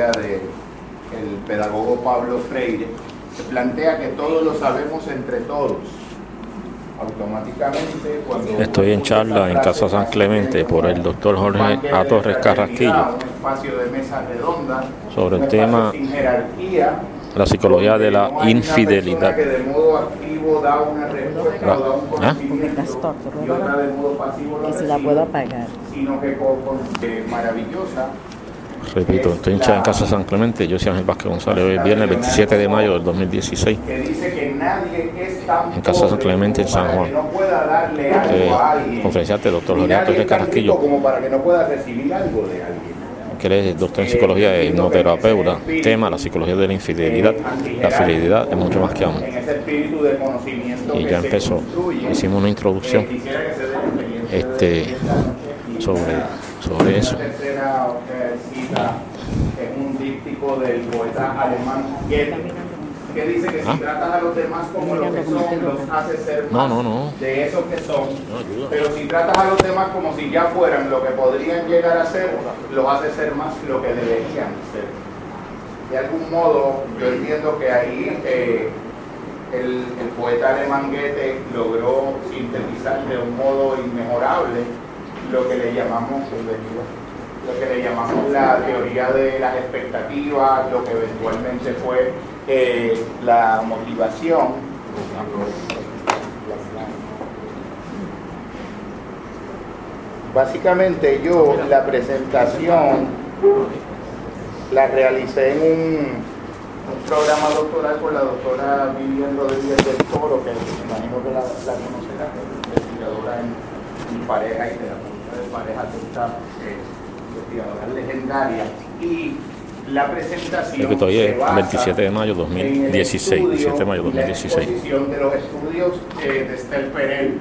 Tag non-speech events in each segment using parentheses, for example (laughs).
de el pedagogo Pablo Freire, se plantea que todos lo sabemos entre todos. Automáticamente, cuando Estoy en charla en Casa San Clemente por el doctor Jorge A. Torres Carrasquillo sobre el tema sin jerarquía, la psicología de la infidelidad. persona que de modo activo da una respuesta La- o da un ¿Ah? conocimiento, Porque estás torto, y otra de modo pasivo lo que si la puedo apagar. sino que con, con- eh, maravillosa Repito, estoy en charla en Casa San Clemente. Yo soy Ángel Vázquez González. Hoy es viernes 27 de mayo del 2016. que dice que nadie es tan En Casa San Clemente, en San Juan. Eh, conferenciante, doctor es tan Carrasquillo. que de es doctor en psicología y hipnoterapeuta. Tema, la psicología de la infidelidad. La fidelidad es mucho más que amor. De Y ya empezó. Hicimos una introducción este, de sobre, sobre eso. La tercera cita es un díptico del poeta alemán Goethe, que dice que si Ah. tratas a los demás como lo que son, los haces ser más no, no. de eso que son. Pero si tratas a los demás como si ya fueran lo que podrían llegar a ser, los haces ser más lo que deberían ser. De algún modo, yo entiendo que ahí eh, el, el poeta alemán Goethe logró sintetizar de un modo inmejorable lo que le llamamos lo que le llamamos la teoría de las expectativas, lo que eventualmente fue eh, la motivación. Básicamente yo la presentación la realicé en un, programa doctoral con la doctora Vivian Rodríguez del Toro, que imagino que la, la conocerá, investigadora en, en pareja y terapeuta pareja, que está eh, investigadora legendaria. Y la presentación Repito, hoy es se basa 27 de mayo en el 2016. estudio 27 de mayo y la 2016. exposición de los estudios eh, de Estel Perel,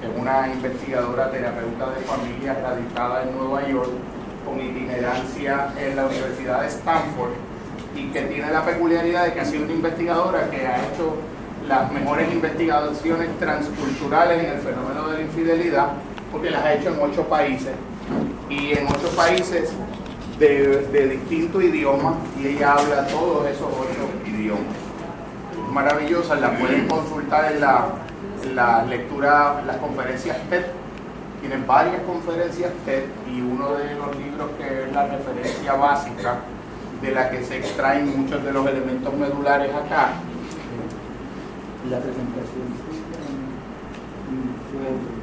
que es una investigadora terapeuta de familia radicada en Nueva York, con itinerancia en la Universidad de Stanford, y que tiene la peculiaridad de que ha sido una investigadora que ha hecho las mejores investigaciones transculturales en el fenómeno de la infidelidad, porque las ha hecho en ocho países, y en ocho países de, de distinto idioma y ella habla todos esos ocho idiomas. Maravillosas, la pueden consultar en la, la lectura, las conferencias TED. Tienen varias conferencias TED y uno de los libros que es la referencia básica de la que se extraen muchos de los elementos medulares acá. La presentación fue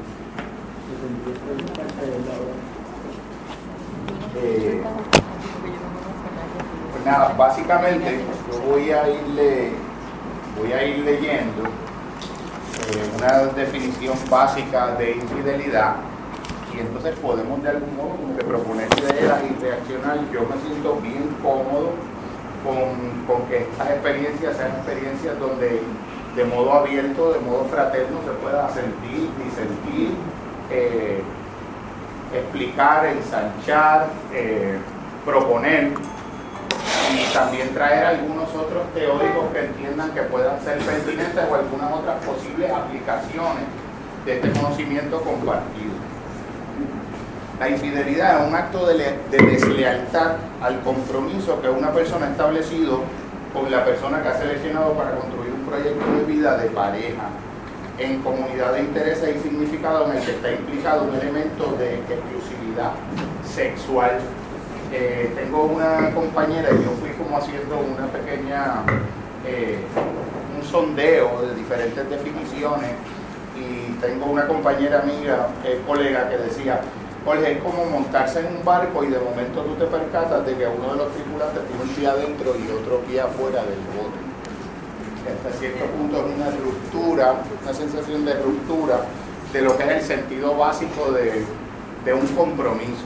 Pues nada, básicamente yo voy a irle, voy a ir leyendo eh, una definición básica de infidelidad y entonces podemos de algún modo como que proponer ideas y reaccionar. Yo me siento bien cómodo con, con que estas experiencias sean experiencias donde de modo abierto, de modo fraterno se pueda sentir, disentir, eh, explicar, ensanchar, eh, proponer y también traer algunos otros teóricos que entiendan que puedan ser pertinentes o algunas otras posibles aplicaciones de este conocimiento compartido. La infidelidad es un acto de, le- de deslealtad al compromiso que una persona ha establecido con la persona que ha seleccionado para construir un proyecto de vida de pareja en comunidad de intereses y significado en el que está implicado un elemento de exclusividad sexual. Eh, tengo una compañera y yo fui como haciendo una pequeña, eh, un sondeo de diferentes definiciones y tengo una compañera amiga, colega, que decía, Jorge, es como montarse en un barco y de momento tú te percatas de que uno de los tripulantes tiene un pie adentro y otro pie afuera del bote hasta cierto punto es una ruptura, una sensación de ruptura de lo que es el sentido básico de, de un compromiso.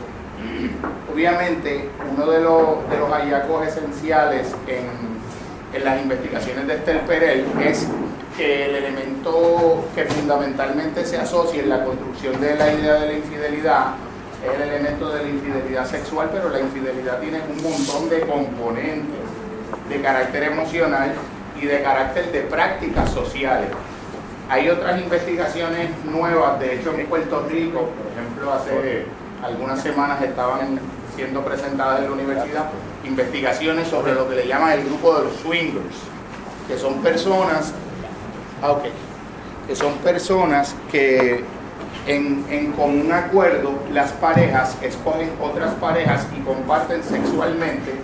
Obviamente, uno de los, de los hallazgos esenciales en, en las investigaciones de Esther Perel es que el elemento que fundamentalmente se asocia en la construcción de la idea de la infidelidad es el elemento de la infidelidad sexual, pero la infidelidad tiene un montón de componentes de carácter emocional y de carácter de prácticas sociales. Hay otras investigaciones nuevas, de hecho en Puerto Rico, por ejemplo, hace algunas semanas estaban siendo presentadas en la universidad, investigaciones sobre lo que le llaman el grupo de los swingers, que son personas, ah, que son personas que en, en, común acuerdo las parejas escogen otras parejas y comparten sexualmente,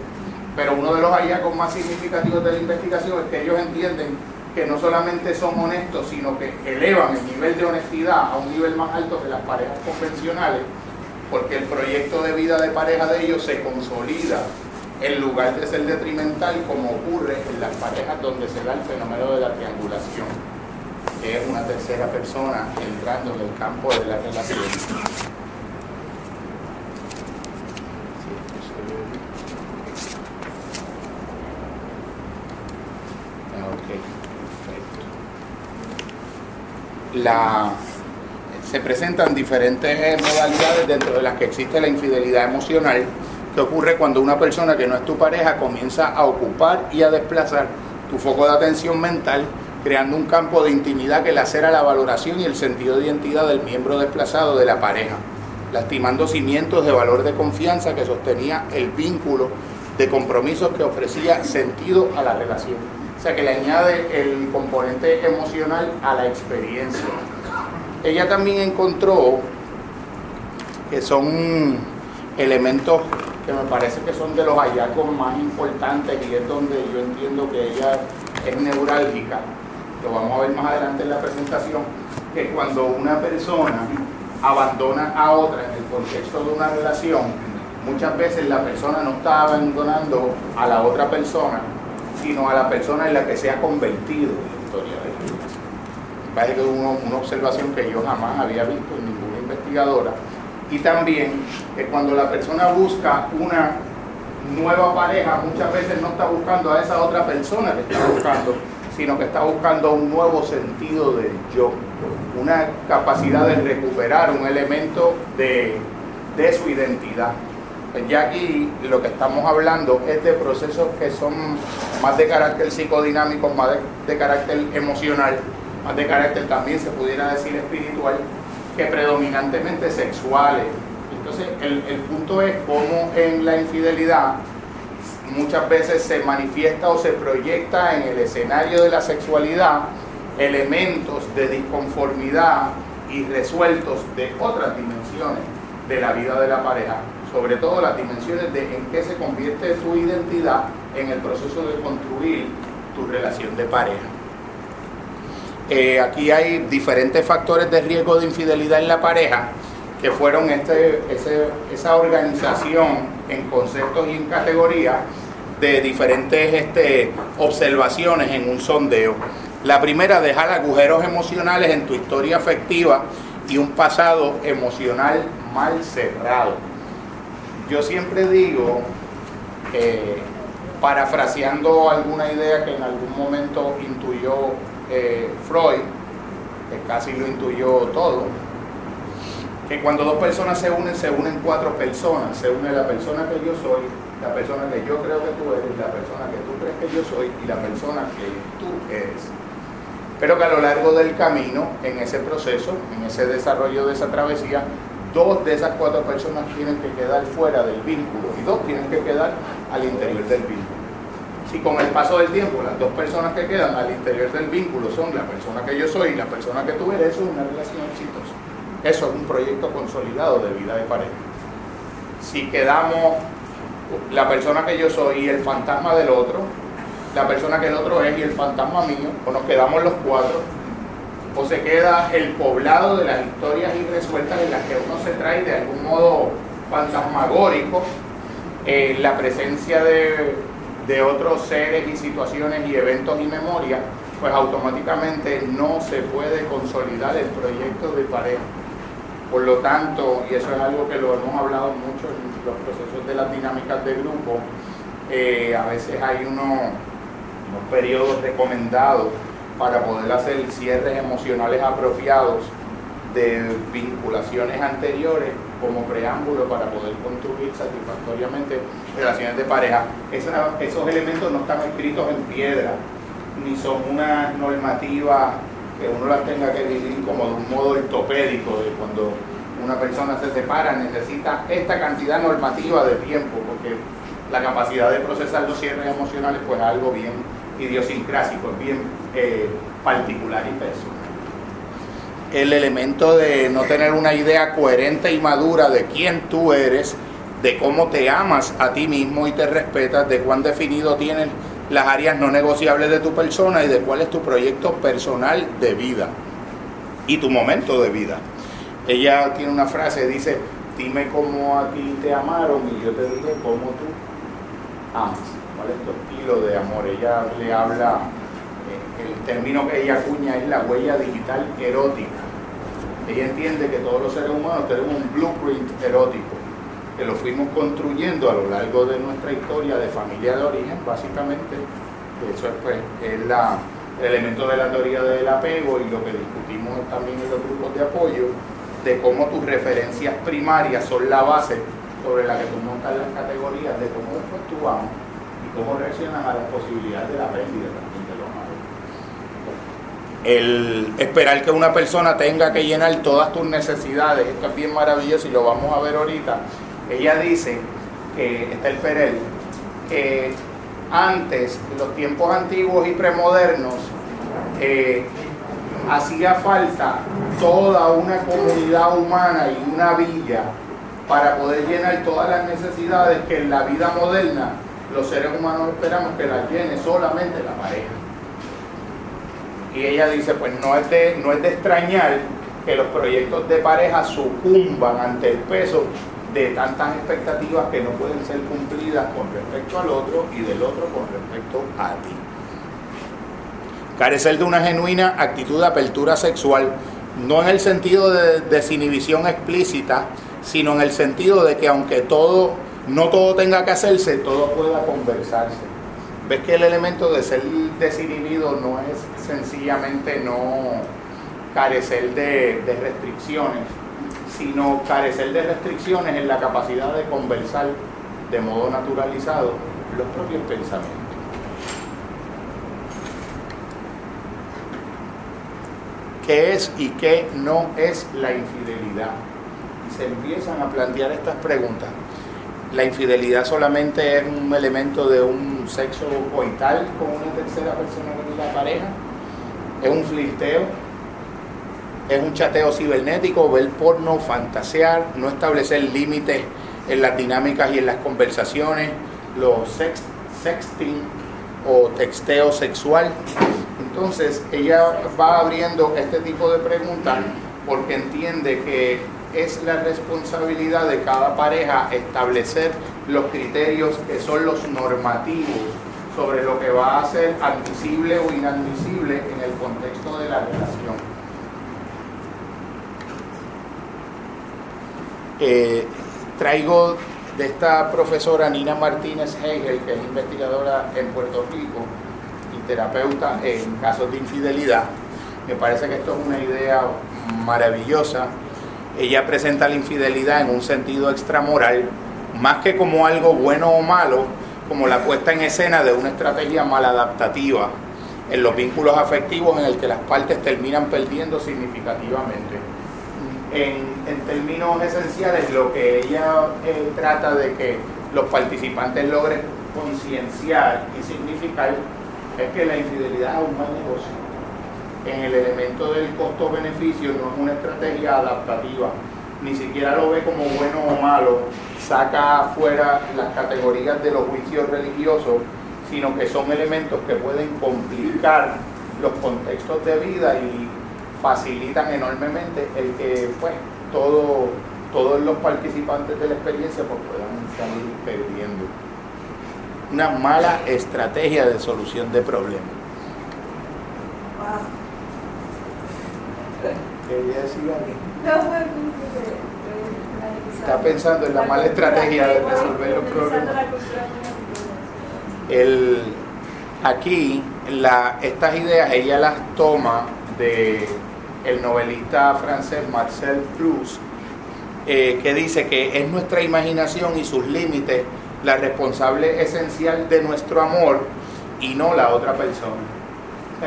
pero uno de los hallazgos más significativos de la investigación es que ellos entienden que no solamente son honestos, sino que elevan el nivel de honestidad a un nivel más alto que las parejas convencionales, porque el proyecto de vida de pareja de ellos se consolida en lugar de ser detrimental como ocurre en las parejas donde se da el fenómeno de la triangulación, que es una tercera persona entrando en el campo de la relación. Se presentan diferentes modalidades dentro de las que existe la infidelidad emocional, que ocurre cuando una persona que no es tu pareja comienza a ocupar y a desplazar tu foco de atención mental, creando un campo de intimidad que lacera la valoración y el sentido de identidad del miembro desplazado de la pareja, lastimando cimientos de valor de confianza que sostenía el vínculo de compromisos que ofrecía sentido a la relación. O sea que le añade el componente emocional a la experiencia. Ella también encontró que son elementos que me parece que son de los hallazgos más importantes y es donde yo entiendo que ella es neurálgica. Lo vamos a ver más adelante en la presentación, que cuando una persona abandona a otra en el contexto de una relación, muchas veces la persona no está abandonando a la otra persona, sino a la persona en la que se ha convertido en la historia de que es una observación que yo jamás había visto en ninguna investigadora. Y también que cuando la persona busca una nueva pareja, muchas veces no está buscando a esa otra persona que está buscando, sino que está buscando un nuevo sentido del yo, una capacidad de recuperar un elemento de, de su identidad. Pues ya aquí lo que estamos hablando es de procesos que son más de carácter psicodinámico, más de, de carácter emocional, más de carácter también se pudiera decir espiritual, que predominantemente sexuales. Entonces el, el punto es cómo en la infidelidad muchas veces se manifiesta o se proyecta en el escenario de la sexualidad elementos de disconformidad y resueltos de otras dimensiones de la vida de la pareja, sobre todo las dimensiones de en qué se convierte tu identidad en el proceso de construir tu relación de pareja. Eh, aquí hay diferentes factores de riesgo de infidelidad en la pareja que fueron este, esa organización en conceptos y en categorías de diferentes este, observaciones en un sondeo. La primera, dejar agujeros emocionales en tu historia afectiva y un pasado emocional mal cerrado. Yo siempre digo, parafraseando alguna idea que en algún momento intuyó eh, Freud, que casi lo intuyó todo, que cuando dos personas se unen, se unen cuatro personas. Se une la persona que yo soy, la persona que yo creo que tú eres, la persona que tú crees que yo soy y la persona que tú eres. Pero que a lo largo del camino, en ese proceso, en ese desarrollo de esa travesía, dos de esas cuatro personas tienen que quedar fuera del vínculo y dos tienen que quedar al interior del vínculo. Si con el paso del tiempo las dos personas que quedan al interior del vínculo son la persona que yo soy y la persona que tú eres, eso es una relación exitosa. Eso es un proyecto consolidado de vida de pareja. Si quedamos la persona que yo soy y el fantasma del otro, la persona que el otro es y el fantasma mío, o nos quedamos los cuatro, o se queda el poblado de las historias irresueltas en las que uno se trae de algún modo fantasmagórico eh, la presencia de, de otros seres y situaciones y eventos y memorias, pues automáticamente no se puede consolidar el proyecto de pareja. Por lo tanto, y eso es algo que lo hemos hablado mucho en los procesos de las dinámicas de grupo, eh, a veces hay unos periodos recomendados para poder hacer cierres emocionales apropiados de vinculaciones anteriores como preámbulo para poder construir satisfactoriamente relaciones de pareja. esos elementos no están escritos en piedra, ni son una normativa que uno las tenga que vivir como de un modo ortopédico, de cuando una persona se separa necesita esta cantidad normativa de tiempo, porque la capacidad de procesar los cierres emocionales pues es algo bien idiosincrásico, es bien eh, particular y personal. El elemento de no tener una idea coherente y madura de quién tú eres, de cómo te amas a ti mismo y te respetas, de cuán definido tienes las áreas no negociables de tu persona y de cuál es tu proyecto personal de vida y tu momento de vida. Ella tiene una frase, dice, dime cómo a ti te amaron y yo te diré cómo tú amas. ¿Cuál es tu estilo de amor? Ella le habla, eh, el término que ella acuña es la huella digital erótica. Ella entiende que todos los seres humanos tenemos un blueprint erótico que lo fuimos construyendo a lo largo de nuestra historia de familia de origen, básicamente. Eso es, pues, el elemento de la teoría del apego y lo que discutimos también en los grupos de apoyo, de cómo tus referencias primarias son la base sobre la que tú montas las categorías de cómo después tú y cómo reaccionas a las posibilidades de la pérdida también de los El esperar que una persona tenga que llenar todas tus necesidades, esto es bien maravilloso y lo vamos a ver ahorita. Ella dice que está el Perel, que antes, en los tiempos antiguos y premodernos, eh, hacía falta toda una comunidad humana y una villa para poder llenar todas las necesidades que en la vida moderna los seres humanos esperamos que las llene solamente la pareja. Y ella dice, pues no es de, no es de extrañar que los proyectos de pareja sucumban ante el peso de tantas expectativas que no pueden ser cumplidas con respecto al otro y del otro con respecto a ti. Carecer de una genuina actitud de apertura sexual, no en el sentido de desinhibición explícita, sino en el sentido de que aunque todo, no todo tenga que hacerse, todo pueda conversarse. Ves que el elemento de ser desinhibido no es sencillamente no carecer de, restricciones, sino carecer de restricciones en la capacidad de conversar de modo naturalizado los propios pensamientos. ¿Qué es y qué no es la infidelidad? Y se empiezan a plantear estas preguntas. ¿La infidelidad solamente es un elemento de un sexo coital con una tercera persona que la pareja? ¿Es un flirteo? es un chateo cibernético, ver porno, fantasear, no establecer límites en las dinámicas y en las conversaciones, los sexting o texteo sexual. Entonces ella va abriendo este tipo de preguntas porque entiende que es la responsabilidad de cada pareja establecer los criterios que son los normativos sobre lo que va a ser admisible o inadmisible en el contexto de la relación. traigo de esta profesora Nina Martínez Hegel, que es investigadora en Puerto Rico y terapeuta en casos de infidelidad. Me parece que esto es una idea maravillosa. Ella presenta la infidelidad en un sentido extramoral, más que como algo bueno o malo, como la puesta en escena de una estrategia maladaptativa en los vínculos afectivos en el que las partes terminan perdiendo significativamente en, términos esenciales lo que ella eh, trata de que los participantes logren concienciar y significar es que la infidelidad es un mal negocio. En el elemento del costo-beneficio no es una estrategia adaptativa, ni siquiera lo ve como bueno o malo, saca afuera las categorías de los juicios religiosos, sino que son elementos que pueden complicar los contextos de vida y facilitan enormemente el que pues todo, todos los participantes de la experiencia pues, puedan salir perdiendo. Una mala estrategia de solución de problemas. Está pensando en la mala estrategia de resolver los problemas. El, aquí la, estas ideas ella las toma de el novelista francés Marcel Proust, eh, que dice que es nuestra imaginación y sus límites la responsable esencial de nuestro amor y no la otra persona.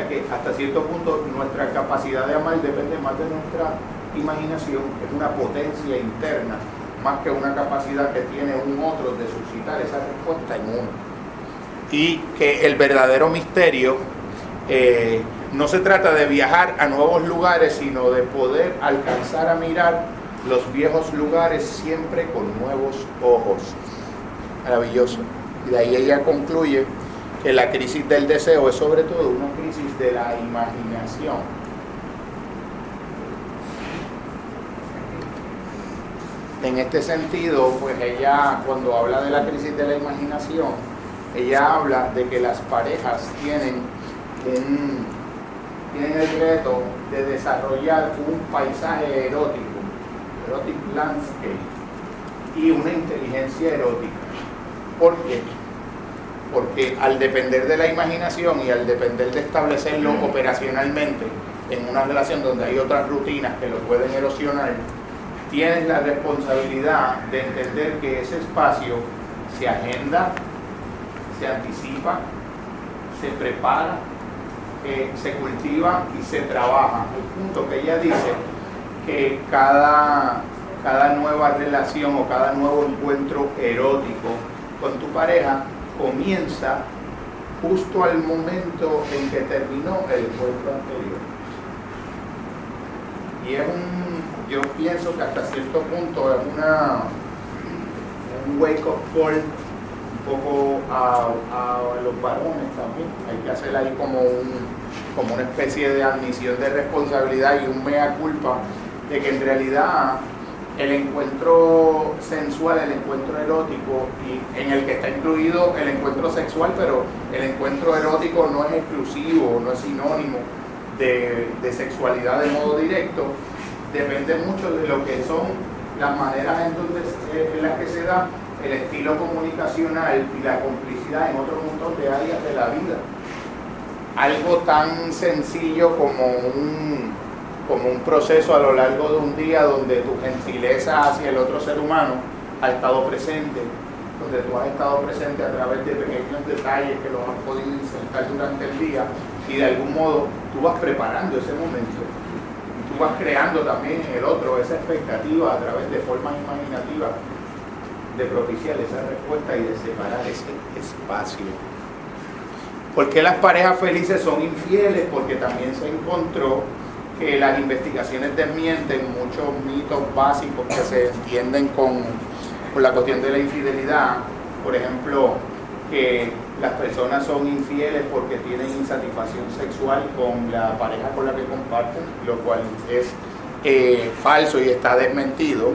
Que hasta cierto punto nuestra capacidad de amar depende más de nuestra imaginación es una potencia interna más que una capacidad que tiene un otro de suscitar esa respuesta en uno. Y que el verdadero misterio eh, no se trata de viajar a nuevos lugares, sino de poder alcanzar a mirar los viejos lugares siempre con nuevos ojos. Maravilloso. Y de ahí ella concluye que la crisis del deseo es sobre todo una crisis de la imaginación. En este sentido, pues ella cuando habla de la crisis de la imaginación, ella habla de que las parejas tienen, tienen el reto de desarrollar un paisaje erótico, erotic landscape, y una inteligencia erótica. ¿Por qué? Porque al depender de la imaginación y al depender de establecerlo operacionalmente en una relación donde hay otras rutinas que lo pueden erosionar, tienes la responsabilidad de entender que ese espacio se agenda, se anticipa, se prepara, se cultiva y se trabaja. El punto que ella dice que cada, cada nueva relación o cada nuevo encuentro erótico con tu pareja comienza justo al momento en que terminó el encuentro anterior. Y es un, yo pienso que hasta cierto punto es una, un wake up call un poco a, los varones también. Hay que hacer ahí como, un, como una especie de admisión de responsabilidad y un mea culpa de que en realidad el encuentro sensual, el encuentro erótico, y en el que está incluido el encuentro sexual, pero el encuentro erótico no es exclusivo, no es sinónimo de, sexualidad de modo directo, depende mucho de lo que son las maneras entonces eh, en las que se da el estilo comunicacional y la complicidad en otro montón de áreas de la vida. Algo tan sencillo como un como un proceso a lo largo de un día donde tu gentileza hacia el otro ser humano ha estado presente, donde tú has estado presente a través de pequeños detalles que los has podido insertar durante el día y de algún modo tú vas preparando ese momento. Tú vas creando también en el otro esa expectativa a través de formas imaginativas de propiciar esa respuesta y de separar ese espacio. ¿Por qué las parejas felices son infieles? Porque también se encontró que las investigaciones desmienten muchos mitos básicos que se entienden con, la cuestión de la infidelidad. Por ejemplo, que las personas son infieles porque tienen insatisfacción sexual con la pareja con la que comparten, lo cual es eh, falso y está desmentido.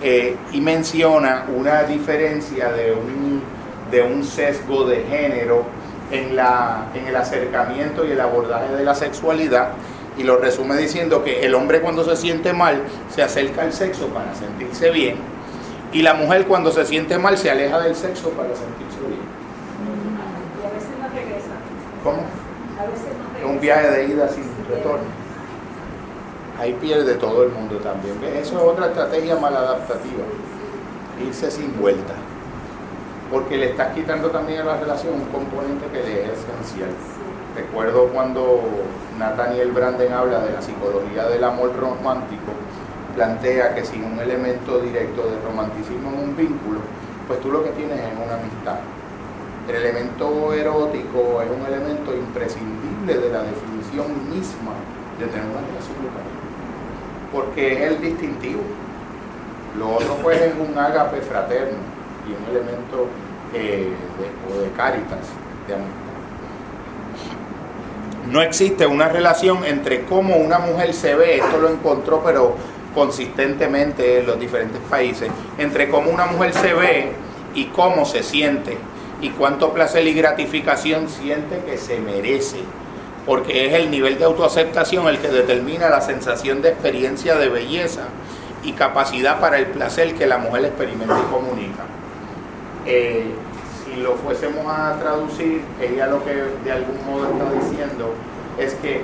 Eh, y menciona una diferencia de un, de un sesgo de género en, la, en el acercamiento y el abordaje de la sexualidad y lo resume diciendo que el hombre cuando se siente mal se acerca al sexo para sentirse bien y la mujer cuando se siente mal se aleja del sexo para sentirse bien. Y a veces no regresa. ¿Cómo? A veces no regresa. Un viaje de ida sin retorno. Ahí pierde todo el mundo también. Eso es otra estrategia maladaptativa. Irse sin vuelta. Porque le estás quitando también a la relación un componente que le es esencial. Recuerdo cuando Nathaniel Branden habla de la psicología del amor romántico, plantea que sin un elemento directo de romanticismo en un vínculo, pues tú lo que tienes es una amistad. El elemento erótico es un elemento imprescindible de la definición misma de tener una relación porque es el distintivo. Lo otro pues es un ágape fraterno y un elemento eh, de, o de caritas, de amistad no existe una relación entre cómo una mujer se ve, esto lo encontró pero consistentemente en los diferentes países, entre cómo una mujer se ve y cómo se siente y cuánto placer y gratificación siente que se merece, porque es el nivel de autoaceptación el que determina la sensación de experiencia de belleza y capacidad para el placer que la mujer experimenta y comunica. Eh, lo fuésemos a traducir, ella lo que de algún modo está diciendo es que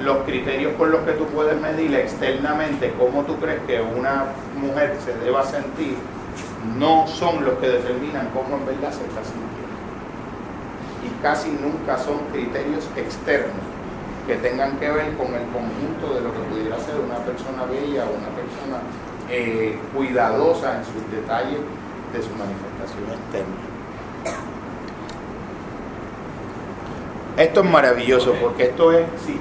los criterios por los que tú puedes medir externamente cómo tú crees que una mujer se deba sentir no son los que determinan cómo en verdad se está sintiendo. Y casi nunca son criterios externos que tengan que ver con el conjunto de lo que pudiera ser una persona bella o una persona eh, cuidadosa en sus detalles de su manifestación externa. Esto es maravilloso porque esto es, sí.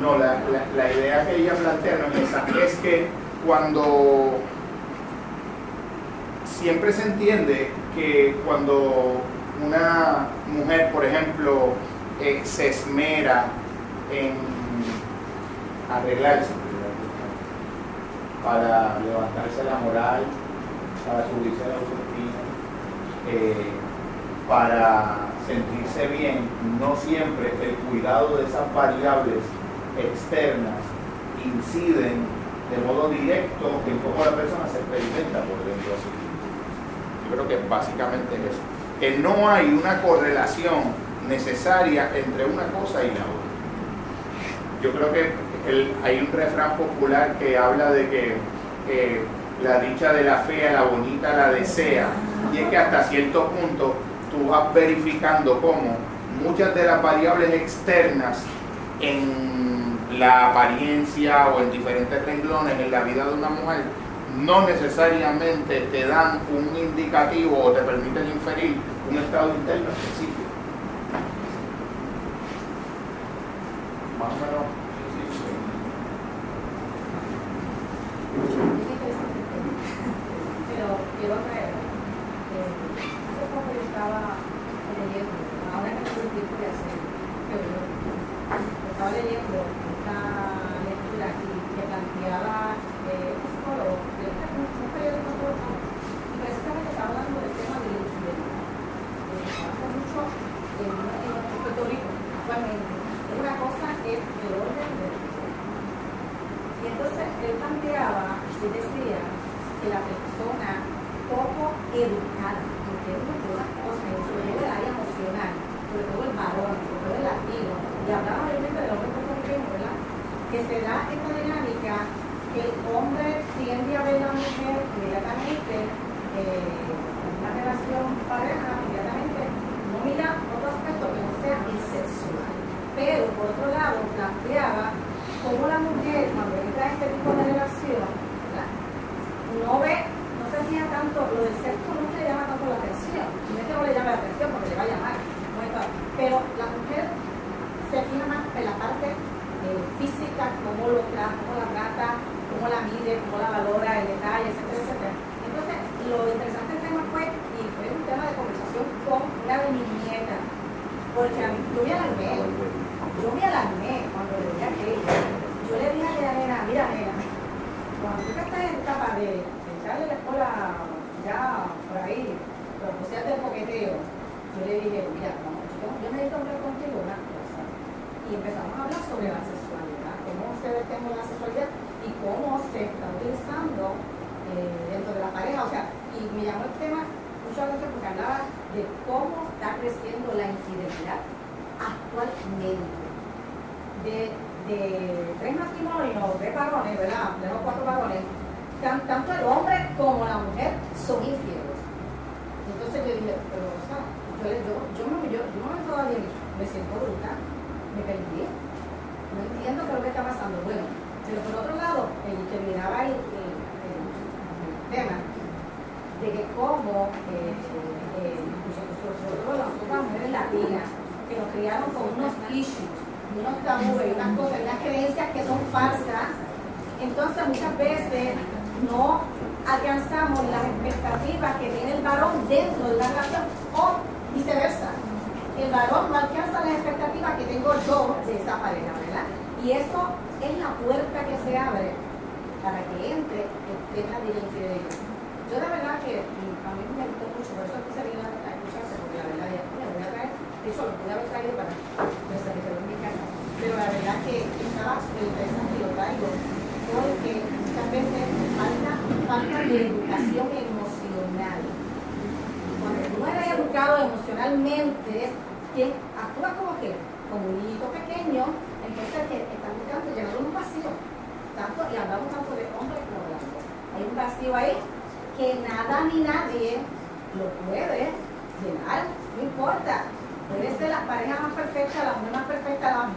No, la, la, la, idea que ella plantea es es que cuando siempre se entiende que cuando una mujer, por ejemplo, eh, se esmera en arreglarse para levantarse la moral, para subirse la autoestima, eh, para sentirse bien, no siempre el cuidado de esas variables externas inciden de modo directo en cómo la persona se experimenta por dentro de creo que básicamente es eso. Que no hay una correlación necesaria entre una cosa y la otra. Yo creo que hay un refrán popular que habla de que la dicha de la fea, la bonita la desea. Y es que hasta cierto punto tú vas verificando cómo muchas de las variables externas en la apariencia o en diferentes renglones en la vida de una mujer no necesariamente te dan un indicativo o te permiten inferir un estado interno específico. Más o menos. Pero quiero creer que eh, hace poco estaba leyendo, ahora que estoy tiempo de hacer, pero yo estaba leyendo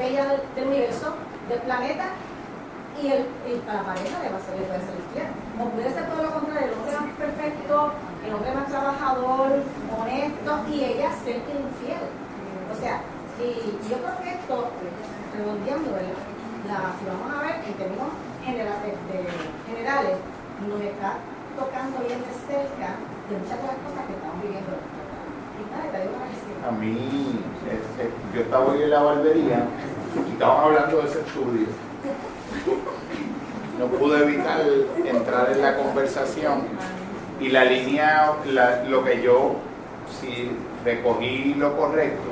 perfecta, la más bella del, universo, del planeta, y, el, y para la pareja le, va a ser, puede. O puede ser todo lo contrario, el hombre más perfecto, el hombre más trabajador, honesto, y ella ser infiel. O sea, y, yo creo que esto, redondeando. La, si vamos a ver en términos generales, generales, nos está tocando bien de cerca de muchas de las cosas que estamos viviendo. Y nada, te digo una. A mí, yo estaba hoy en la barbería y estaban hablando de ese estudio. No pude evitar entrar en la conversación y la línea, lo que yo, si recogí lo correcto,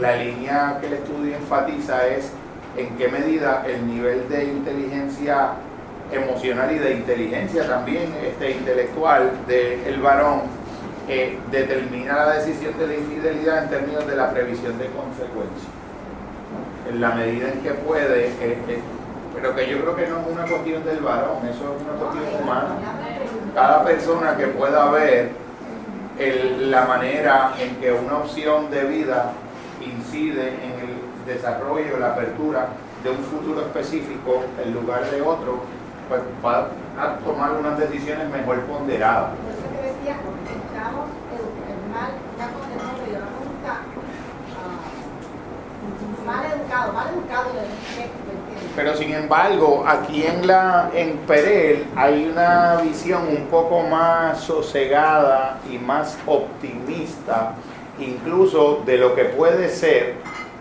la línea que el estudio enfatiza es en qué medida el nivel de inteligencia emocional y de inteligencia también este, intelectual del varón eh, determina la decisión de la infidelidad en términos de la previsión de consecuencias. En la medida en que puede, eh, eh, pero que yo creo que no es una cuestión del varón, eso es una cuestión humana. Cada persona que pueda ver el- la manera en que una opción de vida incide en el desarrollo, la apertura de un futuro específico en lugar de otro, pues va a tomar unas decisiones mejor ponderadas. Por eso te decía, estamos edu- el mal, ya con el nombre, yo no nunca mal educado, mal educado le dije, ¿me entiendes? Pero sin embargo, aquí en la en Perel hay una visión un poco más sosegada y más optimista, incluso de lo que puede ser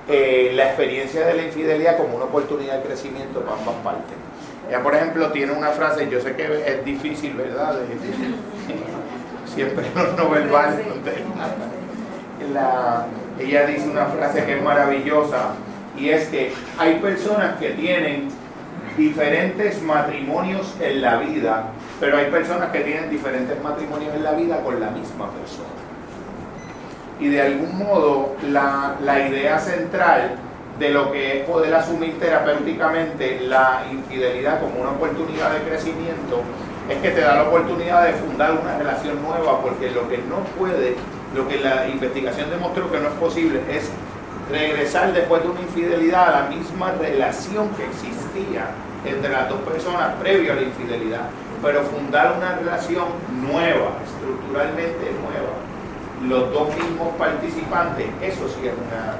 eh, la experiencia de la infidelidad como una oportunidad de crecimiento para ambas partes. Ella, por ejemplo, tiene una frase, yo sé que es difícil, ¿verdad? De- (laughs) siempre los no verbales. donde- la- ella dice una frase que es maravillosa y es que hay personas que tienen diferentes matrimonios en la vida, pero hay personas que tienen diferentes matrimonios en la vida con la misma persona. Y de algún modo la, la idea central de lo que es poder asumir terapéuticamente la infidelidad como una oportunidad de crecimiento es que te da la oportunidad de fundar una relación nueva, porque lo que no puede, lo que la investigación demostró que no es posible, es regresar después de una infidelidad a la misma relación que existía entre las dos personas previo a la infidelidad, pero fundar una relación nueva, estructuralmente nueva, los dos mismos participantes, eso sí es una,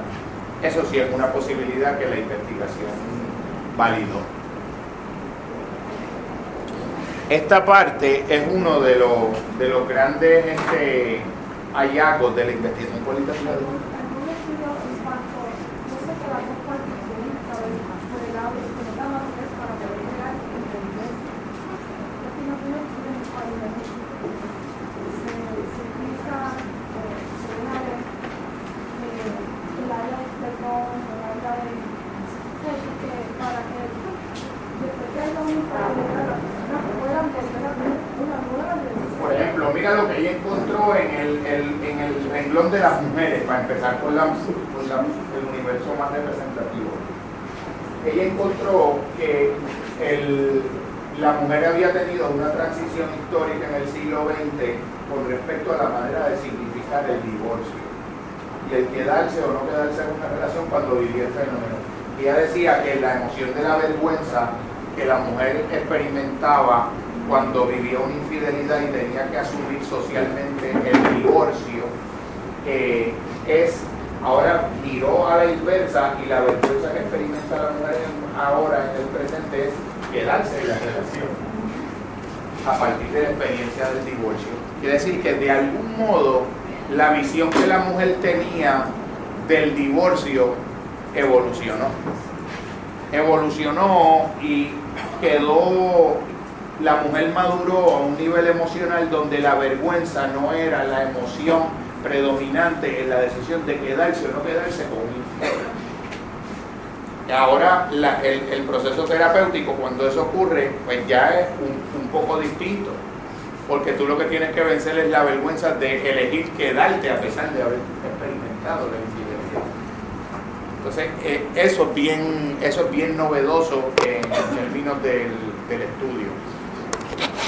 eso sí es una posibilidad que la investigación validó. Esta parte es uno de los, de los grandes este, hallazgos de la investigación cualitativa. Algún estudio en cuanto, yo sé que las dos partes tienen que saber más por el lado de que no da más es para poder llegar a entender. Yo tengo un estudio en el cual se, se utiliza, eh, se una vez, eh, el área del perdón, el área de, que para que después de haya una infidelidad, las personas puedan volver a tener una nueva relación. Por ejemplo, mira lo que ella encontró en el, el- en el renglón de las mujeres, para empezar con, la, con la- el universo más representativo. Ella encontró que el- la mujer había tenido una transición histórica en el siglo XX con respecto a la manera de significar el divorcio y el quedarse o no quedarse en una relación cuando vivía el fenómeno. Ella decía que la emoción de la vergüenza que la mujer cuando vivía una infidelidad y tenía que asumir socialmente el divorcio, eh, es ahora giró a la inversa y la vergüenza que experimenta la mujer ahora en el presente es quedarse en la relación a partir de la experiencia del divorcio. Quiere decir que de algún modo la visión que la mujer tenía del divorcio evolucionó. Evolucionó y quedó, la mujer maduró a un nivel emocional donde la vergüenza no era la emoción predominante en la decisión de quedarse o no quedarse con un ahora el, proceso terapéutico, cuando eso ocurre, pues ya es un, poco distinto. Porque tú lo que tienes que vencer es la vergüenza de elegir quedarte a pesar de haber experimentado la infidelidad. Entonces, eh, eso, es bien, eso es bien novedoso en términos del, del estudio.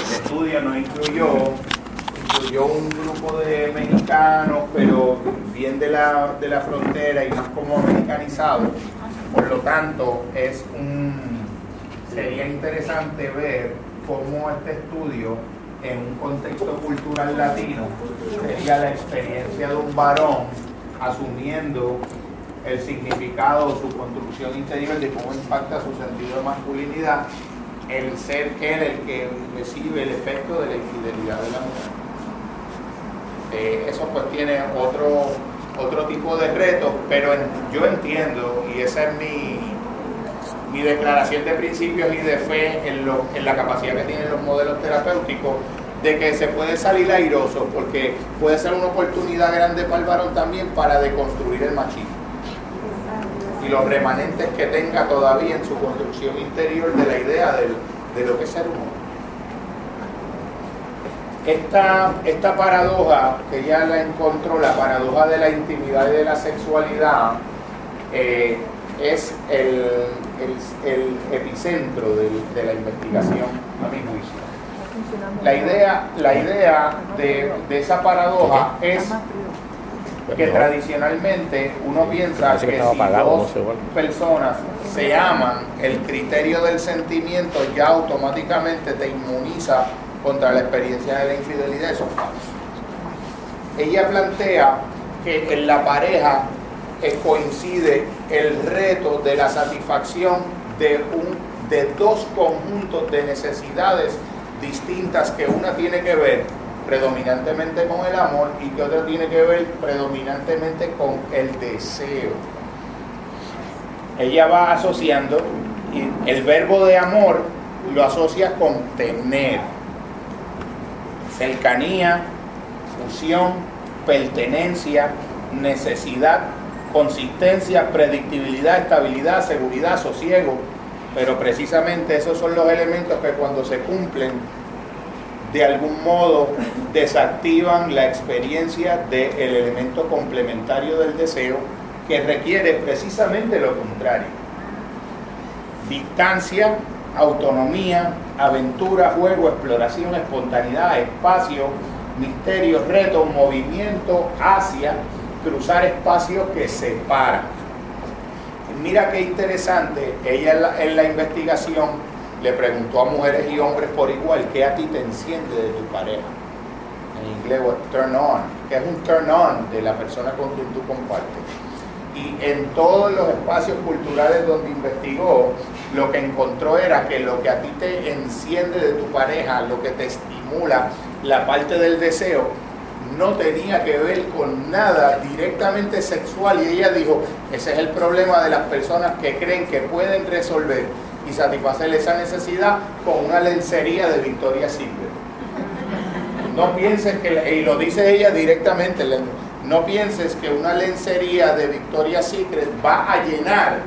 El estudio no incluyó, incluyó un grupo de mexicanos, pero bien de la, de la frontera y más como americanizados. Por lo tanto, es un, sería interesante ver cómo este estudio en un contexto cultural latino sería la experiencia de un varón asumiendo el significado, su construcción interior de cómo impacta su sentido de masculinidad, el ser él el que recibe el efecto de la infidelidad de la mujer. Eh, eso pues tiene otro, otro tipo de retos, pero yo entiendo, y esa es mi, mi declaración de principios y de fe en, lo- en la capacidad que tienen los modelos terapéuticos, de que se puede salir airoso, porque puede ser una oportunidad grande para el varón también para deconstruir el machismo y los remanentes que tenga todavía en su construcción interior de la idea del- de lo que es ser humano. Esta, esta paradoja que ella la encontró, la paradoja de la intimidad y de la sexualidad, eh, es el, el- el epicentro del- de la investigación, a mi juicio. La idea, la idea de, de esa paradoja es que tradicionalmente uno piensa que si dos no personas se aman, el criterio del sentimiento ya automáticamente te inmuniza contra la experiencia de la infidelidad. Eso es falso. Ella plantea que en la pareja eh, coincide el reto de la satisfacción de, un, de dos conjuntos de necesidades distintas que una tiene que ver predominantemente con el amor y que otra tiene que ver predominantemente con el deseo. Ella va asociando y el verbo de amor lo asocia con tener, cercanía, fusión, pertenencia, necesidad, consistencia, predictibilidad, estabilidad, seguridad, sosiego. Pero precisamente esos son los elementos que cuando se cumplen, de algún modo desactivan la experiencia del elemento complementario del deseo que requiere precisamente lo contrario. Distancia, autonomía, aventura, juego, exploración, espontaneidad, espacio, misterio, reto, movimiento hacia cruzar espacios que separan. Mira qué interesante, ella en en la investigación le preguntó a mujeres y hombres por igual qué a ti te enciende de tu pareja. En inglés, turn on, que es un turn on de la persona con quien tú compartes. Y en todos los espacios culturales donde investigó, lo que encontró era que lo que a ti te enciende de tu pareja, lo que te estimula la parte del deseo, no tenía que ver con nada directamente sexual. Y ella dijo, ese es el problema de las personas que creen que pueden resolver y satisfacer esa necesidad con una lencería de Victoria's Secret. No pienses que, y lo dice ella directamente, no pienses que una lencería de Victoria's Secret va a llenar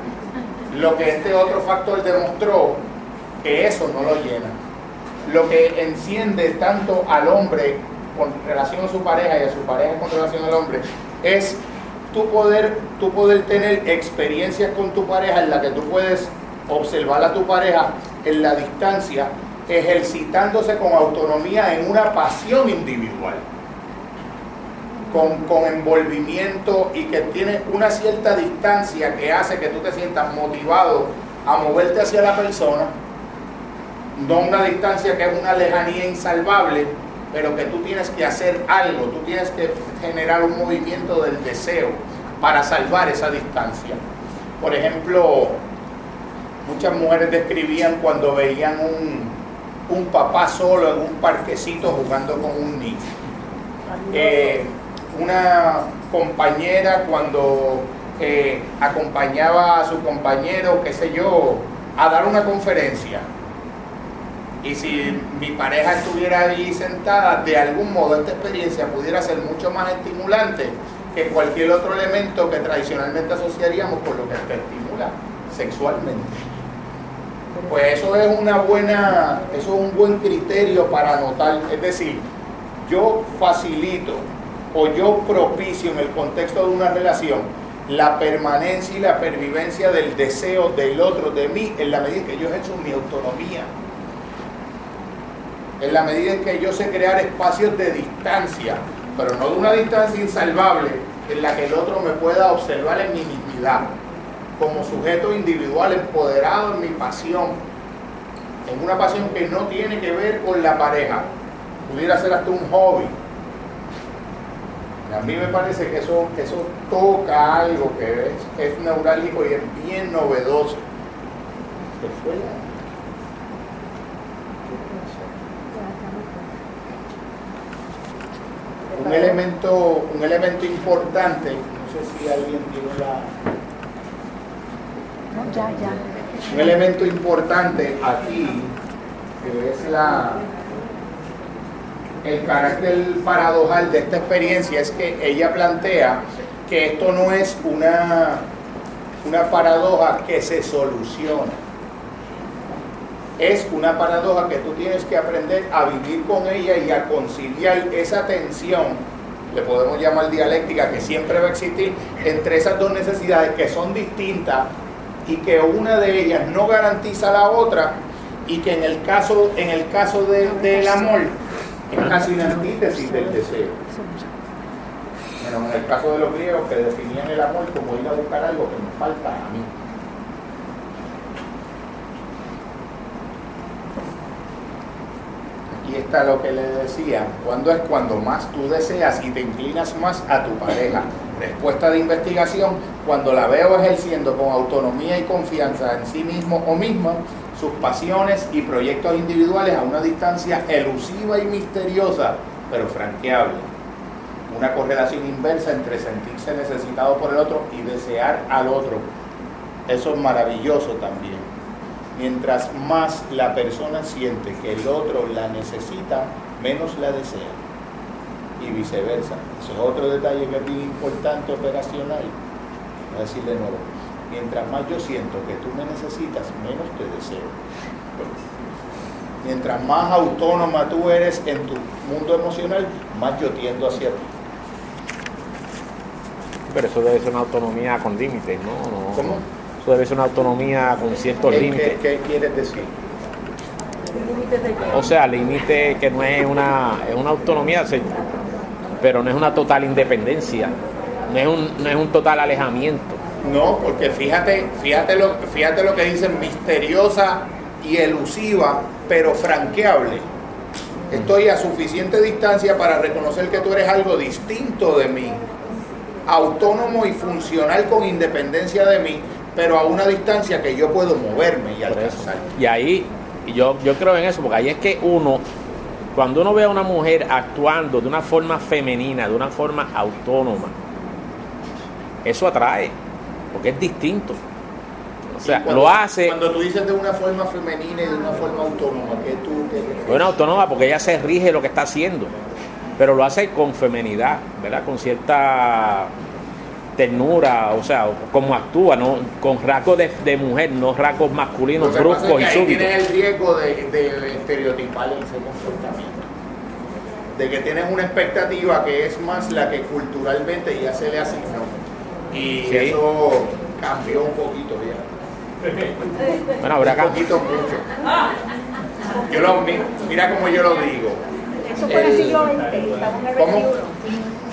lo que este otro factor demostró, que eso no lo llena. Lo que enciende tanto al hombre con relación a su pareja y a su pareja con relación al hombre es tu poder, poder tener experiencias con tu pareja en la que tú puedes observar a tu pareja en la distancia, ejercitándose con autonomía en una pasión individual, con, con envolvimiento y que tiene una cierta distancia que hace que tú te sientas motivado a moverte hacia la persona, no una distancia que es una lejanía insalvable, pero que tú tienes que hacer algo, tú tienes que generar un movimiento del deseo para salvar esa distancia. Por ejemplo, muchas mujeres describían cuando veían un, un papá solo en un parquecito jugando con un niño. Eh, una compañera cuando eh, acompañaba a su compañero, qué sé yo, a dar una conferencia. Y si mi pareja estuviera allí sentada, de algún modo esta experiencia pudiera ser mucho más estimulante que cualquier otro elemento que tradicionalmente asociaríamos con lo que te estimula sexualmente. Pues eso es una buena, eso es un buen criterio para anotar. Es decir, yo facilito o yo propicio en el contexto de una relación la permanencia y la pervivencia del deseo del otro, de mí, en la medida en que yo ejerzo mi autonomía. En la medida en que yo sé crear espacios de distancia, pero no de una distancia insalvable, en la que el otro me pueda observar en mi dignidad, como sujeto individual empoderado en mi pasión, en una pasión que no tiene que ver con la pareja, pudiera ser hasta un hobby. A mí me parece que eso, eso toca algo que es, neurálgico y es bien novedoso. ¿Qué fue la- Un elemento, un elemento importante, no sé si alguien tiene la, Un elemento importante aquí, que es la, el carácter paradojal de esta experiencia, es que ella plantea que esto no es una, una paradoja que se soluciona. Es una paradoja que tú tienes que aprender a vivir con ella y a conciliar esa tensión, le podemos llamar dialéctica, que siempre va a existir entre esas dos necesidades que son distintas y que una de ellas no garantiza la otra y que en el caso, en el caso de- del amor es casi una antítesis del deseo. Bueno, en el caso de los griegos que definían el amor como ir a buscar algo que me falta a mí. Aquí está lo que le decía, cuando es cuando más tú deseas y te inclinas más a tu pareja. Respuesta de investigación, cuando la veo ejerciendo con autonomía y confianza en sí mismo o misma sus pasiones y proyectos individuales a una distancia elusiva y misteriosa, pero franqueable. Una correlación inversa entre sentirse necesitado por el otro y desear al otro. Eso es maravilloso también. Mientras más la persona siente que el otro la necesita, menos la desea. Y viceversa. Eso es otro detalle que es bien importante operacional. Voy a decir de nuevo. Mientras más yo siento que tú me necesitas, menos te deseo. Mientras más autónoma tú eres en tu mundo emocional, más yo tiendo hacia ti. Pero eso debe ser una autonomía con límites, ¿no? No- ¿Cómo? Eso debe ser una autonomía con ciertos ¿Qué, límites. qué- qué quieres decir? O sea, límite que no es una, es una autonomía, se- pero no es una total independencia, no es un, no es un total alejamiento. No, porque fíjate, fíjate lo, fíjate lo que dicen, misteriosa y elusiva, pero franqueable. Estoy a suficiente distancia para reconocer que tú eres algo distinto de mí, autónomo y funcional con independencia de mí, pero a una distancia que yo puedo moverme y alcanzar. Y ahí, yo, yo creo en eso, porque ahí es que uno, cuando uno ve a una mujer actuando de una forma femenina, de una forma autónoma, eso atrae, porque es distinto. O sea, Cuando- lo hace, Cuando tú dices de una forma femenina y de una forma autónoma, ¿qué tú te refieres? bueno, autónoma porque ella se rige lo que está haciendo, pero lo hace con femenidad, ¿verdad? Con cierta ternura, o sea, como actúa, ¿no? Con rasgos de, de mujer, no rasgos masculinos, bruscos es y que ahí súbitos. tienes el riesgo de, de estereotipar ese comportamiento. De que tienes una expectativa que es más la que culturalmente ya se le asignó. Y Sí. eso cambió un poquito ya. Bueno, habrá Un poquito mucho. Yo lo, mi- mira cómo yo lo digo. Eso fue en el siglo XX, estamos en el ¿Cómo?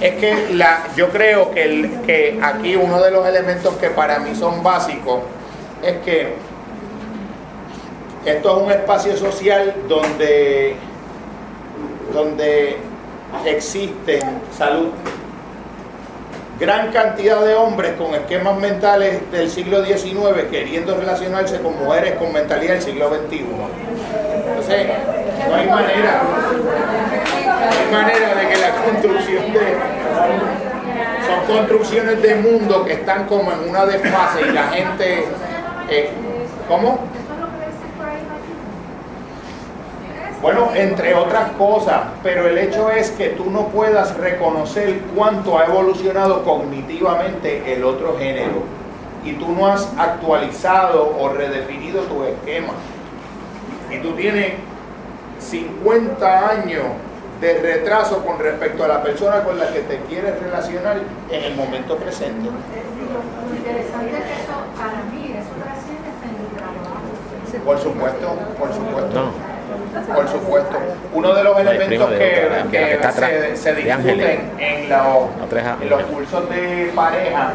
Es que la, yo creo que, el, que aquí uno de los elementos que para mí son básicos es que esto es un espacio social donde, donde existen salud gran cantidad de hombres con esquemas mentales del siglo XIX queriendo relacionarse con mujeres con mentalidad del siglo XXI. Entonces, no hay manera, hay manera de que la construcción de... Son construcciones de mundo que están como en una desfase y la gente... eh, ¿Cómo? Bueno, entre otras cosas, pero el hecho es que tú no puedas reconocer cuánto ha evolucionado cognitivamente el otro género y tú no has actualizado o redefinido tu esquema. Y tú tienes 50 años de retraso con respecto a la persona con la que te quieres relacionar en el momento presente. Lo interesante es que eso, para mí, eso en el trabajo. Por supuesto, por supuesto. No. Por supuesto. Uno de los elementos de que, otra, que la que que está atrás, se, discuten en, los- en los cursos de pareja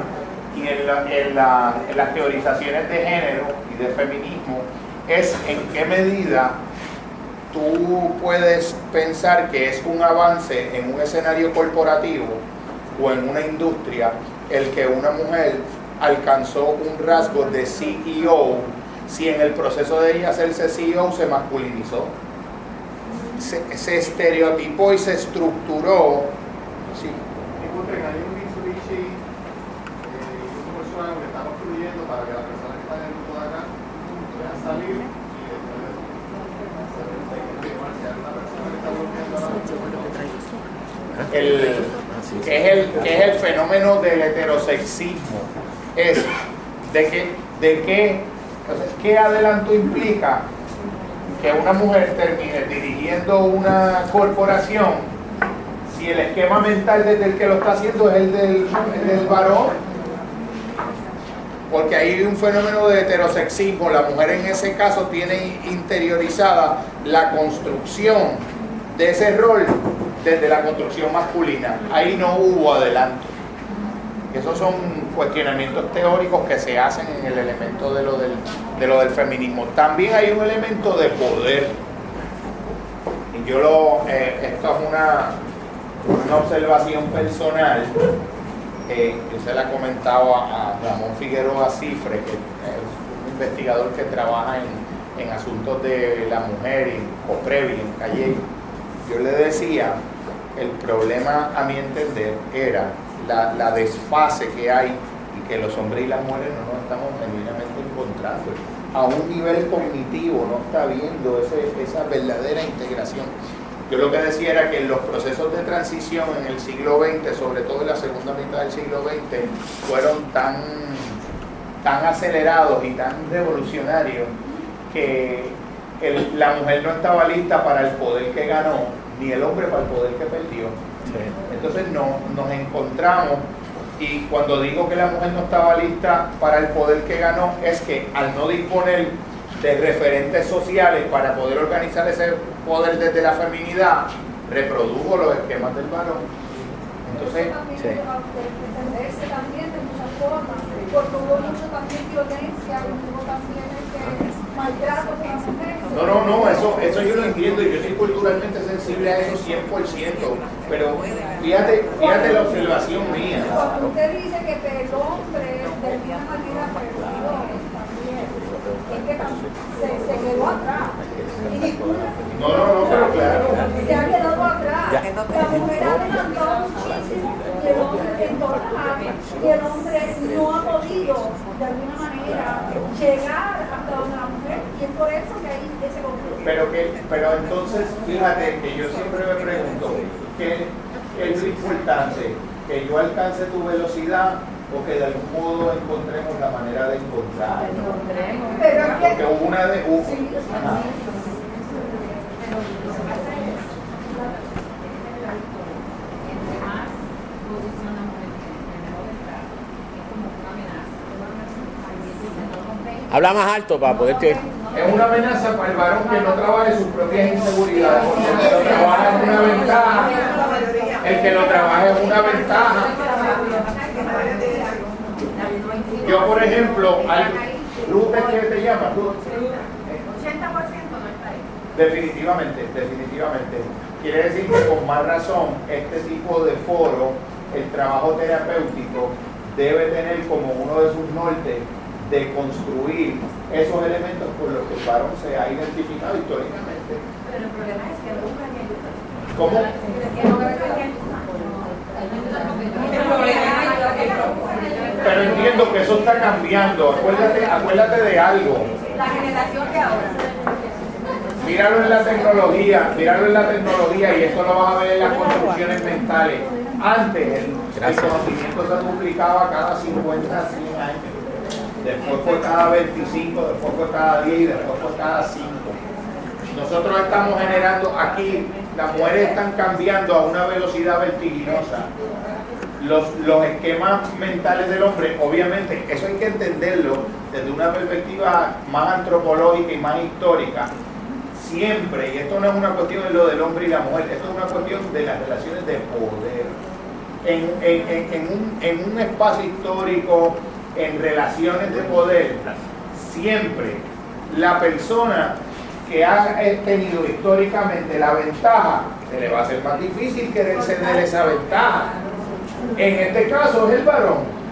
y en, la- en la- en las teorizaciones de género y de feminismo es en qué medida tú puedes pensar que es un avance en un escenario corporativo o en una industria el que una mujer alcanzó un rasgo de CEO si en el proceso de ella hacerse CEO se masculinizó, se, se estereotipó y se estructuró. Sí. Disculpen, hay un Mitsubishi eh, y un Volkswagen que estamos fluyendo para que las personas que están en el grupo de acá puedan salir y después de si hay una persona que está bloqueando ahora mismo, el, que, es el, que es el fenómeno del heterosexismo. Es de que, de que, sea, ¿qué adelanto implica que una mujer termine dirigiendo una corporación si el esquema mental desde el que lo está haciendo es el del, el del varón? Porque hay un fenómeno de heterosexismo. La mujer en ese caso tiene interiorizada la construcción de ese rol desde la construcción masculina. Ahí no hubo adelanto. Esos son cuestionamientos teóricos que se hacen en el elemento de lo del, de lo del feminismo. También hay un elemento de poder. Y yo lo, eh, esto es una, una observación personal. Eh, yo se la comentaba a Ramón Figueroa Cifre, que es un investigador que trabaja en, en asuntos de la mujer en Coprevi, en Calle. Yo le decía, el problema a mi entender era la, la desfase que hay y que los hombres y las mujeres no nos estamos genuinamente encontrando. A un nivel cognitivo no está viendo ese- esa verdadera integración. Yo lo que decía era que los procesos de transición en el siglo XX, sobre todo en la segunda mitad del siglo XX, fueron tan, tan acelerados y tan revolucionarios que la mujer no estaba lista para el poder que ganó, ni el hombre para el poder que perdió. Entonces no, nos encontramos y cuando digo que la mujer no estaba lista para el poder que ganó es que al no disponer de referentes sociales para poder organizar ese poder desde la feminidad, reprodujo los esquemas del varón. Entonces, sí. también de muchas formas, porque hubo mucho también violencia, y hubo también maltrato a las mujeres. no, no, no, eso, eso yo lo entiendo y yo soy culturalmente sensible a eso 100%, pero fíjate, fíjate la observación mía. Cuando usted dice que el hombre de alguna manera perdió también, es que se, se quedó atrás. Y disculpe, No, no, no, pero claro. se ha quedado atrás. La mujer ha adelantado muchísimo y el hombre las. Y el hombre no ha podido, de alguna manera, llegar hasta donde la mujer. Y es por eso que hay ese conflicto. Pero que, pero entonces, fíjate que yo siempre me pregunto, ¿qué, qué es lo importante? ¿Que yo alcance tu velocidad o que de algún modo encontremos la manera de es Porque que. una de... hubo- Sí, Ajá. Entre más posición la mujer tiene, mejor está. Es como una amenaza. Entonces, no comprende. Habla más alto para poderte. Es una amenaza para el varón que no trabaje sus propias inseguridades, porque el que lo trabaja es una ventaja. El que lo trabaja es una ventaja. Yo, por ejemplo, al, Ruth, ¿qué te llamas? Ruth? 80% no está ahí. Definitivamente, definitivamente. Quiere decir que con más razón este tipo de foro, el trabajo terapéutico, debe tener como uno de sus nortes de construir esos elementos con los que el varón se ha identificado históricamente. Pero el problema es que ayuda. ¿Cómo? No hay ayuda. Ayuda. Pero entiendo que eso está cambiando. Acuérdate, acuérdate de algo. La generación de ahora. Míralo en la tecnología, míralo en la tecnología y esto lo vas a ver en las construcciones mentales. Antes el, conocimiento se duplicaba cada 50, 100 años. Después fue cada 25, después fue cada 10 y después fue cada 5. Nosotros estamos generando aquí las mujeres están cambiando a una velocidad vertiginosa. Los, los esquemas mentales del hombre, obviamente, eso hay que entenderlo desde una perspectiva más antropológica y más histórica. Siempre, y esto no es una cuestión de lo del hombre y la mujer, esto es una cuestión de las relaciones de poder. En, en- en- en un espacio histórico, en relaciones de poder, siempre la persona que ha eh, tenido históricamente la ventaja, se le va a hacer más difícil querer ceder esa ventaja. En este caso es el varón.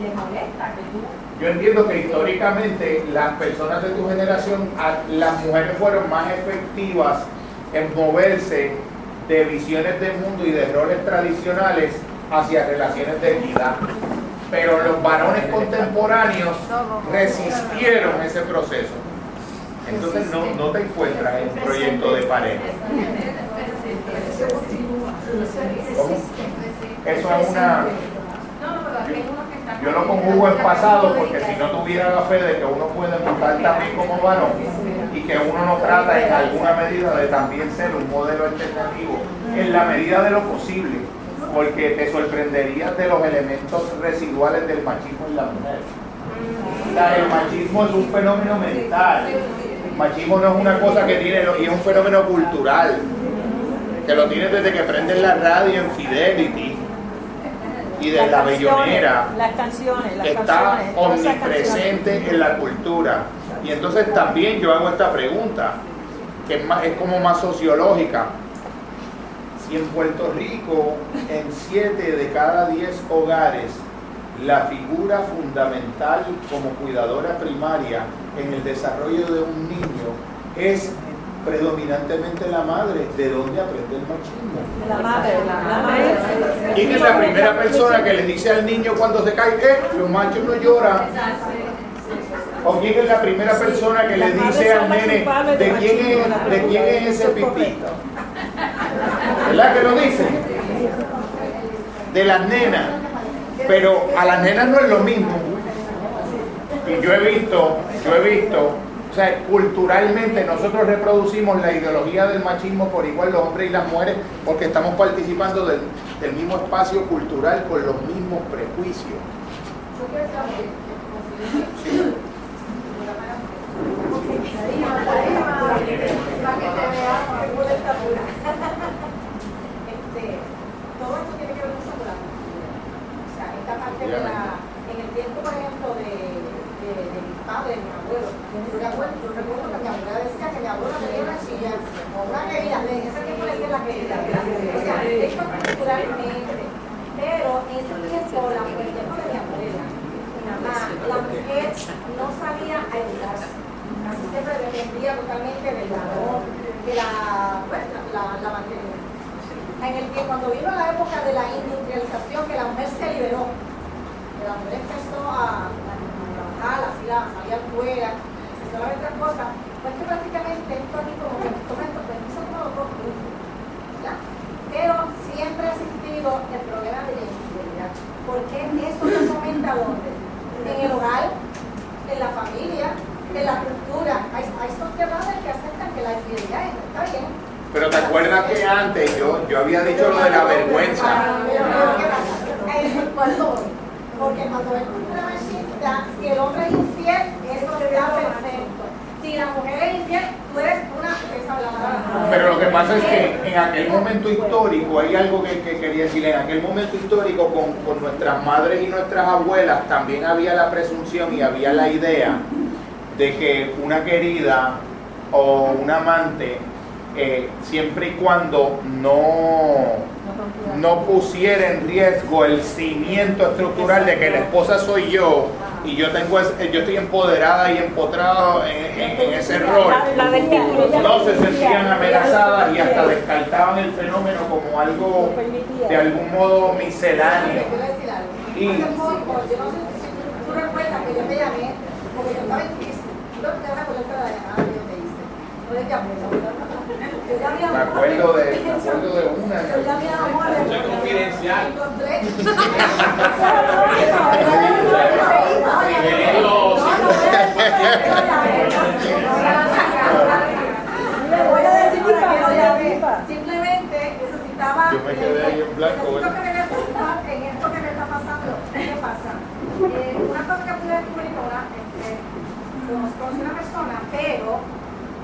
Les molesta que tú Yo entiendo que históricamente las personas de tu generación, las mujeres fueron más efectivas en moverse de visiones del mundo y de roles tradicionales hacia relaciones de equidad. Pero los varones contemporáneos resistieron ese proceso. Entonces no, no te encuentras en un proyecto de pareja. Eso es una... No, no, pero aquí hay unos que están. Yo lo conjugo en pasado porque si no tuviera la fe de que uno puede montar también como varón y que uno no trata en alguna medida de también ser un modelo alternativo en la medida de lo posible, porque te sorprenderías de los elementos residuales del machismo en la mujer. O sea, el machismo es un fenómeno mental. El machismo no es una cosa que tiene, y es un fenómeno cultural, que lo tienes desde que prendes la radio en Fidelity y de la bellonera Las canciones, las está canciones. omnipresente en la cultura. Y entonces también yo hago esta pregunta, que es, más, es como más sociológica. Si en Puerto Rico, en 7 de cada 10 hogares, la figura fundamental como cuidadora primaria en el desarrollo de un niño es predominantemente la madre, ¿de dónde aprende el machismo? La madre, la madre. ¿Quién es la primera persona que le dice al niño cuando se cae, eh, los machos no lloran? ¿O quién es la primera persona que le dice al nene, ¿de quién es, de quién es ese correcto. ¿Verdad que lo dice? De las nenas. Pero a las nenas no es lo mismo. Y yo he visto, yo he visto, sea, culturalmente nosotros reproducimos la ideología del machismo por igual los hombres y las mujeres porque estamos participando del, del mismo espacio cultural con los mismos prejuicios. Yo Sí. Este, todo esto tiene que ver mucho con la cultura. O sea, esta parte de la, en el tiempo, por ejemplo, de, de, de mi padre, de mi abuelo, yo recuerdo, yo recuerdo que mi abuela decía que mi abuela tenía una chilla, o una querida, en ese tiempo le decía la querida. O sea, esto culturalmente. Pero en ese tiempo, la, por el tiempo de mi abuela, mi mamá, la mujer no sabía a educarse. Casi siempre dependía totalmente del varón, de la, pues, la, la, la mantenida. En el que cuando vino la época de la industrialización, que la mujer se liberó, que la mujer empezó a, trabajar, así la salía afuera, y solamente cosas, pues que prácticamente esto aquí como que momentos pues empieza como grupo, ¿ya? Pero siempre ha existido el problema de la infidelidad. Porque eso no se aumenta dónde? En el hogar, en la familia, en la cultura. Hay, hay sociedades que aceptan que la infidelidad está bien. Pero te acuerdas que antes yo, yo había dicho lo de la vergüenza. Eh. Porque cuando es machista, si el hombre es infiel, eso está perfecto. Si la mujer es infiel, tú eres una. Pero lo que pasa es que en aquel momento histórico, hay algo que, que quería decir, en aquel momento histórico con, con nuestras madres y nuestras abuelas también había la presunción y había la idea de que una querida o un amante, eh, siempre y cuando no, no pusiera en riesgo el cimiento estructural de que la esposa soy yo y yo tengo es- yo estoy empoderada y empotrado en, en- en ese rol. no se sentían amenazadas y hasta descartaban el fenómeno como algo de algún modo misceláneo. Y- Te a la llamada que yo te hice. No de que Yo llamé a Me acuerdo de, me acuerdo de una. Yo llamé a Amores. Eso es confidencial. Encontré. Le voy a decir para qué lo llamé. Simplemente necesitaba. Yo me quedé ahí en esto que me está pasando. ¿Qué pasa? Eh, una cosa que pude descubrir ahora es que conocí una persona, pero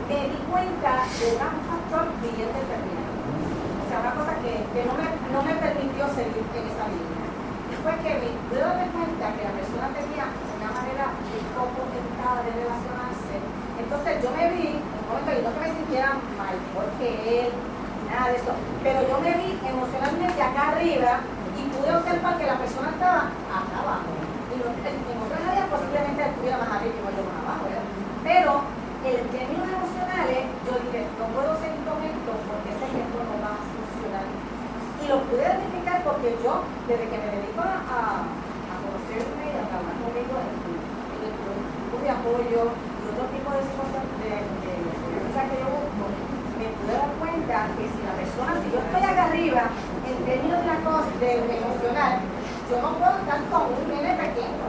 me di cuenta de un factor bien determinado. O sea, una cosa que, que no, me, no me permitió seguir en esa línea. Y fue que me darme cuenta que la persona tenía una manera poco educada de relacionarse. Entonces yo me vi, en un momento, y no que me sintiera mal porque él, nada de eso, pero yo me vi emocionalmente acá arriba y pude observar que la persona estaba acá abajo. Y en, otras áreas posiblemente estuviera más arriba y yo más abajo. Pero en términos emocionales, yo dije, no puedo seguir con esto porque este ejemplo no va a funcionar. Y lo pude identificar porque yo, desde que me dedico a, a, a conocerme y a trabajar conmigo en, el grupo de apoyo y otro tipo de situaciones de, de, de que yo busco, me pude dar cuenta que si la persona, si yo estoy acá arriba, en términos de la cosa, de, de emocional, yo no puedo estar con un nene pequeño.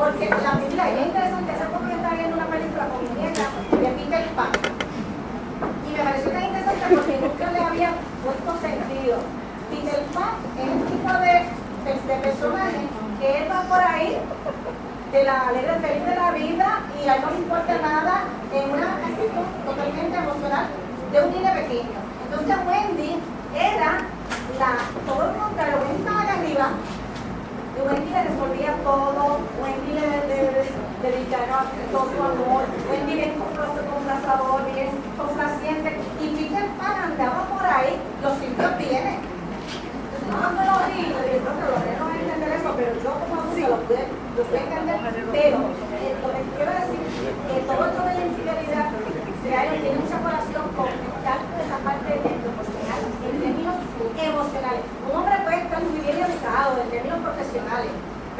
Porque la película es interesante, estaba viendo una película con mi nieta de Peter Pan. Y me pareció tan interesante porque nunca le había puesto sentido. Peter Pan es un tipo de, de, de personaje que él va por ahí, de la alegre feliz de la vida, y a él no le importa nada en una actitud totalmente emocional de un niño pequeño. Entonces Wendy era la, todo lo contrario, Wendy estaba acá arriba, y Wendy le resolvía todo, Wendy le, le, le dedicaba todo su amor, bien compl- complazador, bien complaciente, y Peter Pan andaba por ahí, los sitios vienen. No, no lo vi, dije, no, pero no van a entender eso, pero yo como adulta lo pude, lo pude entender, pero eh, lo que quiero decir, que todo esto de la infidelidad ha tiene mucha relación con estar con esa parte de proporcional en términos emocionales. Un hombre puede estar muy bien educado en términos profesionales,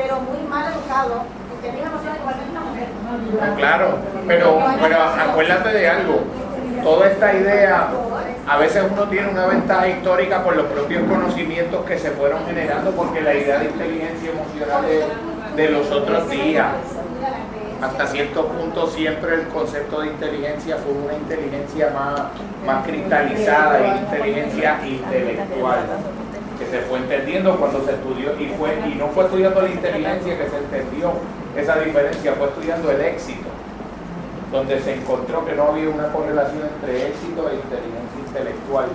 pero muy mal educado igualmente una mujer. Claro, pero, pero acuérdate de algo. Toda esta idea, a veces uno tiene una ventaja histórica por los propios conocimientos que se fueron generando, porque la idea de inteligencia emocional de, de los otros días, hasta cierto punto siempre el concepto de inteligencia fue una inteligencia más, más cristalizada y inteligencia intelectual que se fue entendiendo cuando se estudió y fue y no fue estudiando la inteligencia que se entendió esa diferencia, fue estudiando el éxito, donde se encontró que no había una correlación entre éxito e inteligencia intelectual.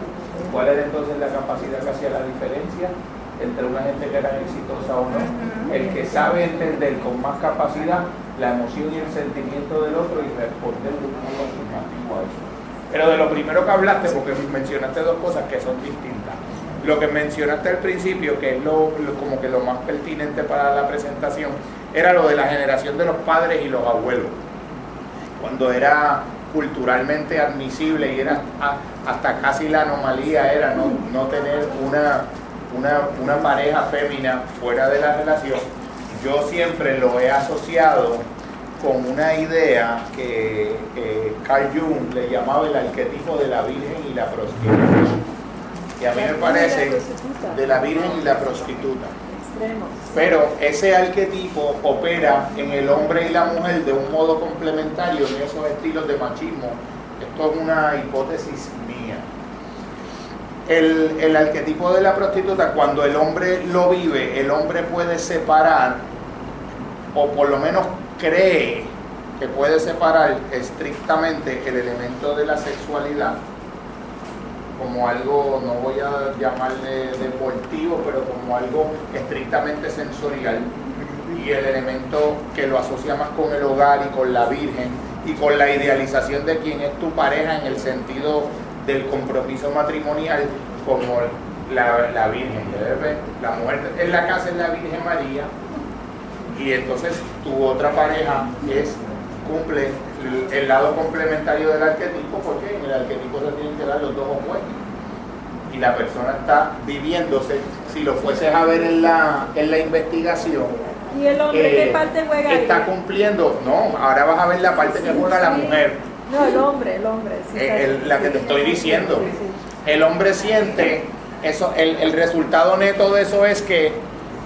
¿Cuál era entonces la capacidad que hacía la diferencia entre una gente que era exitosa o no? El que sabe entender con más capacidad la emoción y el sentimiento del otro y responder de un modo a eso. Pero de lo primero que hablaste, porque mencionaste dos cosas que son distintas. Lo que mencionaste al principio, que es lo, como que lo más pertinente para la presentación, era lo de la generación de los padres y los abuelos. Cuando era culturalmente admisible y era hasta casi la anomalía era no, no tener una, una, pareja fémina fuera de la relación, yo siempre lo he asociado con una idea que Carl Jung le llamaba el arquetipo de la virgen y la prostituta. A mí me parece de la virgen y la prostituta. Pero ese arquetipo opera en el hombre y la mujer de un modo complementario en esos estilos de machismo. Esto es una hipótesis mía. El, el arquetipo de la prostituta, cuando el hombre lo vive, el hombre puede separar, o por lo menos cree que puede separar estrictamente el elemento de la sexualidad como algo, no voy a llamarle deportivo, pero como algo estrictamente sensorial y el elemento que lo asocia más con el hogar y con la Virgen y con la idealización de quién es tu pareja en el sentido del compromiso matrimonial como la, la Virgen. La mujer en la casa es la Virgen María y entonces tu otra pareja es cumple el, el lado complementario del arquetipo porque en el arquetipo se tienen que dar los dos opuestos y la persona está viviéndose si lo fueses a ver en la, en la investigación ¿Y el hombre eh, qué parte juega ahí? está cumpliendo no ahora vas a ver la parte que juega la mujer No, el hombre, el hombre. sí, Eh, el- la que te estoy diciendo. El hombre siente, eso, el, el resultado neto de eso es que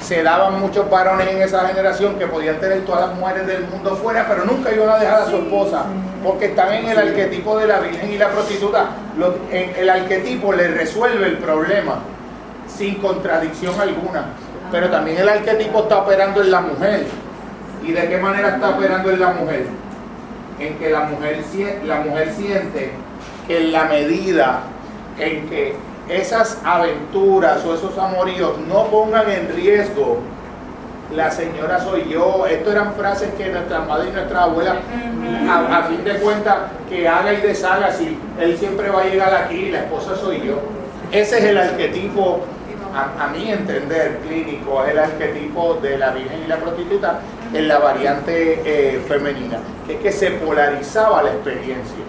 se daban muchos varones en esa generación que podían tener todas las mujeres del mundo fuera, pero nunca iban a dejar a su esposa, porque están en el arquetipo de la virgen y la prostituta. En- el arquetipo le resuelve el problema sin contradicción alguna, pero también el arquetipo está operando en la mujer. ¿Y de qué manera está operando en la mujer? En que la mujer, la mujer siente que en la medida en que esas aventuras o esos amoríos no pongan en riesgo la señora soy yo. Esto eran frases que nuestras madres y nuestras abuelas, a, fin de cuentas, que haga y deshaga, si él siempre va a llegar aquí, la esposa soy yo. Ese es el arquetipo, a, a mi entender clínico, es el arquetipo de la virgen y la prostituta en la variante eh, femenina, que es que se polarizaba la experiencia.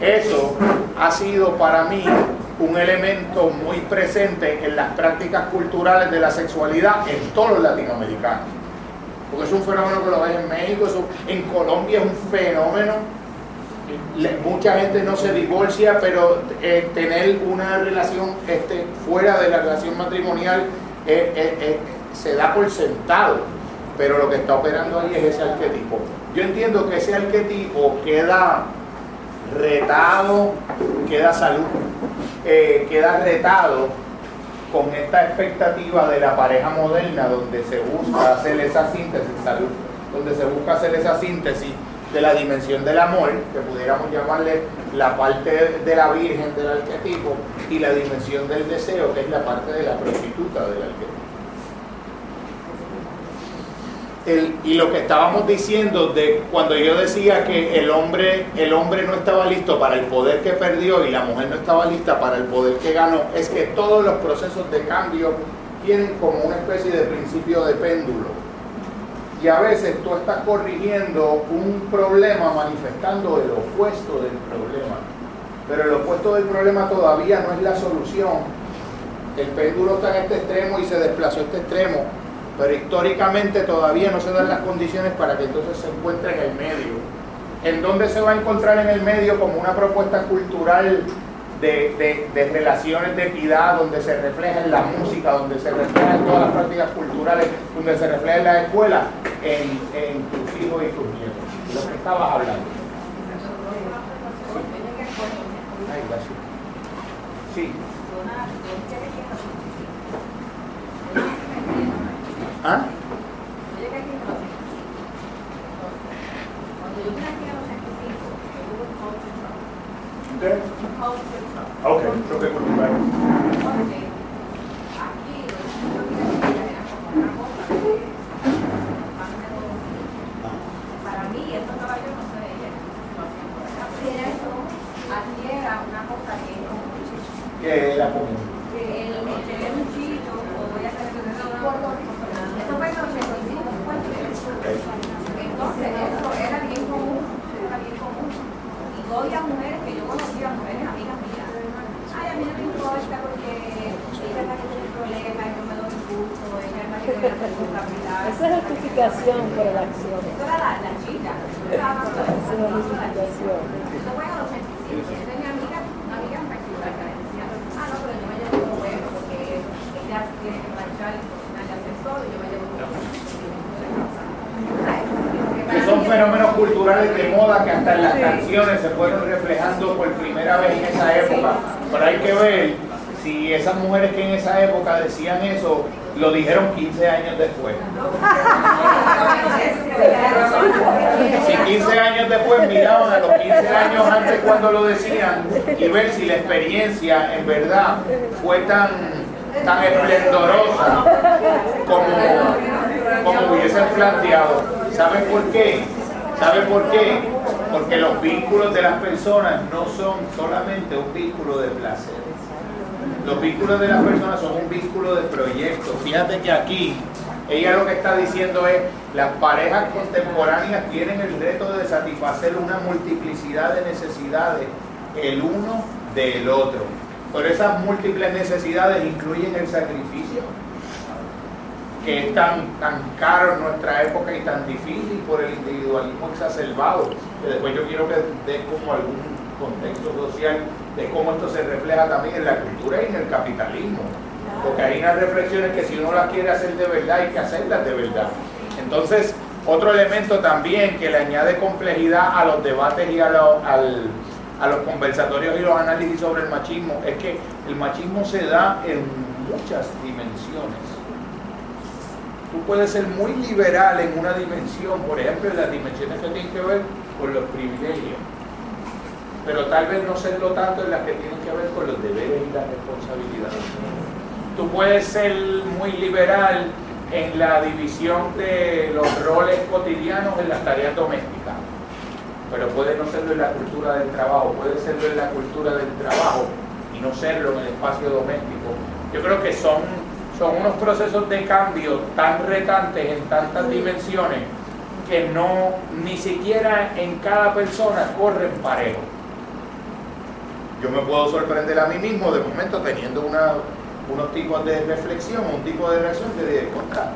Eso ha sido para mí un elemento muy presente en las prácticas culturales de la sexualidad en todos los latinoamericanos. Porque es un fenómeno que lo ves en México, en Colombia es un fenómeno. Mucha gente no se divorcia, pero eh, tener una relación este, fuera de la relación matrimonial eh, eh, se da por sentado. Pero lo que está operando ahí es ese arquetipo. Yo entiendo que ese arquetipo queda retado, queda salud, eh, queda retado con esta expectativa de la pareja moderna donde se busca hacer esa síntesis, donde se busca hacer esa síntesis de la dimensión del amor, que pudiéramos llamarle la parte de la virgen del arquetipo, y la dimensión del deseo, que es la parte de la prostituta del arquetipo. Y lo que estábamos diciendo de cuando yo decía que el hombre, el hombre no estaba listo para el poder que perdió y la mujer no estaba lista para el poder que ganó, es que todos los procesos de cambio tienen como una especie de principio de péndulo. Y a veces tú estás corrigiendo un problema manifestando el opuesto del problema. Pero el opuesto del problema todavía no es la solución. El péndulo está en este extremo y se desplazó este extremo pero históricamente todavía no se dan las condiciones para que entonces se encuentre en el medio. ¿En dónde se va a encontrar en el medio como una propuesta cultural de, de- de relaciones de equidad, donde se refleja en la música, donde se refleja en todas las prácticas culturales, donde se refleja en la escuela, en, tus hijos y tus nietos? Lo que estabas hablando. Sí. ¿Ah? Cuando yo vine aquí a los 65, yo tuve un coach ¿Qué? un coach Ok, choque cultural. porque aquí yo vine era de pan de dos. Para mí, no se. Pero era una cosa que es como ¿Qué es la comida? que el echarle un chito o voy a hacer eso esto fue en los 85 entonces eso era bien común era bien común y yo había mujeres que yo conocía mujeres amigas mías ay a mí no me importa porque ella es la que tiene problemas yo me doy gusto ella es la que tiene Esa es justificación por la acción. esto era la, chica es eso, justificación. Eso fue en los 85. Esa es mi amiga, una amiga en particular que me decía, ah, no, pero yo me llevo un huevo porque ella tiene que planchar y cocinar y hacer todo, y yo me llevo un huevo. Que son fenómenos culturales de moda que hasta en las canciones se fueron reflejando por primera vez en esa época. Pero hay que ver si esas mujeres que en esa época decían eso, lo dijeron 15 años después. Si 15 años después miraban a los 15 años antes cuando lo decían y ver si la experiencia en verdad fue tan, tan esplendorosa como, como hubiesen planteado. ¿Saben por qué? ¿Saben por qué? Porque los vínculos de las personas no son solamente un vínculo de placer. Los vínculos de las personas son un vínculo de proyecto. Fíjate que aquí ella lo que está diciendo es, las parejas contemporáneas tienen el reto de satisfacer una multiplicidad de necesidades, el uno del otro. Pero esas múltiples necesidades incluyen el sacrificio, que es tan, tan caro en nuestra época y tan difícil por el individualismo exacerbado. que después yo quiero que dé como algún contexto social de cómo esto se refleja también en la cultura y en el capitalismo. Porque hay unas reflexiones que si uno las quiere hacer de verdad, hay que hacerlas de verdad. Entonces, otro elemento también que le añade complejidad a los debates y a, lo- al- a los conversatorios y los análisis sobre el machismo es que el machismo se da en muchas dimensiones. Tú puedes ser muy liberal en una dimensión, por ejemplo, en las dimensiones que tienen que ver con los privilegios, pero tal vez no serlo tanto en las que tienen que ver con los deberes y las responsabilidades. Tú puedes ser muy liberal en la división de los roles cotidianos en las tareas domésticas, pero puede no serlo en la cultura del trabajo, puede serlo en la cultura del trabajo y no serlo en el espacio doméstico. Yo creo que son, son unos procesos de cambio tan retantes en tantas dimensiones que no, ni siquiera en cada persona corren parejo. Yo me puedo sorprender a mí mismo de momento teniendo unos tipos de reflexión, un tipo de reacción que de contra.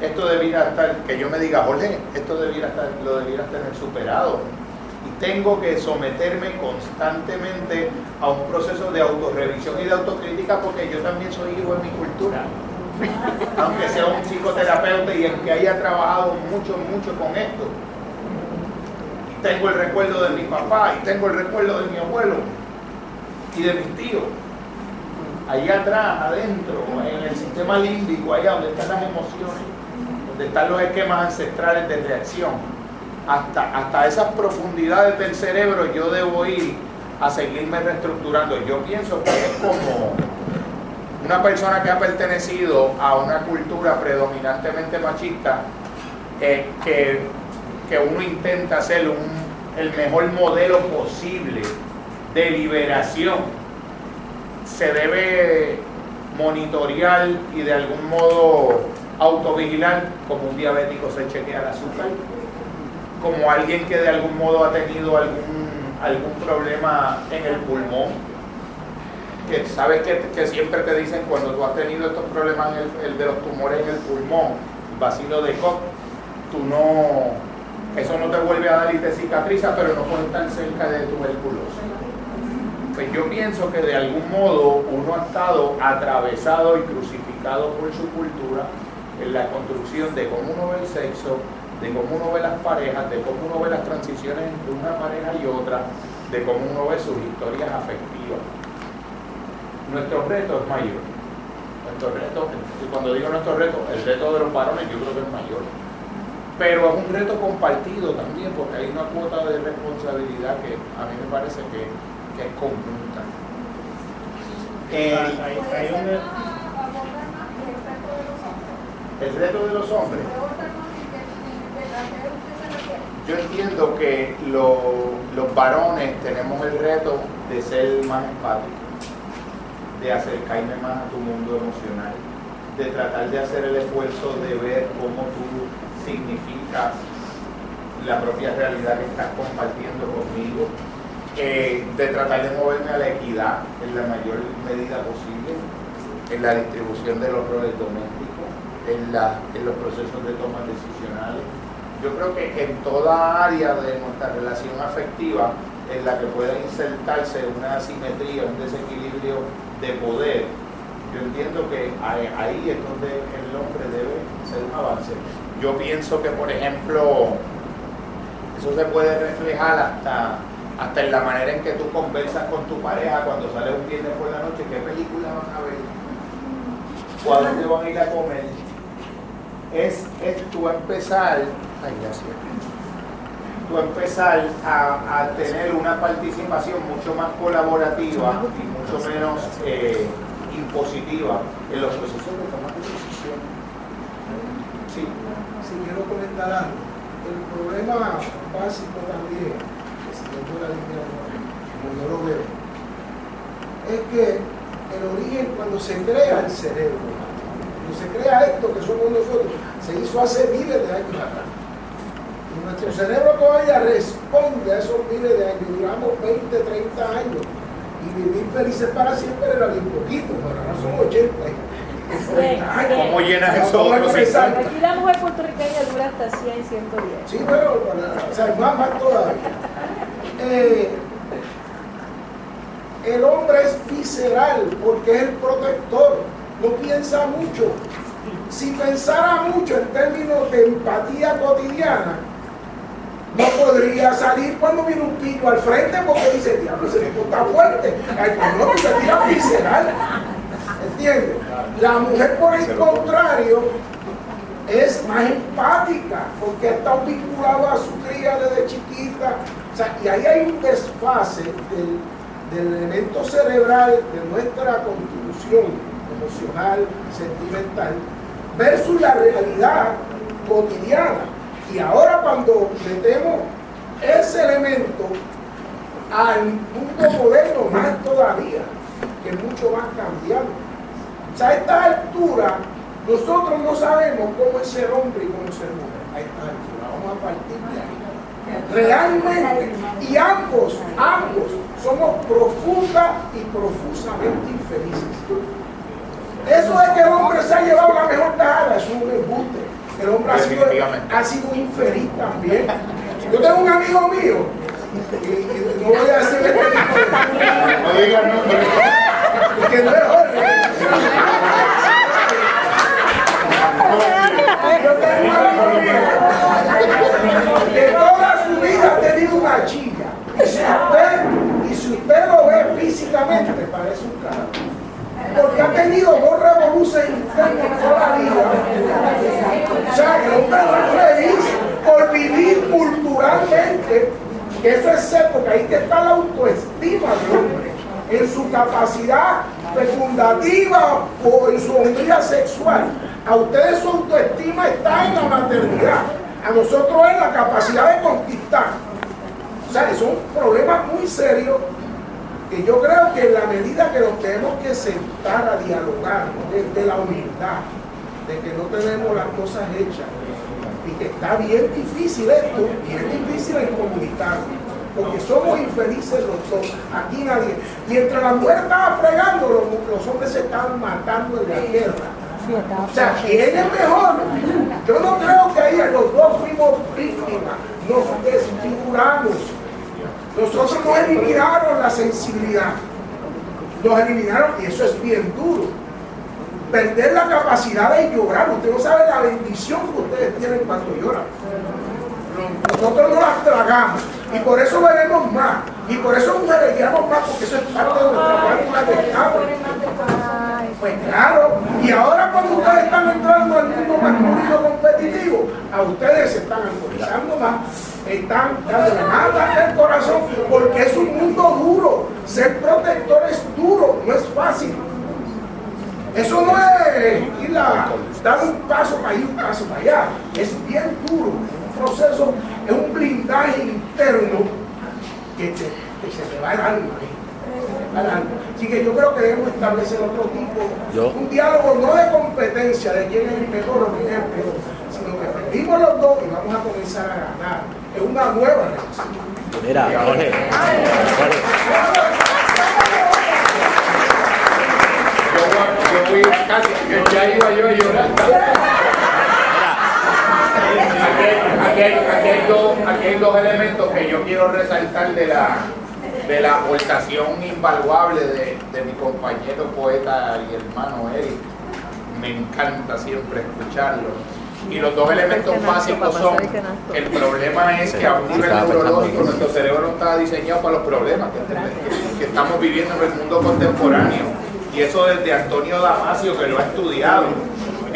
Esto debiera estar, que yo me diga, Jorge, esto debiera estar, lo debieras tener superado. Y tengo que someterme constantemente a un proceso de autorrevisión y de autocrítica porque yo también soy hijo de mi cultura. Aunque sea un psicoterapeuta y el que haya trabajado mucho, mucho con esto. Tengo el recuerdo de mi papá y tengo el recuerdo de mi abuelo y de mis tíos allá atrás, adentro, en el sistema límbico, allá donde están las emociones, donde están los esquemas ancestrales de reacción. Hasta, hasta esas profundidades del cerebro yo debo ir a seguirme reestructurando. Yo pienso que es como una persona que ha pertenecido a una cultura predominantemente machista, eh, que, que uno intenta hacer un, el mejor modelo posible de liberación se debe monitorear y de algún modo autovigilar como un diabético se chequea el azúcar, como alguien que de algún modo ha tenido algún, algún problema en el pulmón, que sabes que, que siempre te dicen cuando tú has tenido estos problemas el, el de los tumores en el pulmón, vacilo de Koch, tú no, eso no te vuelve a dar y te cicatriza, pero no puedes estar cerca de tuberculosis. Pues yo pienso que de algún modo uno ha estado atravesado y crucificado por su cultura en la construcción de cómo uno ve el sexo, de cómo uno ve las parejas, de cómo uno ve las transiciones entre una pareja y otra, de cómo uno ve sus historias afectivas. Nuestro reto es mayor. Nuestro reto, cuando digo nuestro reto, el reto de los varones yo creo que es mayor. Pero es un reto compartido también, porque hay una cuota de responsabilidad que a mí me parece que que es conjunta. Más el reto de los hombres. yo entiendo que lo- los varones tenemos el reto de ser más empáticos, de acercarme más a tu mundo emocional, de tratar de hacer el esfuerzo de ver cómo tú significas la propia realidad que estás compartiendo conmigo, eh, de tratar de moverme a la equidad en la mayor medida posible, en la distribución de los roles domésticos, en, los procesos de toma decisionales. Yo creo que en toda área de nuestra relación afectiva en la que pueda insertarse una asimetría, un desequilibrio de poder, yo entiendo que ahí, es donde el hombre debe hacer un avance. Yo pienso que, por ejemplo, eso se puede reflejar hasta, hasta en la manera en que tú conversas con tu pareja cuando sales un viernes por la noche, qué película van a ver, o a dónde van a ir a comer. Es, es tú empezar, ay, gracias, tú empezar a, a tener una participación mucho más colaborativa y mucho menos eh, impositiva en los procesos de toma de decisión. Sí. Si quiero comentar algo, el problema básico también, que siguiendo la línea como yo lo veo, es que el origen, cuando se crea el cerebro, cuando se crea esto que somos nosotros, se hizo hace miles de años atrás. Y nuestro cerebro todavía responde a esos miles de años, duramos 20, 30 años. Y vivir felices para siempre era bien poquito, pero ahora son 80. Cien, ¿Cómo llenas esos ¿Cómo otros empezar? 50? Aquí la mujer puertorriqueña dura hasta 100, 110. Sí, bueno, para- o sea, más, más todavía. Eh, el hombre es visceral porque es el protector, no piensa mucho. Si pensara mucho en términos de empatía cotidiana, no podría salir cuando viene un pillo al frente porque dice, diablo, ese tipo está fuerte. Ay, pues no, se tira visceral. ¿Entiendes? La mujer, por el contrario, es más empática porque está vinculado a su cría desde chiquita. O sea, y ahí hay un desfase del, del elemento cerebral de nuestra constitución emocional, sentimental, versus la realidad cotidiana. Y ahora cuando metemos ese elemento al mundo moderno, más todavía, que es mucho más cambiado. O sea, a esta altura, nosotros no sabemos cómo es ser hombre y cómo es ser mujer. A esta altura, vamos a partir de ahí. Realmente, y ambos, ambos, somos profunda y profusamente infelices. Eso de que el hombre se ha llevado la mejor tajada, es un embuste. El hombre ha sido, Definitivamente. ha sido infeliz también. Yo tengo un amigo mío, y, y no voy a decir este tipo de No digas nombres. que no es Jorge. Yo tengo un amigo mío que toda su vida ha tenido una chilla. Y si usted, y si usted lo ve físicamente, parece un carro. Porque ha tenido dos revoluciones internas toda la vida. O sea, que hombre no es feliz por vivir culturalmente. Que eso es ser, porque ahí que está la autoestima del hombre. En su capacidad fecundativa o en su hombría sexual. A ustedes su autoestima está en la maternidad. A nosotros es la capacidad de conquistar. O sea, son problemas muy serios que yo creo que en la medida que nos tenemos que sentar a dialogar desde la humildad, de que no tenemos las cosas hechas y que está bien difícil esto, bien difícil en comunicar, porque somos infelices los dos, aquí nadie. Y entre las mujeres estaba fregando, los, los hombres se estaban matando en la guerra. O sea, ¿quién es mejor? Yo no creo que ahí los dos fuimos víctimas, nos desfiguramos. Nosotros nos eliminaron la sensibilidad. Nos eliminaron, y eso es bien duro. Perder la capacidad de llorar. Usted no sabe la bendición que ustedes tienen cuando lloran. Nosotros no las tragamos. Y por eso bebemos más. Y por eso mujereamos más, porque eso es parte de nuestra válvula de escape. Pues claro, y ahora cuando ustedes están entrando al mundo masculino competitivo, a ustedes se están alcoholizando más, están dándole más el corazón, porque es un mundo duro. Ser protector es duro, no es fácil. Eso no es ir a dar un paso para ir, un paso para allá. Es bien duro, es un proceso, es un blindaje interno que, te- que se te va el alma. ahí. Así que yo creo que debemos establecer otro tipo, Yo- un diálogo no de competencia de quién es el mejor o el peor, sino que perdimos los dos y vamos a comenzar a ganar. Es una nueva relación. Mira, Jorge. Yo yo voy casi, que ya iba yo a llorar. Hay, aquí hay- aquí hay dos, aquí hay dos elementos que yo quiero resaltar de la, de la aportación invaluable de, de mi compañero poeta y hermano Eric. Me encanta siempre escucharlo. Y los dos elementos básicos son que el problema es que a un nivel neurológico nuestro cerebro no está diseñado para los problemas que, que estamos viviendo en el mundo contemporáneo. Y eso desde Antonio Damasio, que lo ha estudiado.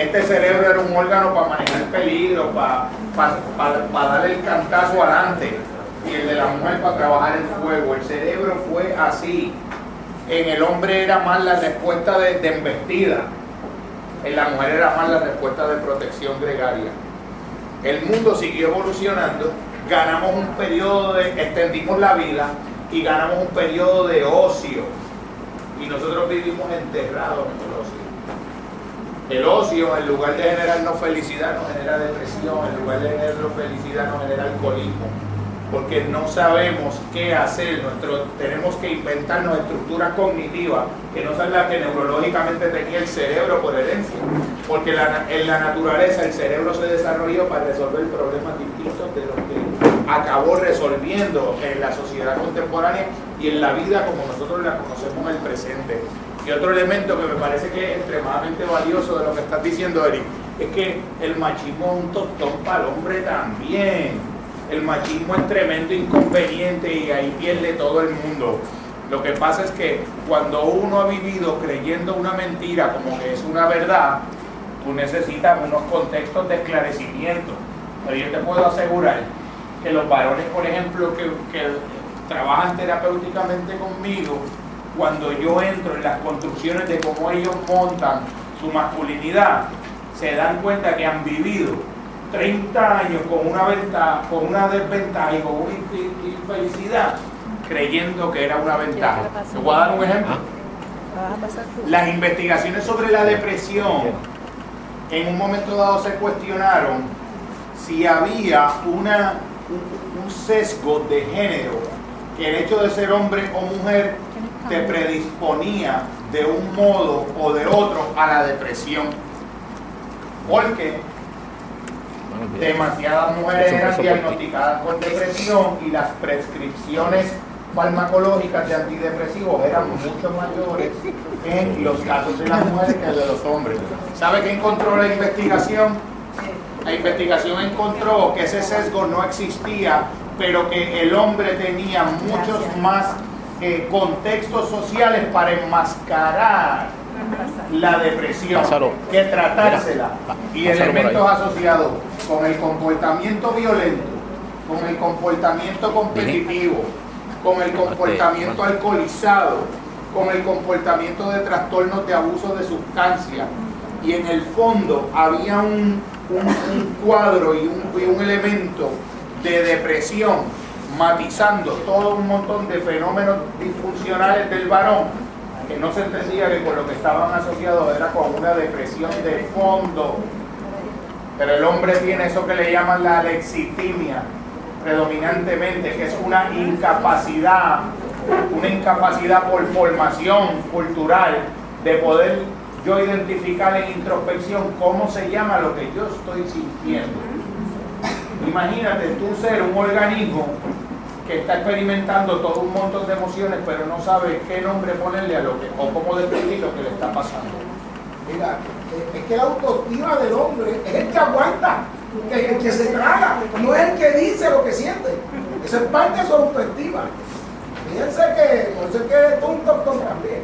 Este cerebro era un órgano para manejar peligro, para, para, para- para darle el cantazo adelante. Y el de la mujer para trabajar el fuego. El cerebro fue así. En el hombre era más la respuesta de, de embestida. En la mujer era más la respuesta de protección gregaria. El mundo siguió evolucionando, ganamos un periodo de, extendimos la vida y ganamos un periodo de ocio. Y nosotros vivimos enterrados en el ocio. El ocio, en lugar de generarnos felicidad, nos genera depresión, en lugar de generarnos felicidad, nos genera alcoholismo. porque no sabemos qué hacer. Nuestro, tenemos que inventarnos estructuras cognitivas que no son las que neurológicamente tenía el cerebro por herencia, porque en la naturaleza el cerebro se desarrolló para resolver problemas distintos de los que acabó resolviendo en la sociedad contemporánea y en la vida como nosotros la conocemos en el presente. Y otro elemento que me parece que es extremadamente valioso de lo que estás diciendo, Eric, es que el machismo es un tostón para el hombre también. El machismo es tremendo inconveniente y ahí pierde todo el mundo. Lo que pasa es que cuando uno ha vivido creyendo una mentira como que es una verdad, tú necesitas unos contextos de esclarecimiento. Pero yo te puedo asegurar que los varones, por ejemplo, que, que trabajan terapéuticamente conmigo, cuando yo entro en las construcciones de cómo ellos montan su masculinidad, se dan cuenta que han vivido 30 años con una ventaja, con una desventaja y con una infe- infelicidad, creyendo que era una ventaja. Te voy a dar un ejemplo. Vas a pasar tú. Las investigaciones sobre la depresión en un momento dado se cuestionaron si había una, un, un sesgo de género, que el hecho de ser hombre o mujer te predisponía de un modo o de otro a la depresión. Porque demasiadas mujeres eran diagnosticadas con depresión y las prescripciones farmacológicas de antidepresivos eran mucho mayores en los casos de las mujeres que de los hombres. ¿Sabe qué encontró la investigación? La investigación encontró que ese sesgo no existía, pero que el hombre tenía muchos más eh, contextos sociales para enmascarar la depresión Pásalo. que tratársela y pásalo elementos asociados con el comportamiento violento, con el comportamiento competitivo, con el comportamiento alcoholizado, con el comportamiento de trastornos de abuso de sustancia. Y en el fondo había un, un- un cuadro y un, y un elemento de depresión matizando todo un montón de fenómenos disfuncionales del varón que no se entendía que con lo que estaban asociados era con una depresión de fondo. Pero el hombre tiene eso que le llaman la lexitimia, predominantemente, que es una incapacidad, una incapacidad por formación cultural de poder yo identificar en introspección cómo se llama lo que yo estoy sintiendo. Imagínate tú ser un organismo que está experimentando todo un montón de emociones, pero no sabe qué nombre ponerle a lo que, o cómo describir lo que le está pasando. Mira, eh, es que la autoestima del hombre es el que aguanta, el que se traga, no es el que dice lo que siente. Eso es parte de su autoestima. Fíjense que, por eso es que es un doctor también.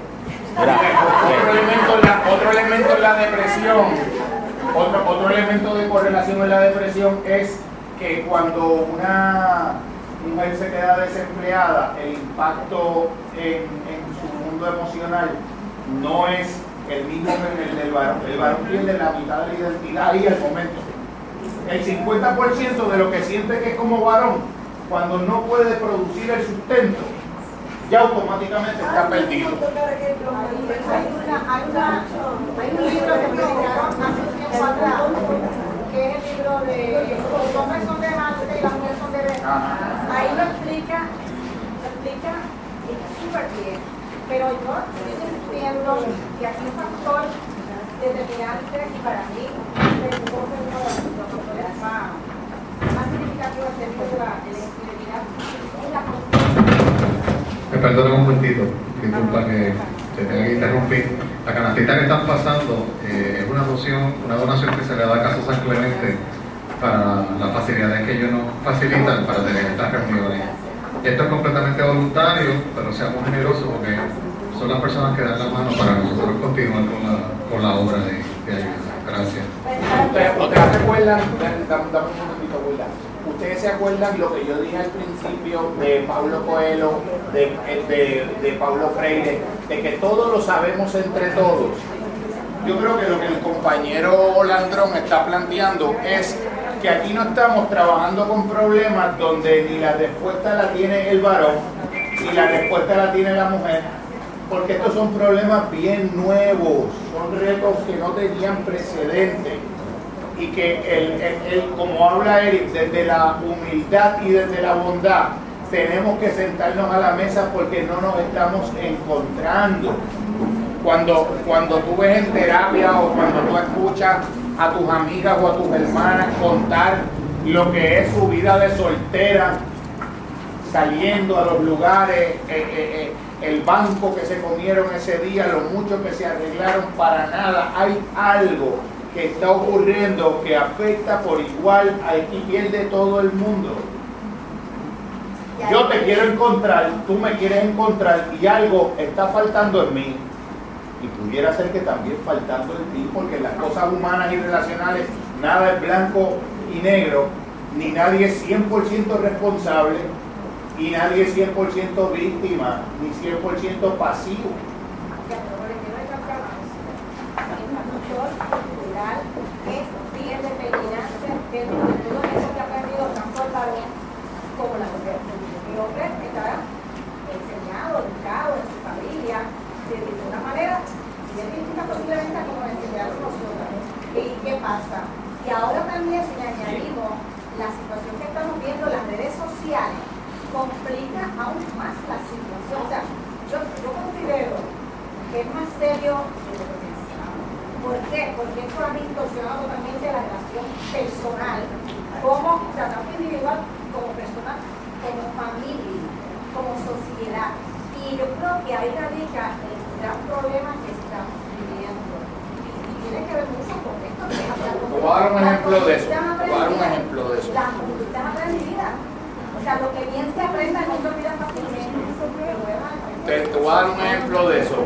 Mira, otro, eh, elemento en la, otro elemento en la depresión, otro, otro elemento de correlación en la depresión es que cuando una mujer se queda desempleada, el impacto en, en su mundo emocional no es el mismo que el del varón. El varón pierde la mitad de la identidad ahí al momento. El 50% de lo que siente que es como varón, cuando no puede producir el sustento, ya automáticamente está perdido. Hay, un libro que publicaron hace un tiempo atrás, que es el libro de Los hombres son de y las mujeres son de. Ahí lo explica, lo explica súper bien. Pero yo sigo insistiendo que aquí un factor determinante y para mí, que uno de los factores más, más significativos en términos de la infidelidad es la. Me perdonen un momentito, disculpa que te tenga que interrumpir. La canastita que están pasando eh, es una donación, una donación que se le da a Caso San Clemente para las facilidades que ellos nos facilitan para tener estas reuniones. Esto es completamente voluntario, pero seamos generosos porque son las personas que dan la mano para nosotros continuar con la, con la obra de, de ayuda. Gracias. Ustedes, ustedes se acuerdan, dame, dame- un momentito. Ustedes se acuerdan lo que yo dije al principio de Pablo Coelho, de, de, de Pablo Freire, de que todo lo sabemos entre todos. Yo creo que lo que el compañero Landrón está planteando es que aquí no estamos trabajando con problemas donde ni la respuesta la tiene el varón, ni la respuesta la tiene la mujer, porque estos son problemas bien nuevos, son retos que no tenían precedente. y que el, el- el- como habla Eric, desde la humildad y desde la bondad, tenemos que sentarnos a la mesa porque no nos estamos encontrando. Cuando, cuando tú ves en terapia o cuando tú escuchas a tus amigas o a tus hermanas contar lo que es su vida de soltera, saliendo a los lugares, eh, eh, eh, el banco que se comieron ese día, lo mucho que se arreglaron, para nada. Hay algo que está ocurriendo que afecta por igual al que pierde todo el mundo. Yo te quiero encontrar, tú me quieres encontrar y algo está faltando en mí. Y pudiera ser que también faltando en ti, porque las cosas humanas y relacionales, nada es blanco y negro, ni nadie es 100% responsable, y nadie es 100% víctima, ni 100% pasivo por ejemplo, hay campeonatos. El factor cultural es bien determinante dentro de todo eso que ha aprendido tanto el varón como la mujer. El hombre está enseñado, educado en su familia, de una manera bien distinta posiblemente a como le enseñaron nosotros. ¿Y qué pasa? Y ahora también si le añadimos la situación que estamos viendo en las redes sociales, complica aún más la situación. O sea, yo, yo considero que es más serio de lo que pensaba. ¿Por qué? Porque eso ha distorsionado totalmente la relación personal, como, o sea, tanto individual como personal, como familia, como sociedad. Y yo creo que ahí radica el gran problema que estamos viviendo. Y, y tiene que ver mucho con esto que es la Te voy a dar un la ejemplo de eso, conducta te voy a dar un aprendida. ejemplo de eso. La conducta aprendida. O sea, lo que bien se aprenda no se olvida fácilmente. Pero bueno, Te, te voy a dar un ejemplo de eso.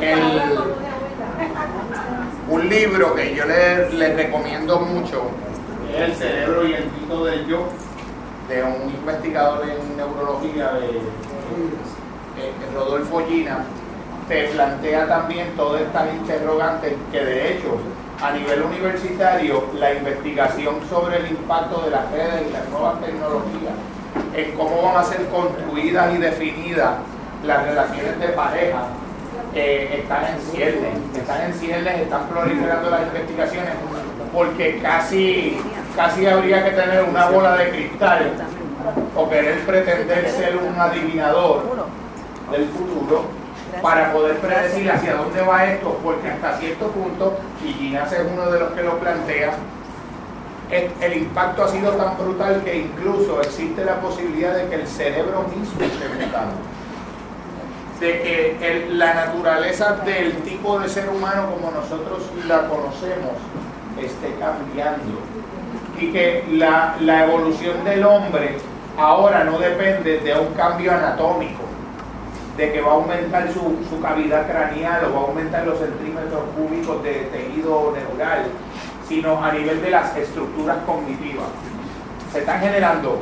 El- un libro que yo les le recomiendo mucho es El cerebro y el mito del yo, de un investigador en neurología de, eh, Rodolfo Gina, te plantea también todas estas interrogantes que de hecho a nivel universitario la investigación sobre el impacto de las redes y las nuevas tecnologías en cómo van a ser construidas y definidas las relaciones de pareja eh, están en ciernes, están en ciernes, están proliferando las investigaciones porque casi, casi habría que tener una bola de cristal o querer pretender ser un adivinador del futuro para poder predecir hacia dónde va esto, porque hasta cierto punto, y Ginás es uno de los que lo plantea, el, impacto ha sido tan brutal que incluso existe la posibilidad de que el cerebro mismo esté mutando. De que la naturaleza del tipo de ser humano como nosotros la conocemos esté cambiando. Y que la, la evolución del hombre ahora no depende de un cambio anatómico, de que va a aumentar su, su cavidad craneal o va a aumentar los centímetros cúbicos de tejido neural, sino a nivel de las estructuras cognitivas. Se están generando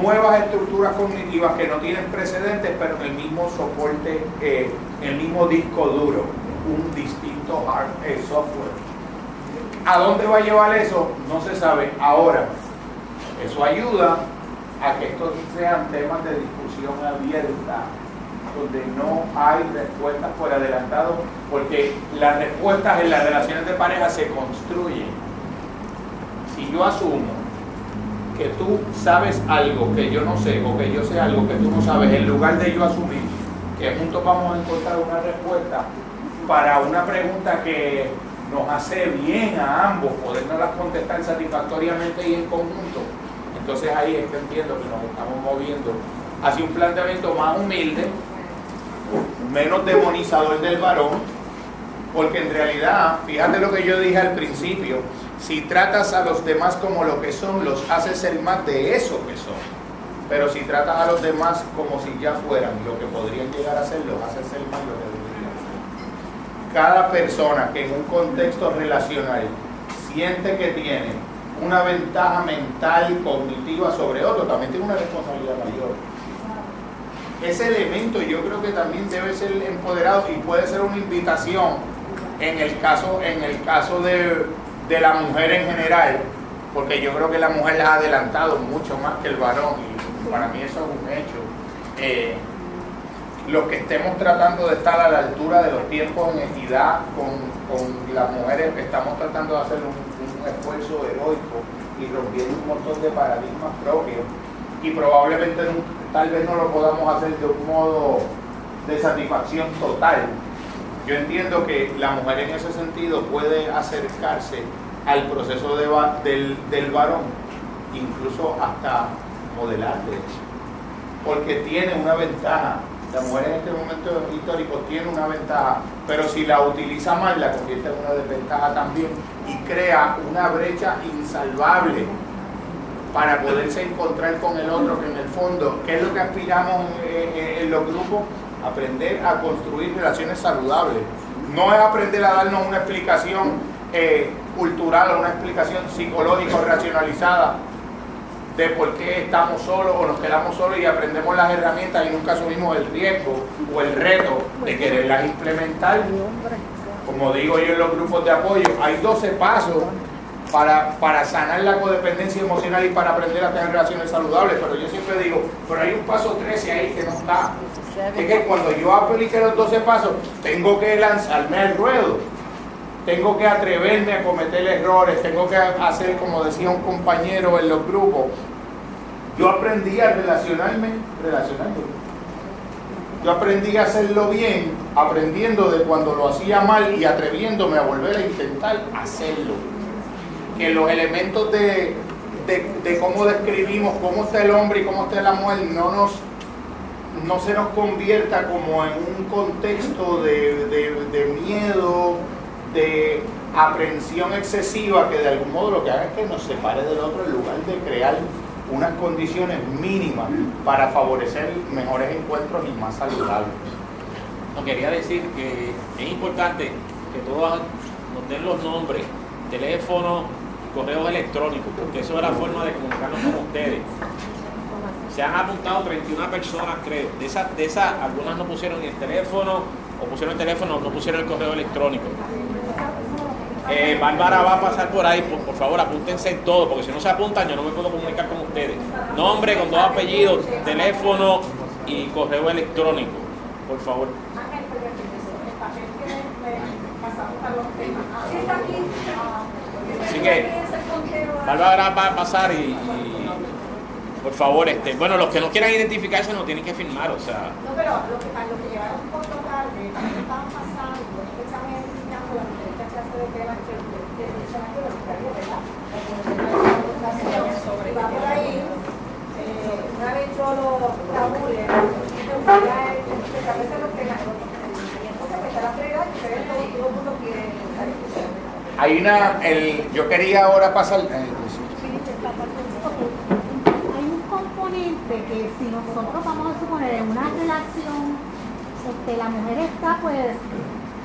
nuevas estructuras cognitivas que no tienen precedentes, pero en el mismo soporte, eh, el mismo disco duro, un distinto hard, eh, software. ¿A dónde va a llevar eso? No se sabe. Ahora, eso ayuda a que estos sean temas de discusión abierta, donde no hay respuestas por adelantado, porque las respuestas en las relaciones de pareja se construyen. Si yo asumo que tú sabes algo que yo no sé, o que yo sé algo que tú no sabes, en lugar de yo asumir que juntos vamos a encontrar una respuesta para una pregunta que nos hace bien a ambos, podernos contestar satisfactoriamente y en conjunto, entonces ahí es que entiendo que nos estamos moviendo hacia un planteamiento más humilde, menos demonizador del varón, porque en realidad, fíjate lo que yo dije al principio, si tratas a los demás como lo que son, los haces ser más de eso que son. Pero si tratas a los demás como si ya fueran lo que podrían llegar a ser, los haces ser más lo que deberían ser. Cada persona que en un contexto relacional siente que tiene una ventaja mental y cognitiva sobre otro, también tiene una responsabilidad mayor ese elemento yo creo que también debe ser empoderado y puede ser una invitación en el caso, en el caso de, de la mujer en general, porque yo creo que la mujer la ha adelantado mucho más que el varón y para mí eso es un hecho. Eh, los que estemos tratando de estar a la altura de los tiempos en equidad con, con las mujeres, estamos tratando de hacer un, un esfuerzo heroico y rompiendo un montón de paradigmas propios y probablemente no- tal vez no lo podamos hacer de un modo de satisfacción total. Yo entiendo que la mujer en ese sentido puede acercarse al proceso del, del varón, incluso hasta modelar, de hecho, porque tiene una ventaja. La mujer en este momento histórico tiene una ventaja, pero si la utiliza mal la convierte en una desventaja también y crea una brecha insalvable para poderse encontrar con el otro, que en el fondo, ¿qué es lo que aspiramos en, en- en los grupos? Aprender a construir relaciones saludables. No es aprender a darnos una explicación eh, cultural o una explicación psicológica o racionalizada de por qué estamos solos o nos quedamos solos y aprendemos las herramientas y nunca asumimos el riesgo o el reto de quererlas implementar. Como digo yo en los grupos de apoyo, hay 12 pasos para, para sanar la codependencia emocional y para aprender a tener relaciones saludables, pero yo siempre digo, pero hay un paso 13 ahí que no está. Es que cuando yo aplique los 12 pasos, tengo que lanzarme al ruedo, tengo que atreverme a cometer errores, tengo que hacer, como decía un compañero en los grupos, yo aprendí a relacionarme, relacionarme. Yo aprendí a hacerlo bien, aprendiendo de cuando lo hacía mal y atreviéndome a volver a intentar hacerlo. Que los elementos de, de, cómo describimos cómo está el hombre y cómo está la mujer no nos no se nos convierta como en un contexto de, de- miedo, de aprensión excesiva, que de algún modo lo que haga es que nos separe del otro en lugar de crear unas condiciones mínimas para favorecer mejores encuentros y más saludables. Quería decir que es importante que todos nos den los nombres, teléfono, correos electrónicos, porque eso es la forma de comunicarnos con ustedes. Se han apuntado 31 personas, creo. De esas, de esas, algunas no pusieron el teléfono, o pusieron el teléfono, no pusieron el correo electrónico. Eh, Bárbara va a pasar por ahí, por, por favor, apúntense todo, porque si no se apuntan yo no me puedo comunicar con ustedes. Nombre con dos apellidos, teléfono y correo electrónico, por favor. Así que, va a pasar y, por favor, este, bueno, los que no quieran identificarse no tienen que firmar, o sea, No, pero lo que, lo que llevaron un poco tarde, estaban pasando, examen explicando las diferentes clases de temas que los ¿verdad? Va por ahí, eh, una vez yo lo tabule, me gustaría explicarles los temas, y entonces pues está la prioridad y ustedes todo, todo el mundo quiere la discusión. Hay una, el, yo quería ahora pasar, eh, Hay un componente que si nosotros vamos a suponer en una relación, este, la mujer está pues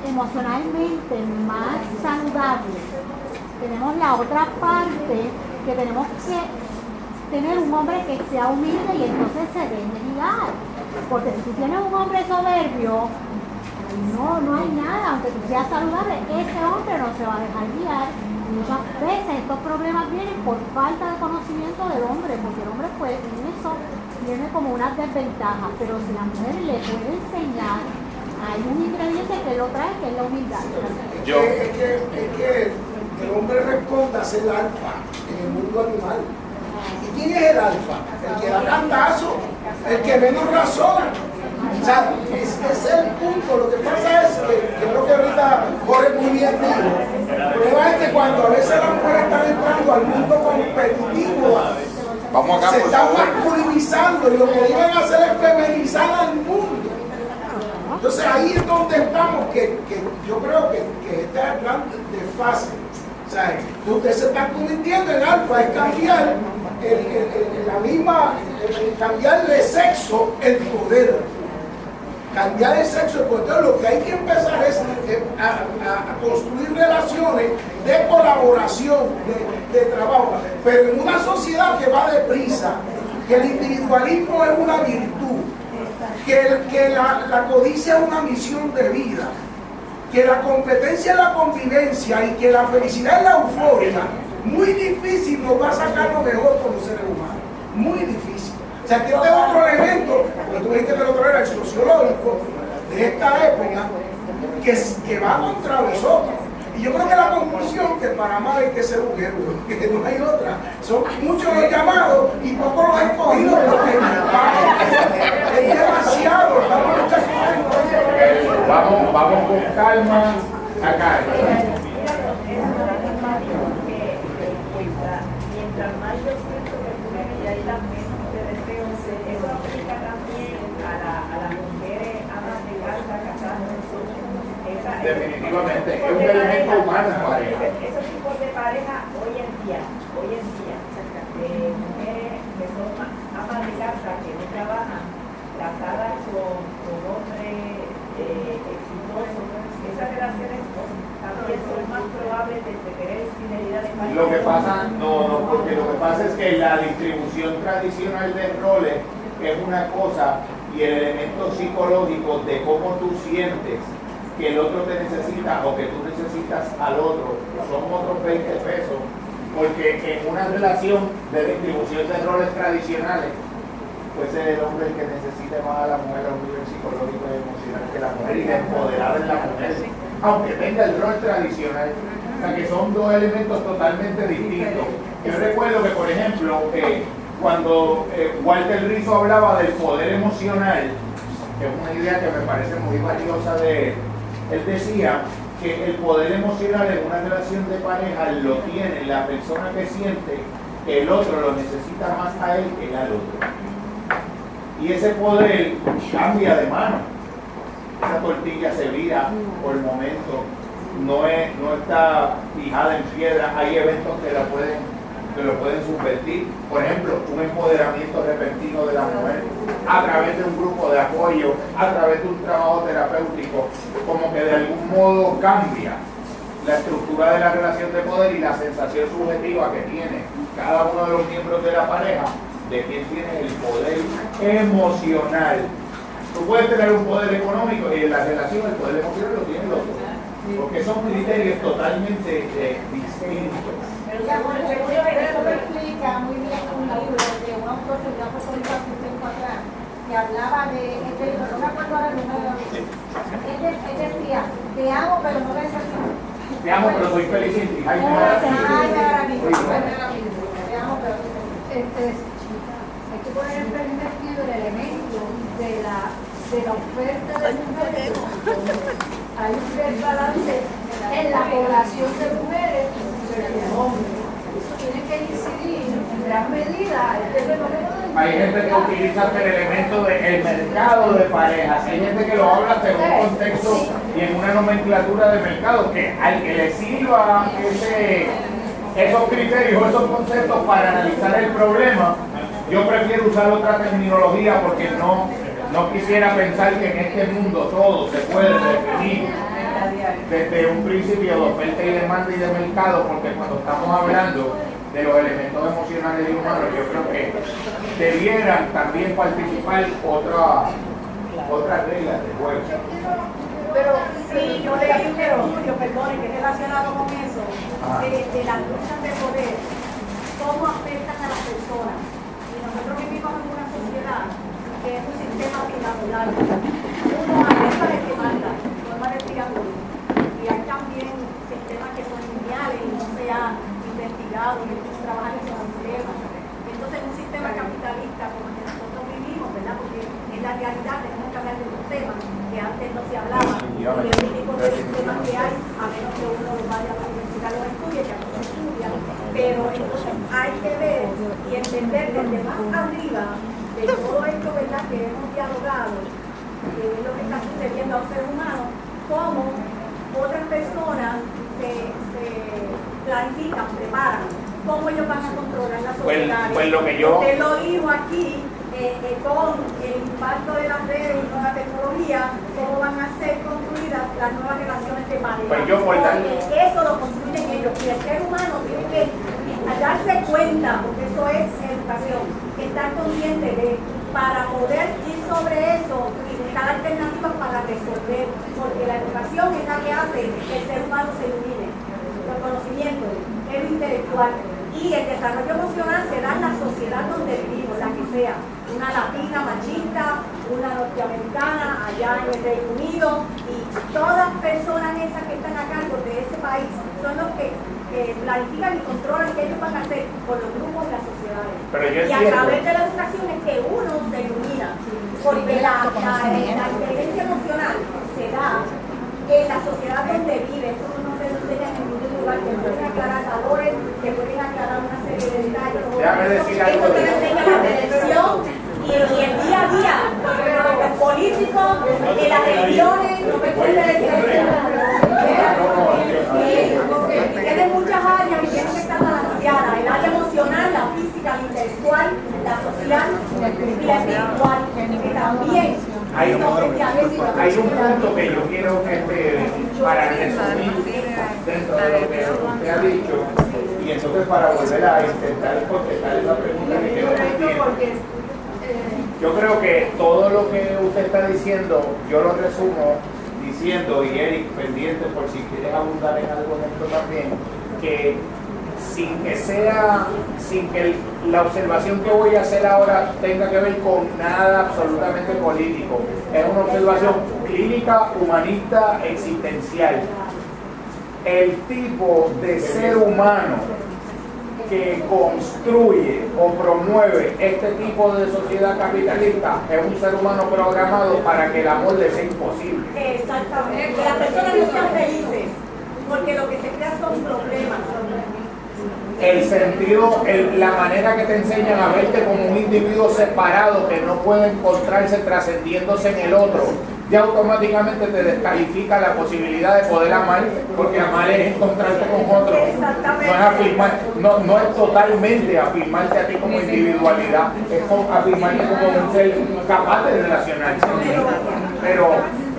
emocionalmente más saludable. Tenemos la otra parte que tenemos que tener un hombre que sea humilde y entonces se deje guiar. Porque si tienes un hombre soberbio, no, no hay nada, aunque tú seas saludable, ese hombre no se va a dejar guiar. Muchas veces estos problemas vienen por falta de conocimiento del hombre, porque el hombre pues en eso tiene como una desventaja, pero si la mujer le puede enseñar, hay un ingrediente que lo trae, que es la humildad. Yo- Es que, es que el hombre responda a ser el alfa en el mundo animal. ¿Y quién es el alfa? El que da cantazo, el que menos razona. O sea, es, es el punto. Lo que pasa es que, que creo que ahorita Jorge muy bien dijo. El problema es que cuando a veces las mujeres están entrando al mundo competitivo, vamos acá se por están favor. masculinizando y lo que deben hacer es feminizar al mundo. Entonces ahí es donde estamos, que, que yo creo que, que este es el gran desfase. O sea, usted se está convirtiendo en alfa, es cambiar el, el- el- la misma, cambiar de sexo el poder. Cambiar el sexo poder. Entonces, lo que hay que empezar es eh, a, construir relaciones de colaboración, de, trabajo. Pero en una sociedad que va deprisa, que el individualismo es una virtud, que, la codicia es una misión de vida, que la competencia es la convivencia y que la felicidad es la euforia, muy difícil nos va a sacar lo mejor como seres humanos. Muy difícil. O sea, que este es otro elemento, porque tú dijiste que el otro era el sociológico de esta época, que, que va contra nosotros. Y yo creo que la conclusión que para amar hay que ser mujer, que no hay otra. Son muchos los llamados y pocos los escogidos porque es demasiado, estamos cosas. Vamos, vamos con calma acá. Mientras más yo siento que tuve ella y la menos de deseo, eso aplica también a, la, a las mujeres amas de casa, casadas. Esa- Definitivamente, es un elemento humano en pareja. Esos tipos de pareja hoy en día, hoy en día, eh, mujeres que son amas de casa, que no trabajan, casadas con, con hombres eh, exitosos, esas relaciones también son más probables de tener infidelidad de pareja. Lo que pasa, no, no, porque lo que pasa es que la distribución tradicional de roles es una cosa y el elemento psicológico de cómo tú sientes que el otro te necesita o que tú necesitas al otro son otros 20 pesos. Porque en una relación de distribución de roles tradicionales, pues es el hombre el que necesita más a la mujer a un nivel psicológico y emocional que la mujer y de empoderar en la mujer, aunque tenga el rol tradicional. O sea que son dos elementos totalmente distintos. Yo recuerdo que, por ejemplo, eh, cuando eh, Walter Rizzo hablaba del poder emocional, que es una idea que me parece muy valiosa de él, decía que el poder emocional en una relación de pareja lo tiene la persona que siente que el otro lo necesita más a él que al otro. Y ese poder cambia de mano. Esa tortilla se vira por el momento, no, es, no está fijada en piedra, hay eventos que la pueden que lo pueden subvertir. Por ejemplo, un empoderamiento repentino de la mujer a través de un grupo de apoyo, a través de un trabajo terapéutico, como que de algún modo cambia la estructura de la relación de poder y la sensación subjetiva que tiene cada uno de los miembros de la pareja de quién tiene el poder emocional. Tú puedes tener un poder económico y en la relación el poder emocional lo tiene el otro. Porque son criterios totalmente eh, distintos. Ya, bueno, seguro que eso lo explica muy bien un libro de un autor que ya fue publicado hace un tiempo atrás, que hablaba de este libro, no me acuerdo ahora el número. Él, de- él decía, te amo pero no necesito. Te amo, pero soy feliz sin ti. Ay, te amo pero. Este, hay que poner en perspectiva el elemento de la, de la oferta de mujeres. Hay un desbalance en la población de mujeres versus hombres. Eso tiene que incidir en gran medida este fenómeno del Hay gente que utiliza el elemento del mercado de parejas, hay gente que lo habla según un contexto y en una nomenclatura de mercado, que al que le sirva ese, esos criterios, esos conceptos para analizar el problema, yo prefiero usar otra terminología porque no, no quisiera pensar que en este mundo todo se puede definir desde un principio de oferta y demanda y de mercado, porque cuando estamos hablando de los elementos emocionales y humanos, yo creo que debieran también participar otra- otras reglas de juego. Pero sí, yo leí un estudio, perdone, que es relacionado con eso, Ajá. de, de las luchas de poder, cómo afectan a las personas. Y nosotros vivimos en una sociedad que es un sistema piramidal. Uno arriba de que manda, forma de triángulo. Y hay también sistemas que son lineales y no se han hay que trabajar en esos sistemas. Entonces, un sistema capitalista como el que nosotros vivimos, ¿verdad? Porque en la realidad tenemos que hablar de un tema que antes no se hablaba, y de un tipo de sistemas que hay, a menos que uno vaya a investigar los estudios, que aquí se estudia, pero entonces hay que ver y entender desde más arriba de todo esto, ¿verdad? Que hemos dialogado, que es lo que está sucediendo a un ser humano, cómo otras personas se, se planifican, preparan, cómo ellos van a controlar la Pues- sociedad. pues lo que yo- Usted lo dijo aquí, eh, eh, con el impacto de las redes y con la tecnología, cómo van a ser construidas las nuevas relaciones de pareja. Pues yo por eso lo construyen ellos y el ser humano tiene que darse cuenta, porque eso es educación, estar consciente de, para poder ir sobre eso y buscar alternativas para resolver, porque la educación es la que hace que el ser humano se ilumine, los conocimientos, el intelectual y el desarrollo emocional se da en la sociedad donde vivimos, la que sea. una latina machista, una norteamericana allá en el Reino Unido y todas personas esas que están a cargo de ese país son los que eh, planifican y controlan qué ellos van a hacer por los grupos de las sociedades. Y a través de la educación es que uno se ilumina, porque la, la, la inteligencia emocional se da en la sociedad donde vive, eso no te lo enseñan te pueden aclarar valores, te pueden aclarar una serie de detalles. Eso te enseña la televisión y y el día a día, porque los políticos, y las religiones, no me pueden decir. Tienen muchas áreas y tienen que estar balanceadas, el área emocional, la física, la intelectual, la social y la espiritual, que también Hay un, hay un punto que yo quiero que este, para resumir dentro de lo que usted ha dicho y entonces para volver a intentar contestar esa pregunta que quedó pendiente. Yo creo que todo lo que usted está diciendo, yo lo resumo diciendo, y Eric, pendiente por si quieres abundar en algo de esto también, que sin que sea, sin que la observación que voy a hacer ahora tenga que ver con nada absolutamente político, es una observación clínica, humanista, existencial. El tipo de ser humano que construye o promueve este tipo de sociedad capitalista es un ser humano programado para que el amor le sea imposible. Exactamente. Que las personas no sean felices, porque lo que se crea son problemas. El sentido, el- la manera que te enseñan a verte como un individuo separado que no puede encontrarse trascendiéndose en el otro, ya automáticamente te descalifica la posibilidad de poder amar, porque amar es encontrarte con otro. No es afirmar, no, no es totalmente afirmarte a ti como individualidad, es afirmarte como un ser capaz de relacionarse. Pero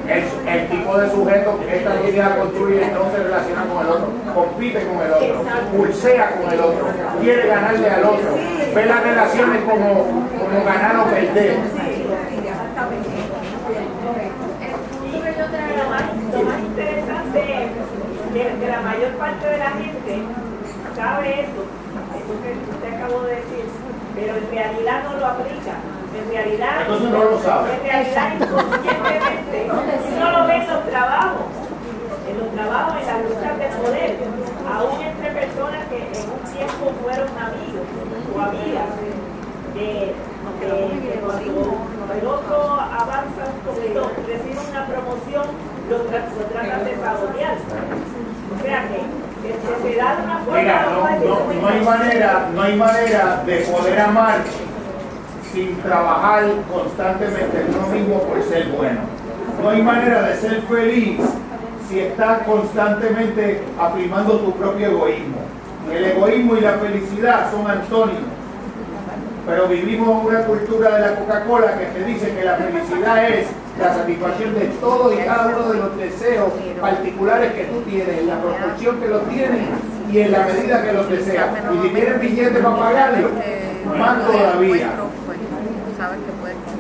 el, el tipo de sujeto que esta sociedad construye no se relaciona con el otro, compite con el otro, pulsea con el otro, quiere ganarle al otro, ve las relaciones como, como ganar o perder. Y lo más, lo más interesante es que, que la mayor parte de la gente sabe eso, eso que usted acabó de decir, pero en realidad no lo aplica. En realidad, Entonces no lo sabe. En realidad, inconscientemente, uno lo ve en los trabajos, en los trabajos, en las luchas de poder, aún entre personas que en un tiempo fueron amigos o amigas. que que- que cuando el otro avanza un poquito, recibe una promoción, lo, tra- tratan de sabotear. O sea que, que se- se da de una forma Mira, no, no- no hay manera, no hay manera de poder amar sin trabajar constantemente en uno mismo por ser bueno. No hay manera de ser feliz si estás constantemente afirmando tu propio egoísmo. El egoísmo y la felicidad son antónimos. Pero vivimos en una cultura de la Coca-Cola que te dice que la felicidad es la satisfacción de todo y cada uno de los deseos particulares que tú tienes, en la proporción que los tienes y en la medida que los deseas. Y si tienes billete para pagarlo, más todavía.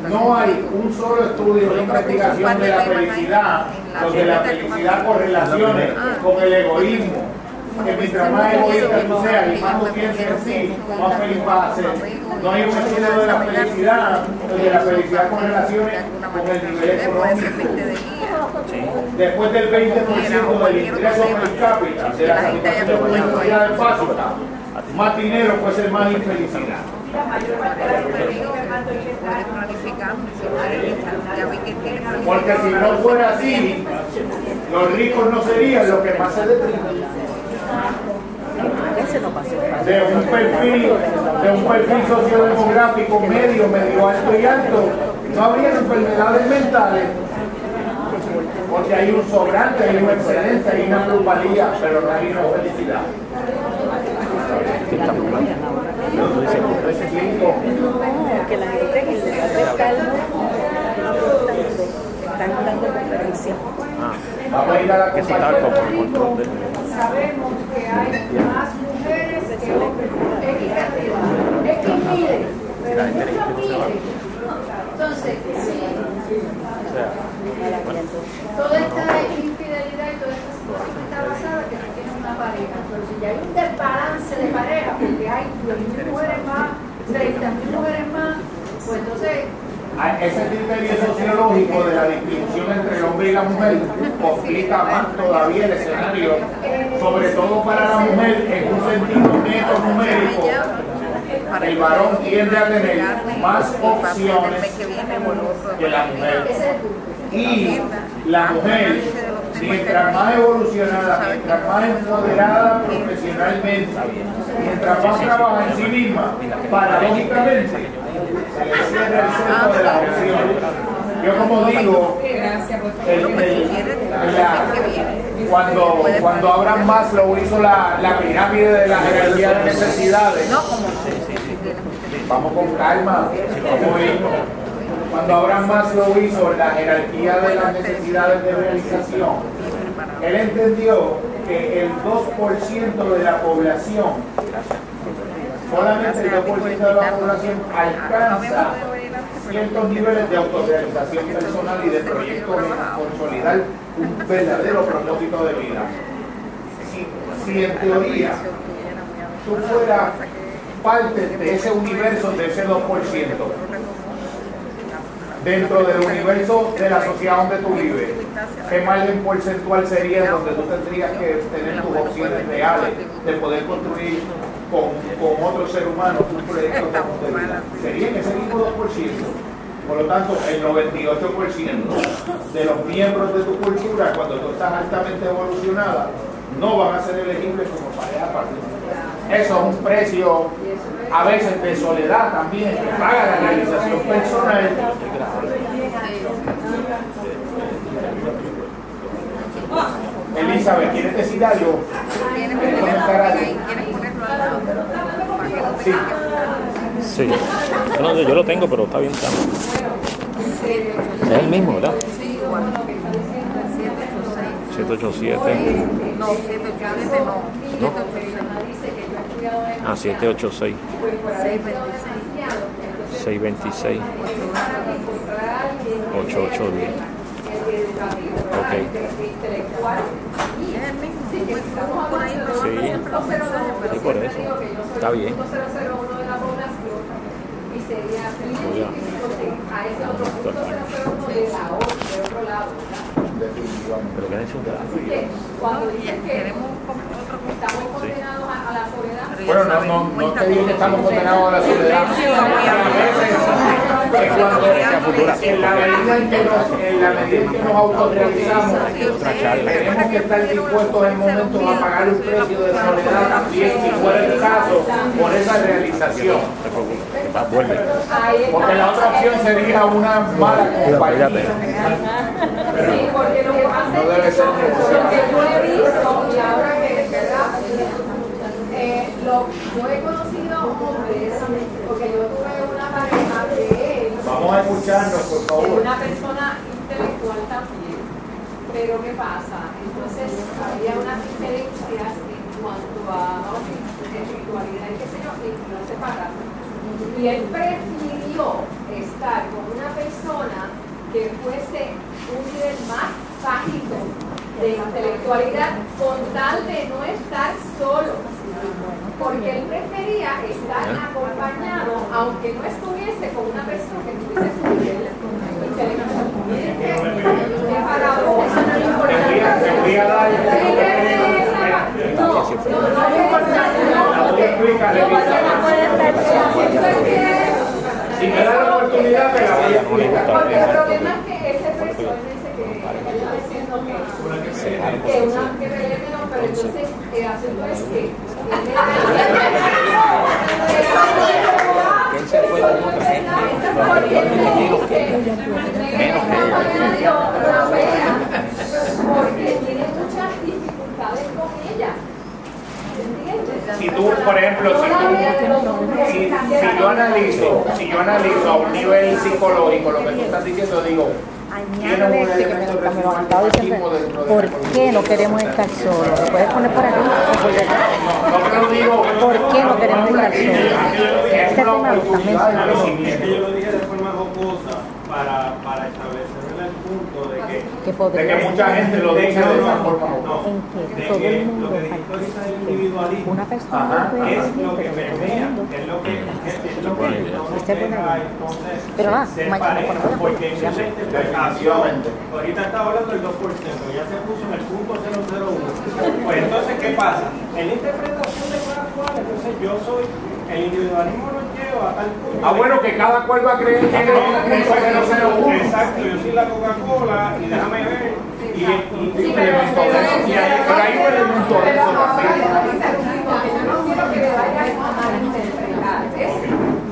No hay un solo estudio de investigación de la felicidad, donde la felicidad correlacione con el egoísmo. Que mientras más egoísta tú seas y más tú pienses en más feliz vas a ser. No hay un estudio de la felicidad, donde la felicidad correlacione con el nivel económico. Después del 20% del ingreso per cápita de la satisfacción de una necesidad básica, más dinero puede ser más infelicidad. la de la Porque si no fuera así, los ricos no serían los que más se deprimen. De un perfil, de un perfil sociodemográfico medio, medio alto y alto, no habría enfermedades mentales. Porque hay un sobrante, hay un excedente, hay una plusvalía, pero no hay una felicidad. No, que la gente en el están dando conferencias. Vamos a ir a la Que si estaba como el control de Sabemos que hay más mujeres que. Equimide. Pero muchos miles. Entonces, sí. Toda esta infidelidad y toda esta situación está basada que no tiene una pareja. Pero si ya hay un desbalance de pareja, porque hay 10.000 mujeres más, 30.000 mujeres más, pues entonces, A ese criterio sociológico de la distribución entre el hombre y la mujer complica más todavía el escenario, sobre todo para la mujer en un sentido neto numérico. El varón tiende a tener más opciones que la mujer. Y la mujer, mientras más evolucionada, mientras más empoderada profesionalmente, mientras más trabaja en sí misma, paradójicamente, Yo como digo, el- el- la- cuando, cuando Abraham Maslow hizo la, la pirámide de la jerarquía de necesidades, vamos con calma, vamos. Cuando Abraham Maslow hizo la jerarquía de las necesidades de realización, él entendió que el 2% de la población, solamente el 2% de la población alcanza ciertos niveles de autorrealización personal y de proyectos en consolidar un verdadero propósito de vida. Si, si en teoría tú fueras parte de ese universo, de ese 2%, dentro del universo de la sociedad donde tú vives, ¿qué margen porcentual sería donde tú tendrías que tener tus opciones reales de poder construir con, con otro ser humano un proyecto de vida? Sería en ese mismo 2%. Por lo tanto, el 98% de los miembros de tu cultura, cuando tú estás altamente evolucionada, no van a ser elegibles como pareja particular. Eso es un precio a veces de soledad también, que paga la realización personal. Elizabeth, ¿quieres decir algo? Sí. Sí. Yo, no- yo lo tengo, pero está bien. Está. Es el mismo, ¿verdad? 787. No, 787 no. Ah, 786. 626. 8810. Ok. Sí. Sí, por eso. Está bien. y sería Voy a- a ese otro punto 001 de la otra, de otro lado, ¿verdad? Pero quédense un pedazo. Así que cuando dicen que estamos condenados a, Bueno, no, no, no te digo que estamos condenados a la soledad. En la medida en que nos, en la medida en que nos autorrealizamos, tenemos que estar dispuestos en momentos a pagar un precio de soledad también, si fuera el caso, por esa realización. Porque la otra opción sería una mala compañía. Sí, porque lo que pasa es yo, lo que yo he visto y ahora que es verdad, eh, lo, yo he conocido hombres, porque yo tuve una pareja que él Vamos a escucharnos, por es favor. una persona intelectual también, pero ¿qué pasa? Entonces había unas diferencias en cuanto a vamos, espiritualidad y qué sé yo, y no se pagaron. Y él prefirió estar con una persona que fuese un nivel más bajito de intelectualidad con tal de no estar solo. Porque él prefería estar acompañado, aunque no estuviese con una persona que tuviese su nivel intelectual. Para vos. Te voy a dar- No, no, no es importante. No, porque Si me da la oportunidad, te la voy a explicar. porque el problema es que ese persona dice que está diciendo que, que una que pelee menos, pero entonces el asunto es Que Si tú, por ejemplo, si tú, analizo, si yo analizo a un nivel psicológico lo que tú estás diciendo, digo, este que me, lo han estado diciendo. ¿Por qué no queremos estar solos? ¿Lo puedes poner por aquí? por qué no queremos estar solos? Es Este una tema lo estás oportunidad de mencionando. crecimiento. Es que yo lo dije de forma jocosa para, para establecer el punto de que Que de podría que mucha gente lo dice de esa forma. en que de todo que el mundo individualismo una persona puede es decir, lo que permea, es lo que, es, lo que entonces Pero nada, mañana porque en ya. esa interpretación, ahorita estaba hablando del 2%, ya se puso en el punto 001. Pues entonces, ¿qué pasa? En la interpretación de cada cual, entonces yo soy, el individualismo nos Ah, bueno, que cada cual va a creer que es el 001. Exacto, yo soy la Coca-Cola y déjame ver. Y, pero- un eso ahora también. yo no quiero que me vayas a malinterpretar. Es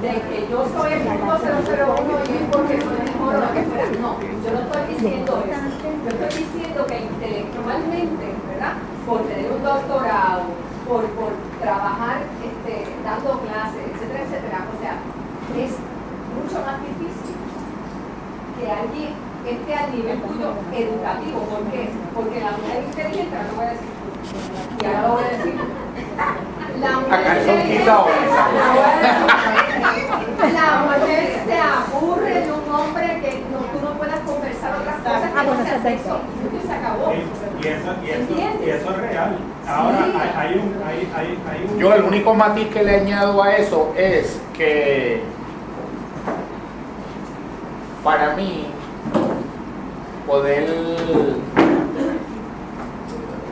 de que yo soy el punto 001 y es porque soy mejor o lo que fuera. No, yo no estoy diciendo eso. Yo estoy diciendo que intelectualmente, ¿verdad? Por tener un doctorado, por, por trabajar este, dando clases, etcétera, etcétera. O sea, es mucho más difícil que alguien esté al nivel tuyo educativo. ¿Por qué? Porque la mujer inteligente, ahora no voy a decir tú, y ahora lo voy a decir. La mujer inteligente, quitados. la mujer se aburre de un hombre que no, tú no puedas conversar otras cosas que Ah, no bueno, sea sexo. Y se acabó. Y eso, y eso, ¿Entiendes? y eso es real. Ahora, Sí. hay, hay un, hay, hay, hay un... Yo el único matiz que le añado a eso es que para mí poder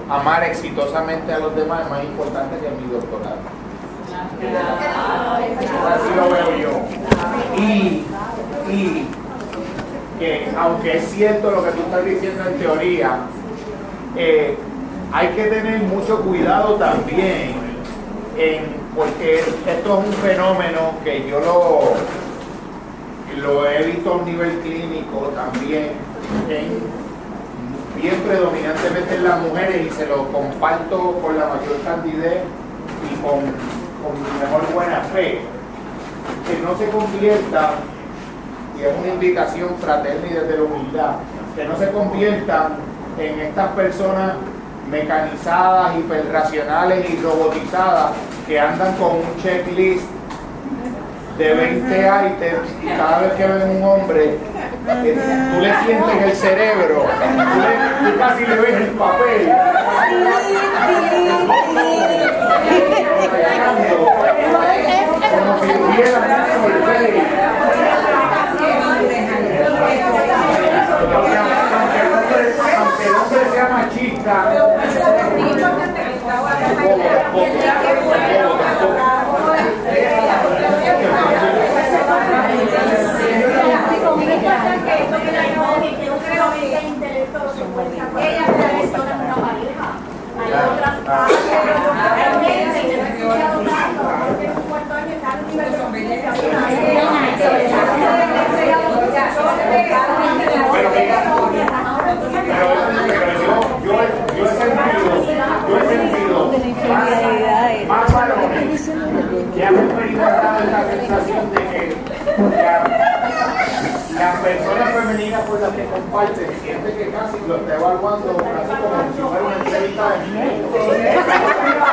amar exitosamente a los demás es más importante que mi doctorado. Así lo veo yo. Y, y que aunque es cierto lo que tú estás diciendo en teoría, eh, hay que tener mucho cuidado también en- porque esto es un fenómeno que yo lo, lo he visto a un nivel clínico también, en- bien predominantemente en las mujeres y se lo comparto con la mayor candidez y con, con mi mejor buena fe, que no se convierta, y es una invitación fraterna y desde la humildad, que no se conviertan en estas personas mecanizadas, hiperracionales y robotizadas que andan con un checklist de 20 ítems y cada vez que ven un hombre, eh, tú le sientes el cerebro, tú, le- tú casi le ves el papel. Como si tuvieran un solfeo. Aunque el hombre sea machista, Ella es una pareja. Hay otras padres, hay gente que no ha estudiado tanto, no tiene un cuarto año, está en la universidad. pero, pero yo, yo, he- yo he sentido, yo he sentido más, más varones que han experimentado esta sensación de que la- las personas femeninas por las que comparten sienten que casi lo está evaluando casi como si fuera una entrevista (laughs)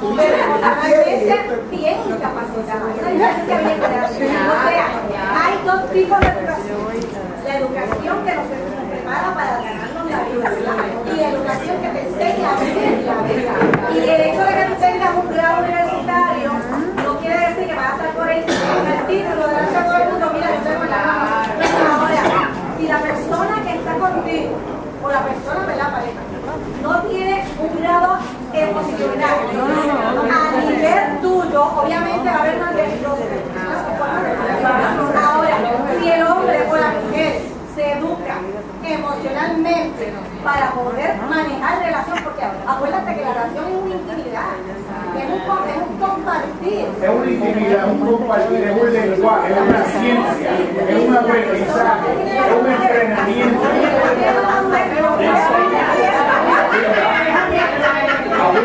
pero emocionalmente bien incapacitada. Bien. O sea, hay dos tipos de educación. La educación que nos prepara para ganarnos la vida y la educación que te enseña a vivir la vida. Y el hecho de que tú tengas un grado universitario no quiere decir que vas a estar por ahí con el título de todo el mundo. Mira, yo tengo la Ahora, si la persona que está contigo o la persona la pareja no tiene un grado emocional a nivel tuyo, obviamente va a haber más de Ahora, si el hombre o la mujer se educa emocionalmente para poder manejar relación, porque acuérdate que la relación es una intimidad, es un, es un compartir. Es una intimidad, es un compartir, es un lenguaje, es una ciencia, es un aprendizaje, es un entrenamiento. Mi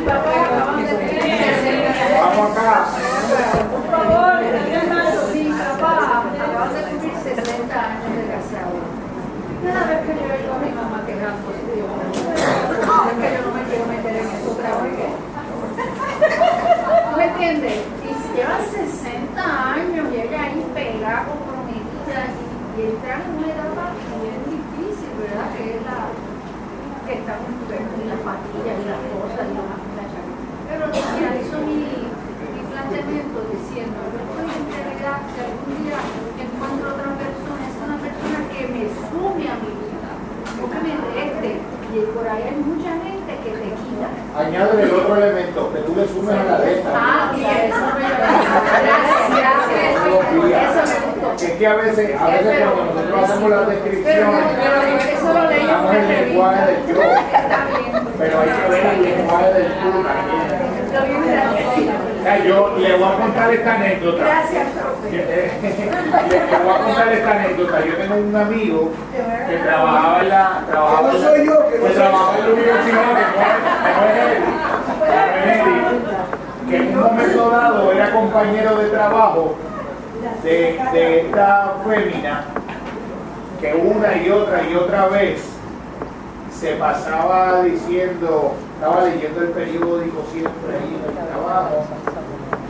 papá, de cumplir 60 años de. Cada vez que yo a mi mamá es yo no me quiero meter en estos trabajos. ¿Me entiendes? Y lleva 60 años y ella ahí pegada, comprometida, y en una las patillas y las cosas y las. Pero finalizo mi, mi planteamiento diciendo, yo estoy en realidad que algún día encuentro otra persona, es una persona que me sume a mi vida, no que me reste. Y por ahí hay mucha gente que. Añade el otro elemento, que tú le sumes a la de esta. Ah, y eso me Gracias, gracias. Eso me gustó. Es que a veces, a veces cuando nosotros hacemos las descripciones, una el lenguaje del (laughs) yo, pero hay que ver el lenguaje del tú también. Yo le voy a contar esta anécdota. Gracias, (laughs) profe. Le voy a contar esta anécdota. Yo tengo un amigo que trabajaba en la. Trabajaba Que no soy yo, que no que soy trabajaba en la universidad, que no que es él, que en un momento dado era compañero de trabajo de, de esta fémina que una y otra y otra vez se pasaba diciendo, estaba leyendo el periódico siempre ahí en el trabajo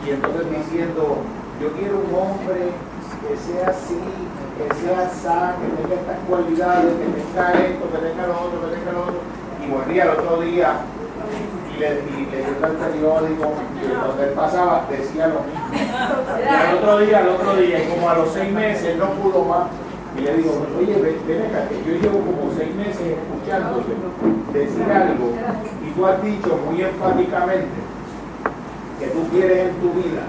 y entonces diciendo, yo quiero un hombre que sea así, que sea sano, que tenga estas cualidades, que tenga esto, que tenga lo otro, que tenga lo otro. Y volvía al otro día y le leyendo el periódico, donde él pasaba, decía lo mismo. Y al otro día, al otro día, y como a los seis meses no pudo más. Y le digo, oye, ven, acá, que yo llevo como seis meses escuchándote decir algo y tú has dicho muy enfáticamente que tú quieres en tu vida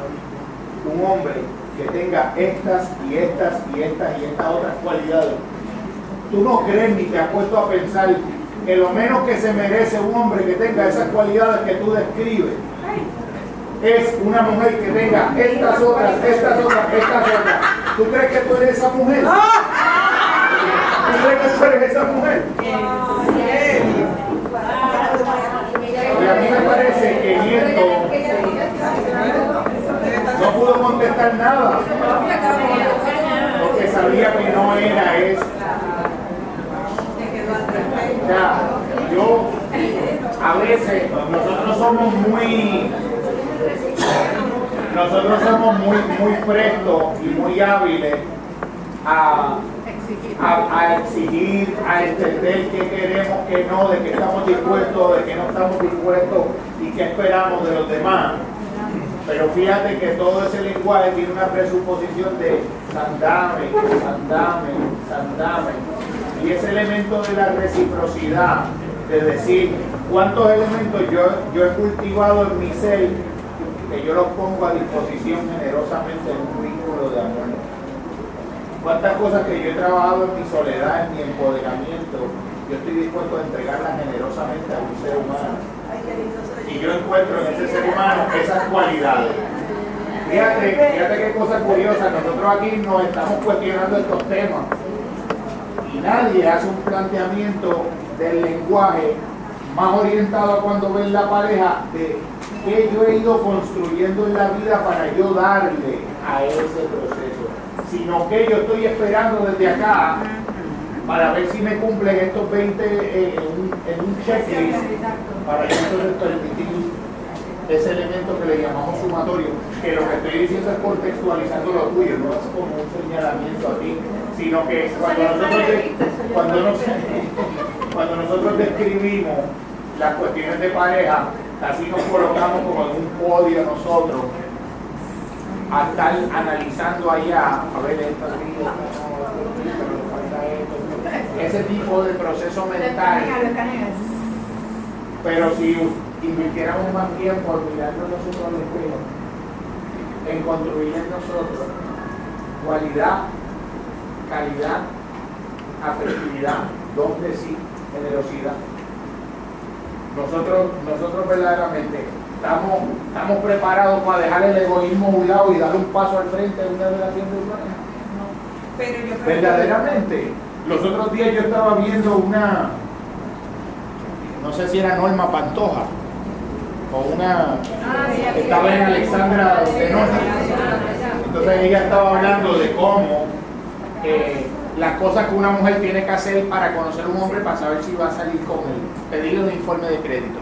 un hombre que tenga estas y estas y estas y estas otras cualidades. Tú no crees ni te has puesto a pensar que lo menos que se merece un hombre que tenga esas cualidades que tú describes es una mujer que tenga estas otras, estas otras, estas otras. ¿Tú crees que tú eres esa mujer? ¿Tú crees que tú eres esa mujer? Y a mí me parece que Nieto no pudo contestar nada porque sabía que no era eso. Sea, yo a veces nosotros somos muy nosotros somos muy muy prestos y muy hábiles a, a, exigir, a entender qué queremos, qué no, de qué estamos dispuestos, de qué no estamos dispuestos y qué esperamos de los demás. Pero fíjate que todo ese lenguaje tiene una presuposición de sandame, sandame, sandame. Y ese elemento de la reciprocidad, de decir cuántos elementos yo, yo he cultivado en mi ser, que yo los pongo a disposición generosamente en un vínculo de amor. Cuántas cosas que yo he trabajado en mi soledad, en mi empoderamiento, yo estoy dispuesto a entregarlas generosamente a un ser humano. Y yo encuentro en ese ser humano esas cualidades. Fíjate, fíjate qué cosa curiosa, nosotros aquí nos estamos cuestionando estos temas y nadie hace un planteamiento del lenguaje más orientado a cuando ven la pareja de qué yo he ido construyendo en la vida para yo darle a ese proceso, sino que yo estoy esperando desde acá para ver si me cumplen estos 20 eh, en, un, en un checklist para yo entonces permitir ese elemento que le llamamos sumatorio, que lo que estoy diciendo es contextualizando lo tuyo, no es como un señalamiento a ti, sino que cuando nosotros, cuando nos- cuando nosotros describimos las cuestiones de pareja, así nos colocamos como en un podio nosotros, a estar analizando allá, a ver esto ese tipo de proceso mental. Pero si invirtiéramos más tiempo en mirarnos nosotros al espejo, en construir en nosotros cualidad, calidad, afectividad, don de sí, generosidad. Nosotros, nosotros verdaderamente estamos, estamos preparados para dejar el egoísmo a un lado y dar un paso al frente de una relación de humana. Pero yo creo Verdaderamente. Los otros días yo estaba viendo una, no sé si era Norma Pantoja, o una, estaba en Alexandra Zenona. Entonces ella estaba hablando de cómo eh, las cosas que una mujer tiene que hacer para conocer a un hombre para saber si va a salir con él. Pedirle un informe de crédito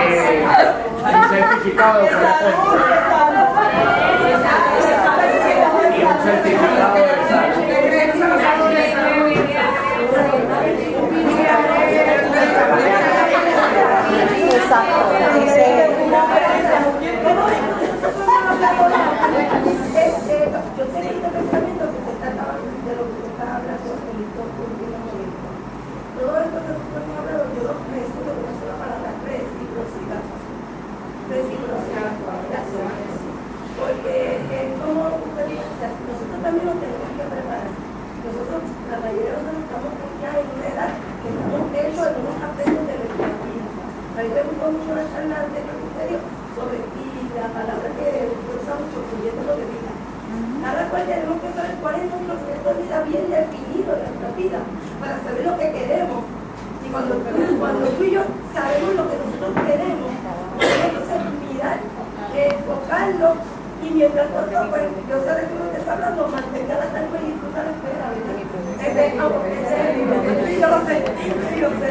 eh, certificado y un certificado de gustó mucho la charla que usted dio sobre, y la palabra que usa mucho, fluyendo de vida. Cada cual tenemos que saber cuál es nuestro proyecto de vida bien definido en nuestra vida, para saber lo que queremos. Y cuando, cuando tú y yo sabemos lo que nosotros queremos, entonces mirar, enfocarlo, y mientras tanto, pues, yo sé de qué me está hablando, mantenga la calma y disfruta la espera, ¿verdad? Ese- aunque ese- Sí, yo lo sé, sí lo sé.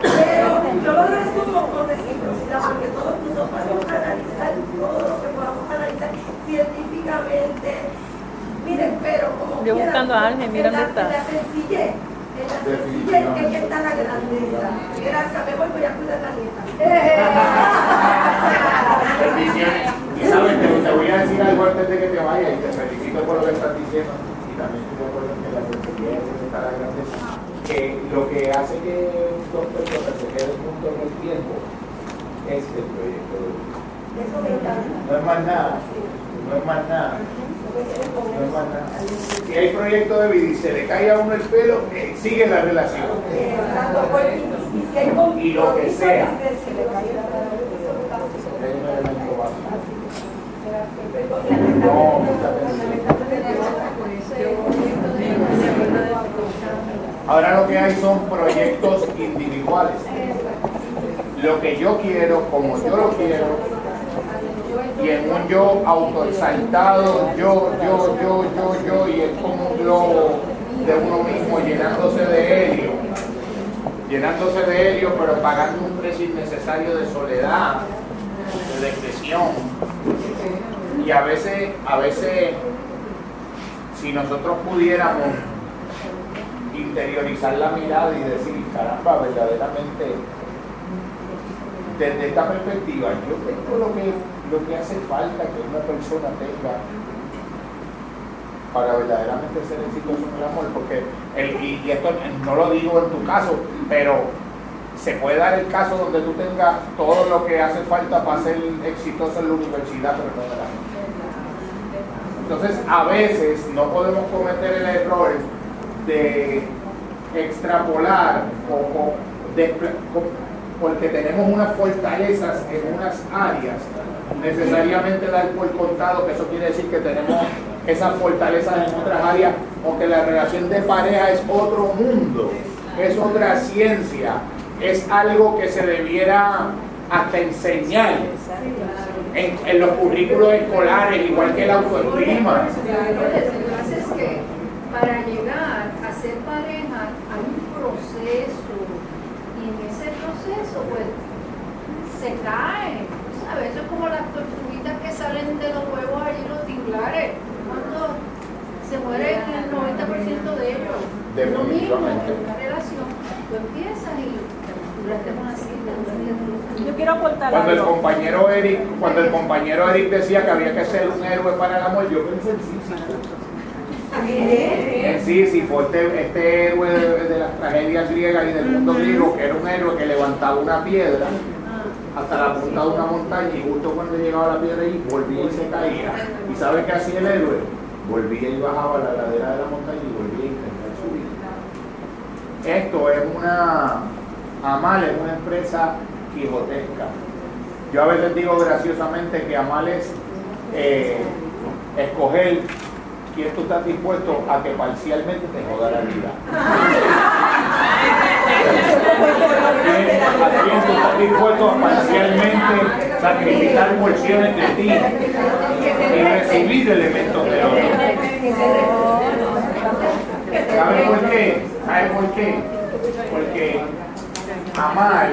Pero yo lo resumo con reciprocidad, porque todos nosotros podemos analizar todo lo que podamos analizar científicamente. Miren, pero como Yo quiera, buscando a Ángel, mira dónde está. La sencillez, en la sencillez que está la grandeza. Gracias, me voy, voy a cuidar la nieta. (laughs) Bendiciones. Y sabes, te, te voy a decir algo antes de que te vayas y te felicito por lo que estás diciendo. Y también estoy de acuerdo en que la sencillez está la grandeza. Que lo que hace que dos personas se queden juntos en el tiempo es el proyecto de vida. Eso me encanta. No es más nada. No es más nada. Si hay proyecto de vida y se le cae a uno el pelo, eh, sigue la relación. Y- lo que sea. Ahora lo que hay son proyectos individuales. Lo que yo quiero, como yo lo quiero, y en un yo autoexaltado, yo, yo, yo, yo, yo, y es como un globo de uno mismo llenándose de helio, llenándose de helio, pero pagando un precio innecesario de soledad, de depresión. Y a veces, a veces, si nosotros pudiéramos interiorizar la mirada y decir, caramba, verdaderamente, desde esta perspectiva, yo tengo lo que, lo que hace falta que una persona tenga para verdaderamente ser exitoso en el amor, porque, el, y, esto no lo digo en tu caso, pero se puede dar el caso donde tú tengas todo lo que hace falta para ser exitoso en la universidad, pero no en el amor. Entonces, a veces no podemos cometer el error de extrapolar o, porque tenemos unas fortalezas en unas áreas, necesariamente dar por contado que eso quiere decir que tenemos esas fortalezas en otras áreas o que la relación de pareja es otro mundo, es otra ciencia, es algo que se debiera hasta enseñar en, los currículos escolares, igual que la autoestima. Para llegar a ser pareja hay un proceso y en ese proceso pues se cae. ¿Sabes? Eso es como las tortuguitas que salen de los huevos allí, los tinglares. Cuando se mueren el 90% de ellos. Lo mismo una relación. Tú empiezas y cita, duraste Yo quiero aportar Cuando el algo. compañero Eric, cuando el compañero Eric decía que había que ser un héroe para el amor, yo pensé en Sísifo. En Sísifo, este, este héroe de, de las tragedias griegas y del mundo griego, que era un héroe que levantaba una piedra hasta la punta de una montaña y justo cuando llegaba a la piedra y volvía y se caía. ¿Y sabe qué hacía el héroe? Volvía y bajaba la ladera de la montaña y volvía a intentar subir. Esto es una, Amal es una empresa quijotesca. Yo a veces digo graciosamente que Amal es eh, escoger quién tú estás dispuesto a que parcialmente te joda la vida. (laughs) ¿A quién tú estás dispuesto a parcialmente sacrificar porciones de ti y recibir elementos de otro? ¿Sabes por qué? ¿Sabes por qué? Porque amar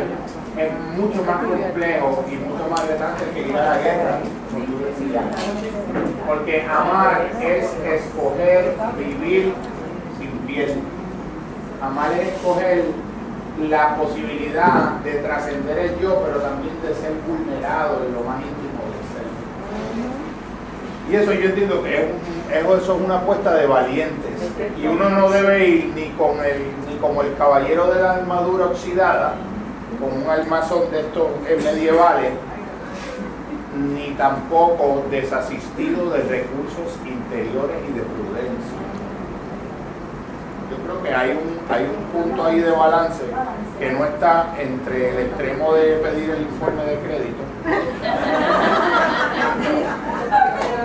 es mucho más complejo y mucho más retante que ir a la guerra. Porque amar es escoger vivir sin piel. Amar es escoger la posibilidad de trascender el yo, pero también de ser vulnerado en lo más íntimo del ser. Y eso yo entiendo que es- eso es una apuesta de valientes. Y uno no debe ir ni, con el, ni como el caballero de la armadura oxidada, con un armazón de estos eh, medievales, ni tampoco desasistido de recursos interiores y de prudencia. Yo creo que hay un, hay un punto ahí de balance que no está entre el extremo de pedir el informe de crédito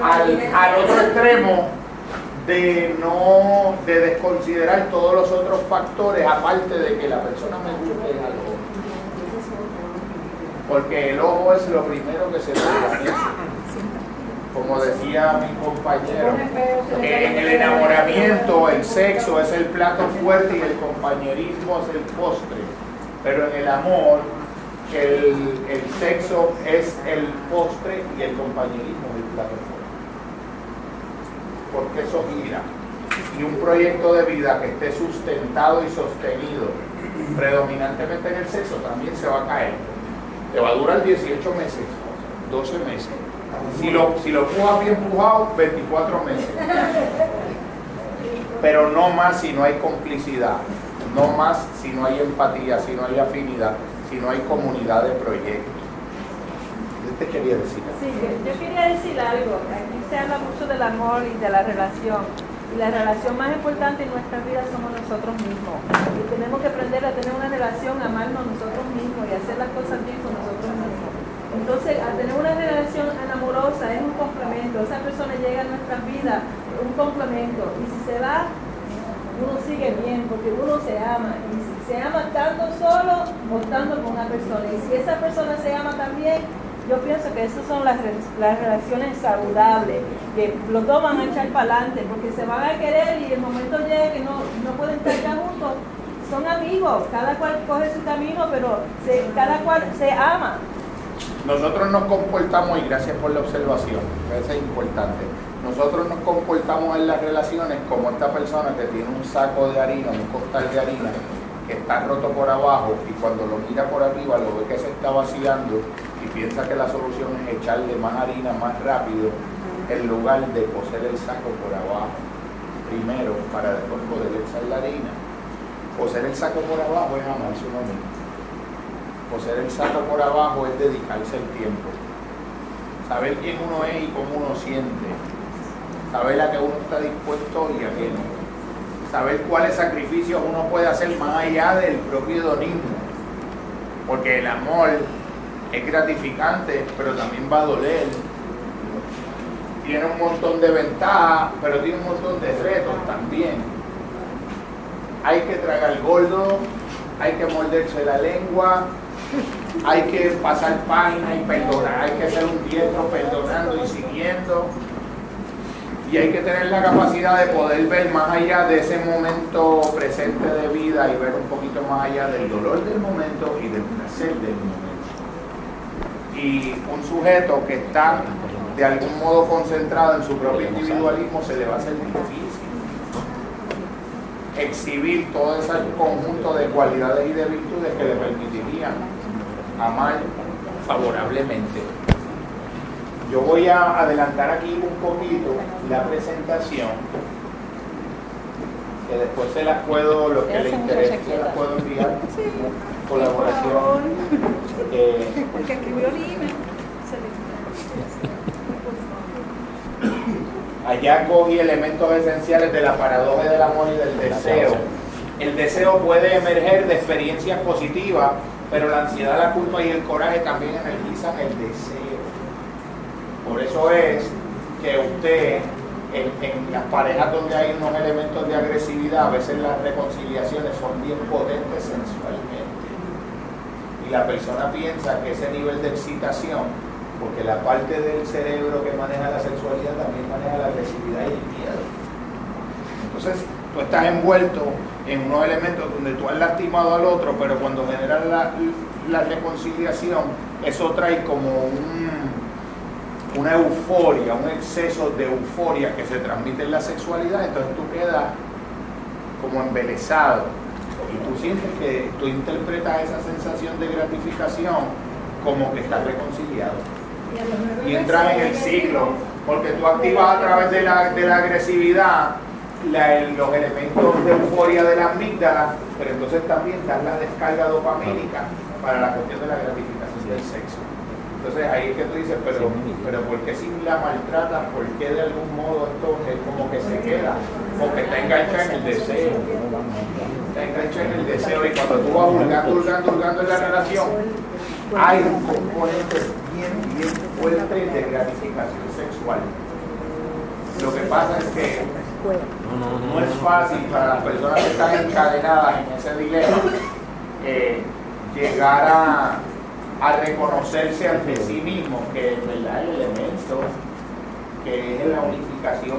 al, al otro extremo de no de desconsiderar todos los otros factores aparte de que la persona me guste al ojo porque el ojo es lo primero que se desvanece como decía mi compañero en el enamoramiento el sexo es el plato fuerte y el compañerismo es el postre pero en el amor el, el sexo es el postre y el compañerismo es el plato fuerte porque eso gira. Y un proyecto de vida que esté sustentado y sostenido predominantemente en el sexo también se va a caer. Te va a durar 18 meses, 12 meses. Si lo, si lo bien empujado, 24 meses. Pero no más si no hay complicidad, no más si no hay empatía, si no hay afinidad, si no hay comunidad de proyectos. ¿Qué te quería decir? Sí, yo quería decir algo. Aquí se habla mucho del amor y de la relación. Y la relación más importante en nuestra vida somos nosotros mismos. Y tenemos que aprender a tener una relación, amarnos nosotros mismos y hacer las cosas bien con nosotros mismos. Entonces, al tener una relación amorosa es un complemento. Esa persona llega a nuestra vida, un complemento. Y si se va, uno sigue bien porque uno se ama. Y se ama tanto solo o tanto con una persona. Y si esa persona se ama también, yo pienso que esas son las, las relaciones saludables, que los dos van a echar para adelante, porque se van a querer y el momento llega que no, no pueden estar ya juntos. Son amigos, cada cual coge su camino, pero cada cual se ama. Nosotros nos comportamos, y gracias por la observación, eso es importante. Nosotros nos comportamos en las relaciones como esta persona que tiene un saco de harina, un costal de harina, que está roto por abajo y cuando lo mira por arriba lo ve que se está vaciando y piensa que la solución es echarle más harina más rápido en lugar de coser el saco por abajo primero para después poder echar la harina. Coser el saco por abajo es amarse uno mismo. Coser el saco por abajo es dedicarse el tiempo. Saber quién uno es y cómo uno siente. Saber a qué uno está dispuesto y a qué no. Saber cuáles sacrificios uno puede hacer más allá del propio hedonismo. Porque el amor es gratificante, pero también va a doler. Tiene un montón de ventajas, pero tiene un montón de retos también. Hay que tragar gordo, hay que morderse la lengua, hay que pasar página y perdonar, hay que ser un diestro perdonando y siguiendo. Y hay que tener la capacidad de poder ver más allá de ese momento presente de vida y ver un poquito más allá del dolor del momento y del placer del momento y un sujeto que está de algún modo concentrado en su propio individualismo se le va a hacer difícil exhibir todo ese conjunto de cualidades y de virtudes que le permitirían amar favorablemente. Yo voy a adelantar aquí un poquito la presentación, que después se las puedo, lo que le interese, se las puedo enviar. Colaboración. Eh, Porque escribió el email. Allá cogí elementos esenciales de la paradoja del amor y del deseo. El deseo puede emerger de experiencias positivas, pero la ansiedad, la culpa y el coraje también energizan el deseo. Por eso es que usted, en, las parejas donde hay unos elementos de agresividad, a veces las reconciliaciones son bien potentes sensualmente. Y la persona piensa que ese nivel de excitación porque la parte del cerebro que maneja la sexualidad también maneja la agresividad y el miedo. Entonces, tú estás envuelto en unos elementos donde tú has lastimado al otro, pero cuando generas la, la reconciliación, eso trae como un, una euforia, un exceso de euforia que se transmite en la sexualidad, entonces tú quedas como embelesado. Y tú sientes que tú interpretas esa sensación de gratificación como que estás reconciliado. Y entras en el ciclo, porque tú activas a través de la, de la agresividad la, los elementos de euforia de la amígdala, pero entonces también das la descarga dopamínica para la cuestión de la gratificación del sexo. Entonces ahí es que tú dices, pero, pero ¿por qué si la maltratas? ¿Por qué de algún modo esto es como que se queda? porque está enganchada en el deseo. Está enganchada en el deseo y cuando tú vas hurgando, hurgando, hurgando en la relación, hay un componente bien, bien fuerte de gratificación sexual. Lo que pasa es que no es fácil para las personas que están encadenadas en ese dilema eh, llegar a, a reconocerse ante sí mismos que en verdad el elemento que es la unificación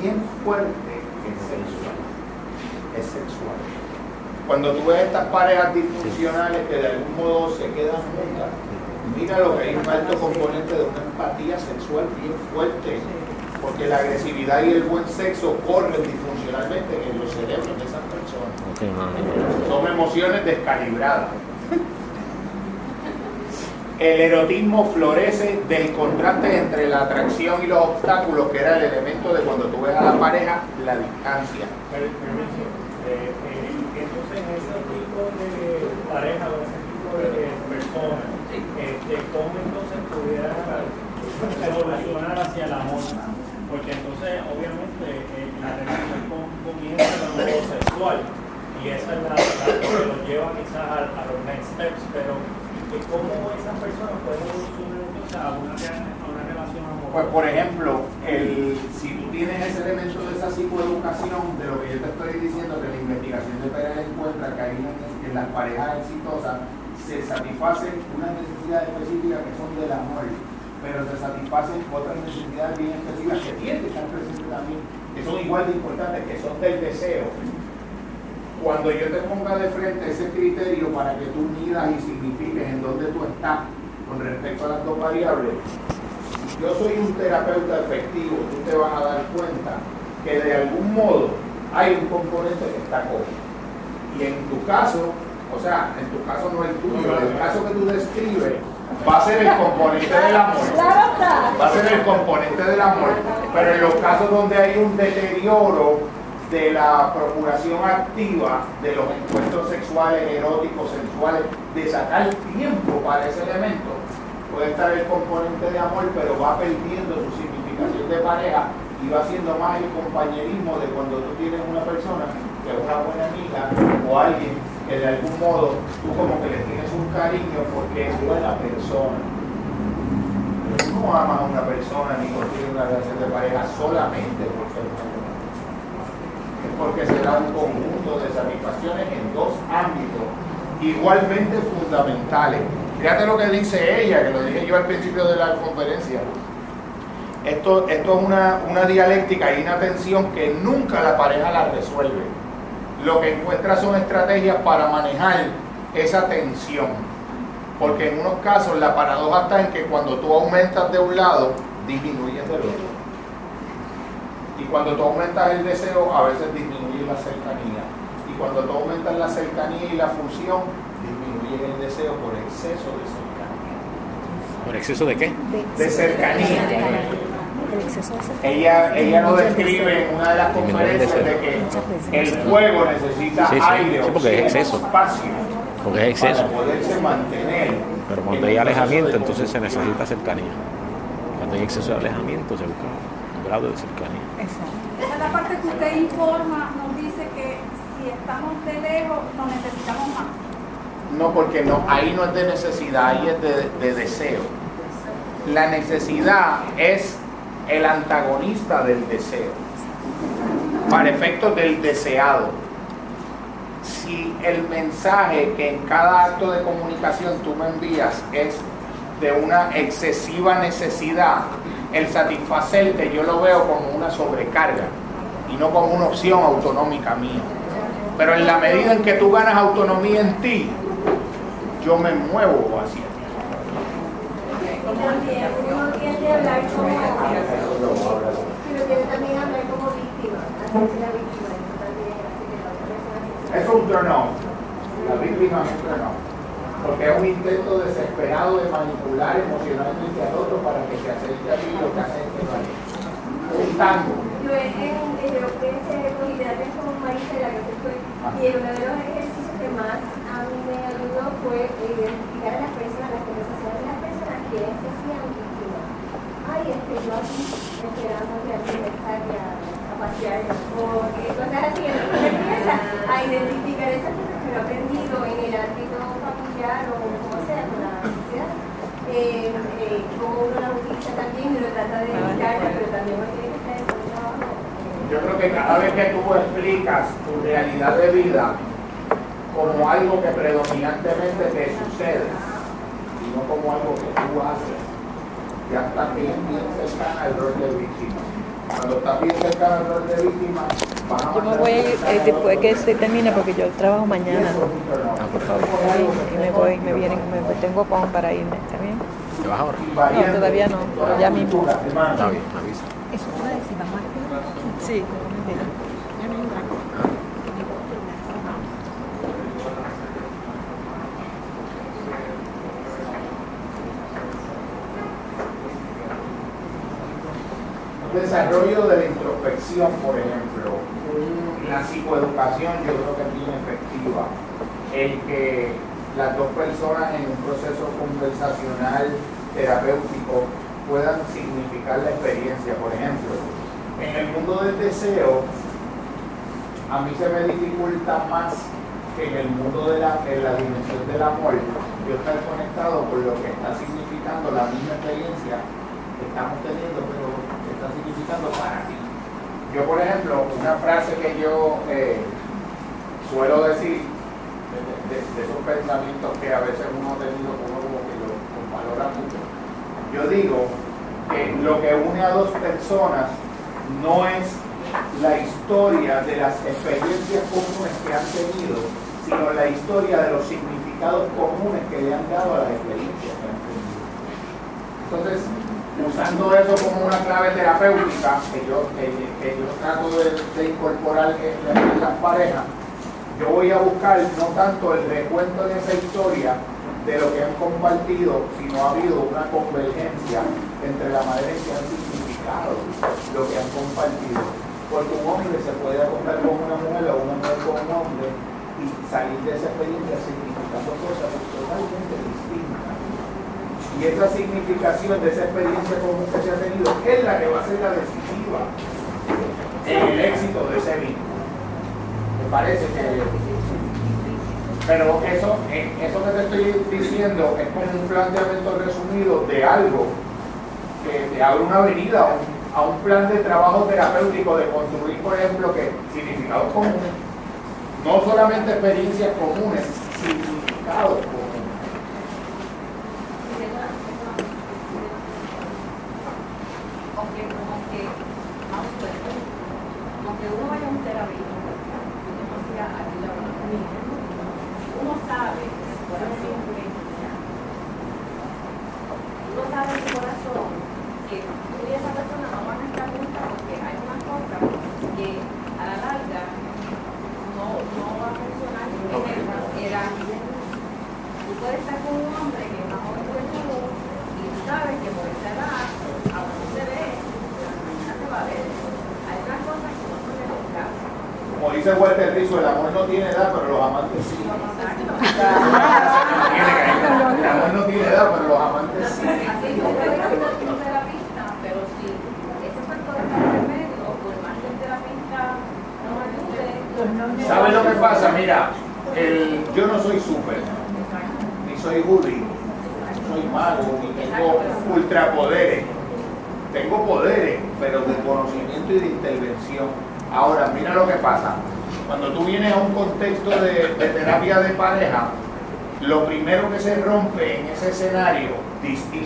bien fuerte es sexual. Es sexual. Cuando tú ves estas parejas disfuncionales que de algún modo se quedan juntas, mira lo que hay un alto componente de una empatía sexual bien fuerte, porque la agresividad y el buen sexo corren disfuncionalmente en los cerebros de esas personas. Son emociones descalibradas. El erotismo florece del contraste entre la atracción y los obstáculos, que era el elemento de cuando tú ves a la pareja, la distancia. Pero, permiso, eh, eh, entonces ese tipo de pareja o ese tipo de personas, este, ¿cómo entonces pudiera evolucionar hacia el amor? Porque entonces, obviamente, eh, la relación com- comienza con lo sexual y esa es la, la que los lleva quizás a, a los next steps, pero ¿cómo esas personas pueden evolucionar a una, a relación amorosa? Pues por ejemplo, el, si tú tienes ese elemento de esa psicoeducación, de lo que yo te estoy diciendo, que la investigación de Pérez encuentra que hay en, en las parejas exitosas se satisfacen unas necesidades específicas que son del amor, pero se satisfacen otras necesidades bien específicas que tienen que estar presentes también, que son igual de importantes, que son del deseo. Cuando yo te ponga de frente ese criterio para que tú midas y signifiques en dónde tú estás con respecto a las dos variables, si yo soy un terapeuta efectivo, tú te vas a dar cuenta que de algún modo hay un componente que está cojo. Y en tu caso, o sea, en tu caso no el tuyo, en el caso que tú describes, va a ser el componente del amor. Va a ser el componente del amor. Pero en los casos donde hay un deterioro de la procuración activa de los encuentros sexuales, eróticos, sensuales, de sacar tiempo para ese elemento, puede estar el componente de amor, pero va perdiendo su significación de pareja y va siendo más el compañerismo de cuando tú tienes una persona que es una buena amiga o alguien que de algún modo tú como que le tienes un cariño porque es buena persona. Pero tú no amas a una persona ni construyes una relación de pareja solamente porque es una buena persona. Es porque se da un conjunto de satisfacciones en dos ámbitos igualmente fundamentales. Fíjate lo que dice ella, que lo dije yo al principio de la conferencia. Esto, esto es una, una dialéctica y una tensión que nunca la pareja la resuelve. Lo que encuentra son estrategias para manejar esa tensión. Porque en unos casos la paradoja está en que cuando tú aumentas de un lado, disminuyes del otro. Y cuando tú aumentas el deseo, a veces disminuye la cercanía. Y cuando tú aumentas la cercanía y la fusión, disminuye el deseo por exceso de cercanía. ¿Por exceso de qué? De cercanía. El exceso de cercanía. Ella, ella nos describe en una de las conferencias de que el fuego necesita Sí, sí, aire, sí, porque es oxígeno, exceso. espacio Porque es exceso. para poderse mantener. Pero cuando hay alejamiento, entonces se necesita cercanía. Cuando hay exceso de alejamiento, se busca un grado de cercanía. Es la parte que usted informa, nos dice que si estamos de lejos, nos necesitamos más. No, porque no, ahí no es de necesidad, ahí es de, de deseo. La necesidad es el antagonista del deseo, para efectos del deseado. Si el mensaje que en cada acto de comunicación tú me envías es de una excesiva necesidad, el satisfacerte yo lo veo como una sobrecarga y no como una opción autonómica mía. Pero en la medida en que tú ganas autonomía en ti, yo me muevo hacia ti. También uno tiende a hablar como, pero tiene también a hablar como víctima, hacerse la víctima, eso también hace que la otra persona se Eso es un turn. La víctima es un turn porque es un intento desesperado de manipular emocionalmente al otro para que se acepte a ti lo que hace este país. Un tango. Yo en, en que es Polidates como maíz de la que estoy, y uno de los ejercicios que más a mí me ayudó fue eh, identificar a las personas, las conversaciones de las personas que se hacían víctimas. Ay, es que yo aquí esperando que alguien me salga a pasear, o cosas así, que uno empieza a identificar esas cosas que no he aprendido en el ámbito estudiar o cómo hacerlo, la universidad, eh, eh, cómo uno la utiliza también y uno trata de ah, evitarla, pero también uno tiene que estar en un trabajo. Yo creo que cada vez que tú explicas tu realidad de vida como algo que predominantemente te sucede, y no como algo que tú haces, ya también bien cercana al rol de víctima. Cuando estás bien cercana al rol de víctima, Yo me voy a ir eh, después que se termine porque yo trabajo mañana. Ah, por favor. Y me voy, me vienen, me tengo con para irme, ¿está bien? ¿Te vas ahora? No, todavía no, ya mismo. Está bien, me avisa. Eso te iba a decir, vamos a Sí, desarrollo de la introspección, por ejemplo, la psicoeducación yo creo que es bien efectiva. El que las dos personas en un proceso conversacional terapéutico puedan significar la experiencia. Por ejemplo, en el mundo del deseo, a mí se me dificulta más que en el mundo de la, en la dimensión del amor, yo estar conectado con lo que está significando la misma experiencia que estamos teniendo, pero significando para ti. Yo, por ejemplo, una frase que yo eh, suelo decir, de, esos pensamientos que a veces uno ha tenido como, como que lo lo valora mucho, yo digo que lo que une a dos personas no es la historia de las experiencias comunes que han tenido, sino la historia de los significados comunes que le han dado a las experiencias que han tenido. Entonces, usando eso como una clave terapéutica que yo, que, yo trato de, incorporar en, la- en las parejas, yo voy a buscar no tanto el recuento de esa historia de lo que han compartido, sino ha habido una convergencia entre la manera en que han significado lo que han compartido. Porque un hombre se puede acostar con una mujer o una mujer con un hombre y salir de esa experiencia significando cosas totalmente. Y esa significación de esa experiencia común que se ha tenido es la que va a ser la decisiva en el éxito de ese vínculo. Me parece que pero eso, eh, eso que te estoy diciendo es como un planteamiento resumido de algo que te abre una avenida a un plan de trabajo terapéutico de construir, por ejemplo, que significados comunes, no solamente experiencias comunes, significados comunes. lion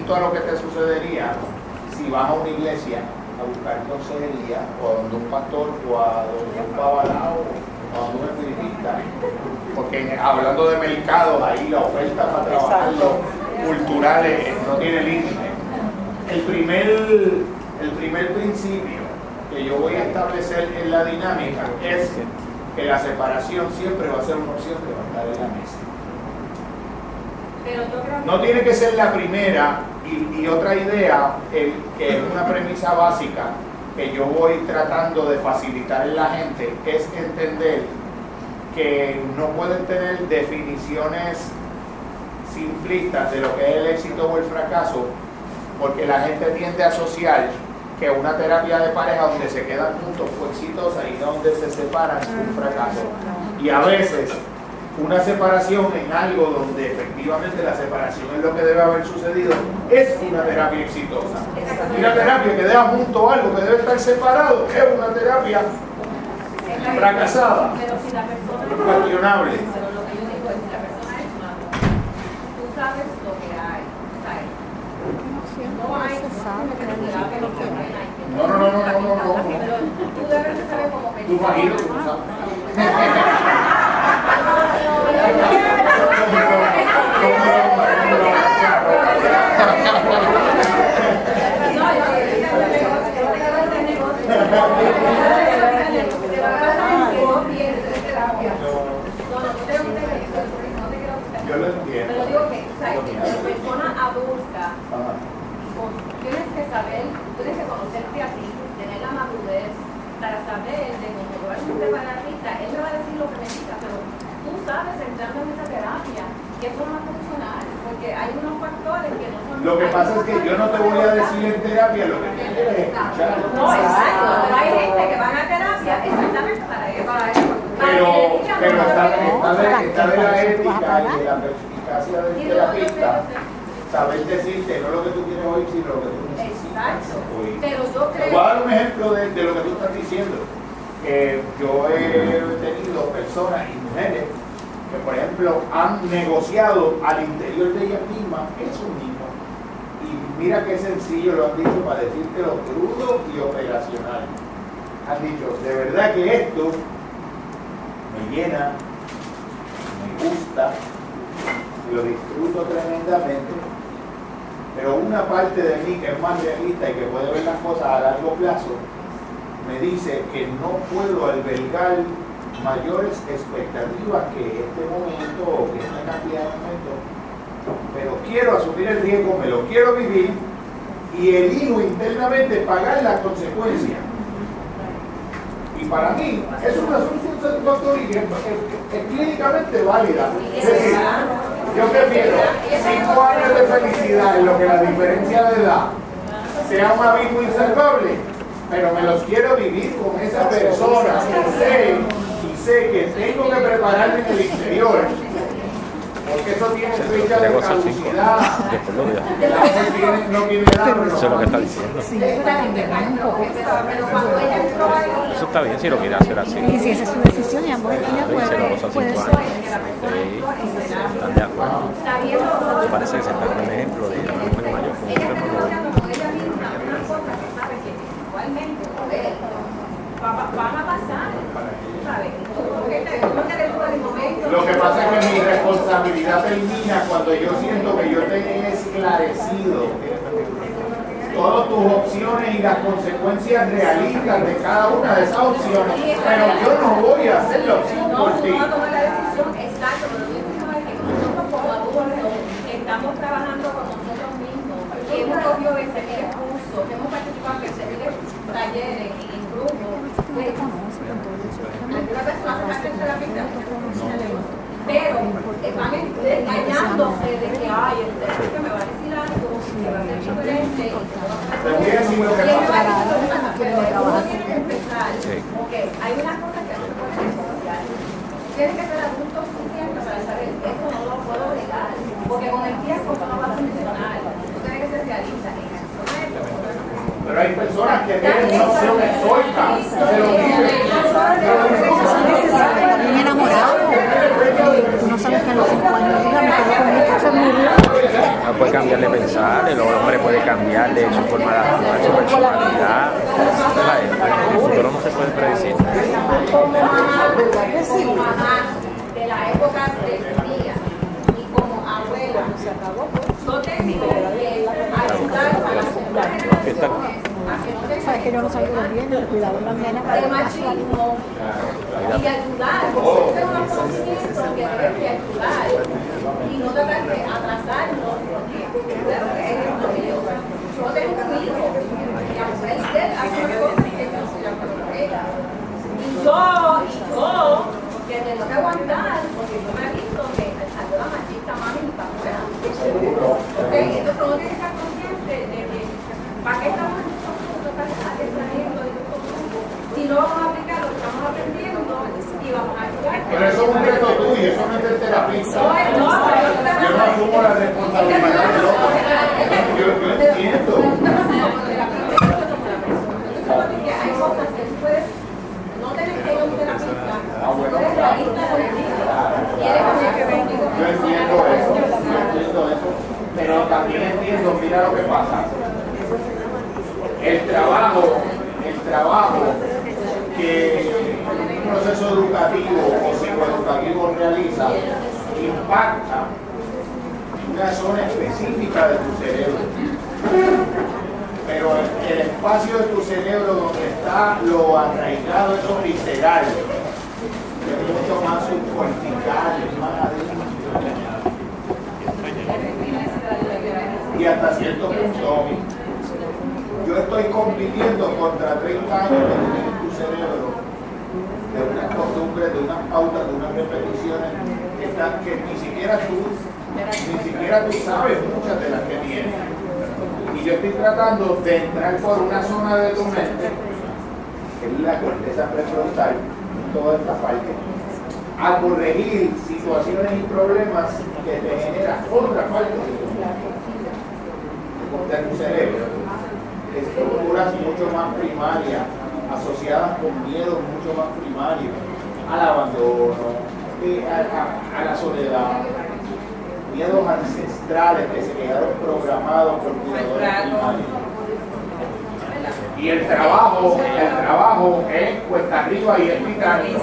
distinto a lo que te sucedería si vas a una iglesia a buscar consejería, o a donde un pastor, o a donde un babalao, o a donde un espiritista, porque hablando de mercados, ahí la oferta para trabajar los culturales no tiene límite. El primer, el primer principio que yo voy a establecer en la dinámica es que la separación siempre va a ser una opción que va a estar en la mesa. No tiene que ser la primera y, y otra idea el- que es una premisa básica que yo voy tratando de facilitar en la gente es entender que no pueden tener definiciones simplistas de lo que es el éxito o el fracaso porque la gente tiende a asociar que una terapia de pareja donde se quedan juntos fue exitosa y donde se separan es un fracaso. Y a veces una separación en algo donde efectivamente la separación es lo que debe haber sucedido, es una terapia exitosa. Una terapia que deja junto algo que debe estar separado es una terapia fracasada, Pero si la persona es cuestionable. Pero lo que yo digo es, si la persona es mala, tú sabes lo que hay. No hay, no que que. No, no, no, no, no, no, tú debes de saber cómo Tú imagino, tú sabes. (laughs) Yo lo entiendo. Pero digo que, o sea, que la persona adulta, Ajá. con- tienes que saber, tienes que conocerte a ti, tener la madurez para saber de cuando tú vas a un separatista, él me va a decir lo que me diga, pero tú sabes, entrando en esa terapia, que eso no va a funcionar, porque hay unos factores que no son... Lo que pasa es que yo no te voy a decir en terapia lo que tienes que escuchar. No, exacto, pero hay gente que van a terapia exactamente para eso. Para eso. Pero, pero está, está de, está de la ética y de la perspicacia del terapista saber decirte no lo que tú quieres oír, sino lo que tú necesitas oír. Pero yo Te creo... voy a dar un ejemplo de, de lo que tú estás diciendo. Eh, yo he tenido personas y mujeres que, por ejemplo, han negociado al interior de ellas mismas eso mismo. Y mira qué sencillo lo han dicho para decirte lo crudo y operacional. Han dicho, de verdad que esto me llena, me gusta, lo disfruto tremendamente, pero una parte de mí que es más realista y que puede ver las cosas a largo plazo, me dice que no puedo albergar mayores expectativas que este momento o que esta cantidad de momentos, pero quiero asumir el riesgo, me lo quiero vivir y elijo internamente pagar las consecuencias. Y para mí es una solución satisfactoria y que es, clínicamente válida. Es decir, yo prefiero cinco años de felicidad en lo que la diferencia de edad sea un abismo insalvable, pero me los quiero vivir con esa persona y sé, y sé que tengo que prepararme en el interior, porque eso tiene fecha de caducidad, no tiene Eso es lo que está diciendo. Eso está bien si lo quiere hacer así. Y si esa es su decisión y ambos están de acuerdo, puede ser. Sí, están de acuerdo. Parece que se está dando un ejemplo de una mujer mayor con un Ella hombre está mayor. negociando con ella misma una cosa que sabe que igualmente joder, va- va- van a pasar, ¿sabes? Porque te- tú no te desnudas de momento. Lo que pasa es que mi responsabilidad termina cuando yo siento que yo te he esclarecido. Todas tus opciones y las consecuencias realistas de cada una de esas opciones, pero yo no voy a hacer la opción No, por tú ti. no vas a tomar la decisión, exacto, pero lo que yo digo es que nosotros como adultos estamos trabajando con nosotros mismos, hemos cogido ese curso, que hemos participado en ese talleres, en grupos, pues, pero eh, van engañándose de que, ay, el terapeuta me va a decir algo, que va a ser diferente, y que no va a ser Te voy a decir lo que que empezar, ok, hay unas cosas que no se pueden negociar. Tienes que ser adulto suficiente para saber, esto no lo puedo obligar, porque con el tiempo esto no va a funcionar. Tú tienes que ser realista en eso. es es. Pero hay personas que tienen una opción estoica, se lo. Enamorado. No sabes que a los cinco años diga, me quedo con esto, se murió. No puede cambiar de pensar, el hombre puede cambiar de su forma de actuar, su personalidad. El futuro no se puede predecir. de la época de tía y como abuela, que ayudar a las futuras generaciones a que que yo no salgo viernes, de cuidado de la nena. de machismo y ayudar, porque este es un conocimiento que ayudar y no tratar de atrasarlo, porque claro, es. Yo tengo un hijo y a él hace que yo no de ella. Y yo, y yo, que tengo que aguantar, porque yo me he visto que salió la machista mami y para. Entonces uno tiene que estar consciente de que, ¿para qué estamos y lo vamos a aplicar lo que estamos aprendiendo y vamos a ayudar. Pero eso es un reto tuyo, eso no es del terapista. No, no, yo no asumo la responsabilidad del otro. Yo, yo entiendo. Hay cosas que puedes no tener que ir a un terapista, puedes realista con el mismo. Yo entiendo eso, yo entiendo eso, pero también entiendo, mira lo que pasa. El trabajo, el trabajo que un proceso educativo o psicoeducativo realiza impacta una zona específica de tu cerebro. Pero el espacio de tu cerebro donde está lo arraigado, eso visceral, es mucho más subcortical, es más adentro. Y hasta cierto punto, yo estoy compitiendo contra 30 años que tiene tu cerebro de unas costumbres, de unas pautas, de unas repeticiones que, están, que ni siquiera tú, ni siquiera tú sabes muchas de las que tienes. Y yo estoy tratando de entrar por una zona de tu mente, que es la corteza prefrontal, toda esta parte, a corregir situaciones y problemas que te genera otra parte de tu de tu cerebro, estructuras mucho más primarias, asociadas con miedos mucho más primarios, al abandono, eh, a, a- a la soledad, miedos ancestrales que se quedaron programados por cuidadores primarios. Y el trabajo, el trabajo es cuesta arriba y es terapia.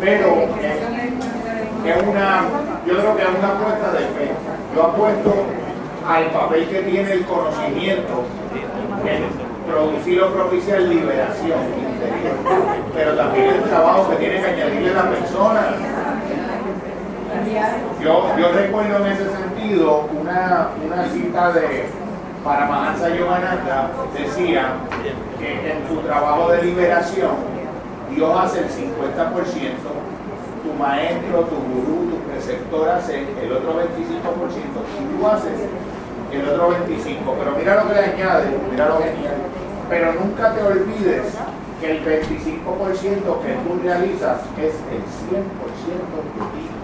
pero es, es una, yo creo que es una apuesta de fe. Yo apuesto al papel que tiene el conocimiento en producir o propiciar liberación interior, pero también el trabajo que tiene que añadirle la persona. Yo, yo recuerdo en ese sentido una, una cita de Paramahansa Yogananda, decía que en tu trabajo de liberación Dios hace el 50%, tu maestro, tu gurú, tu preceptor hace el otro 25% y tú haces el otro 25%. Pero mira lo que le añade, mira lo añade. Pero nunca te olvides que el 25% que tú realizas es el 100% de ti mismo.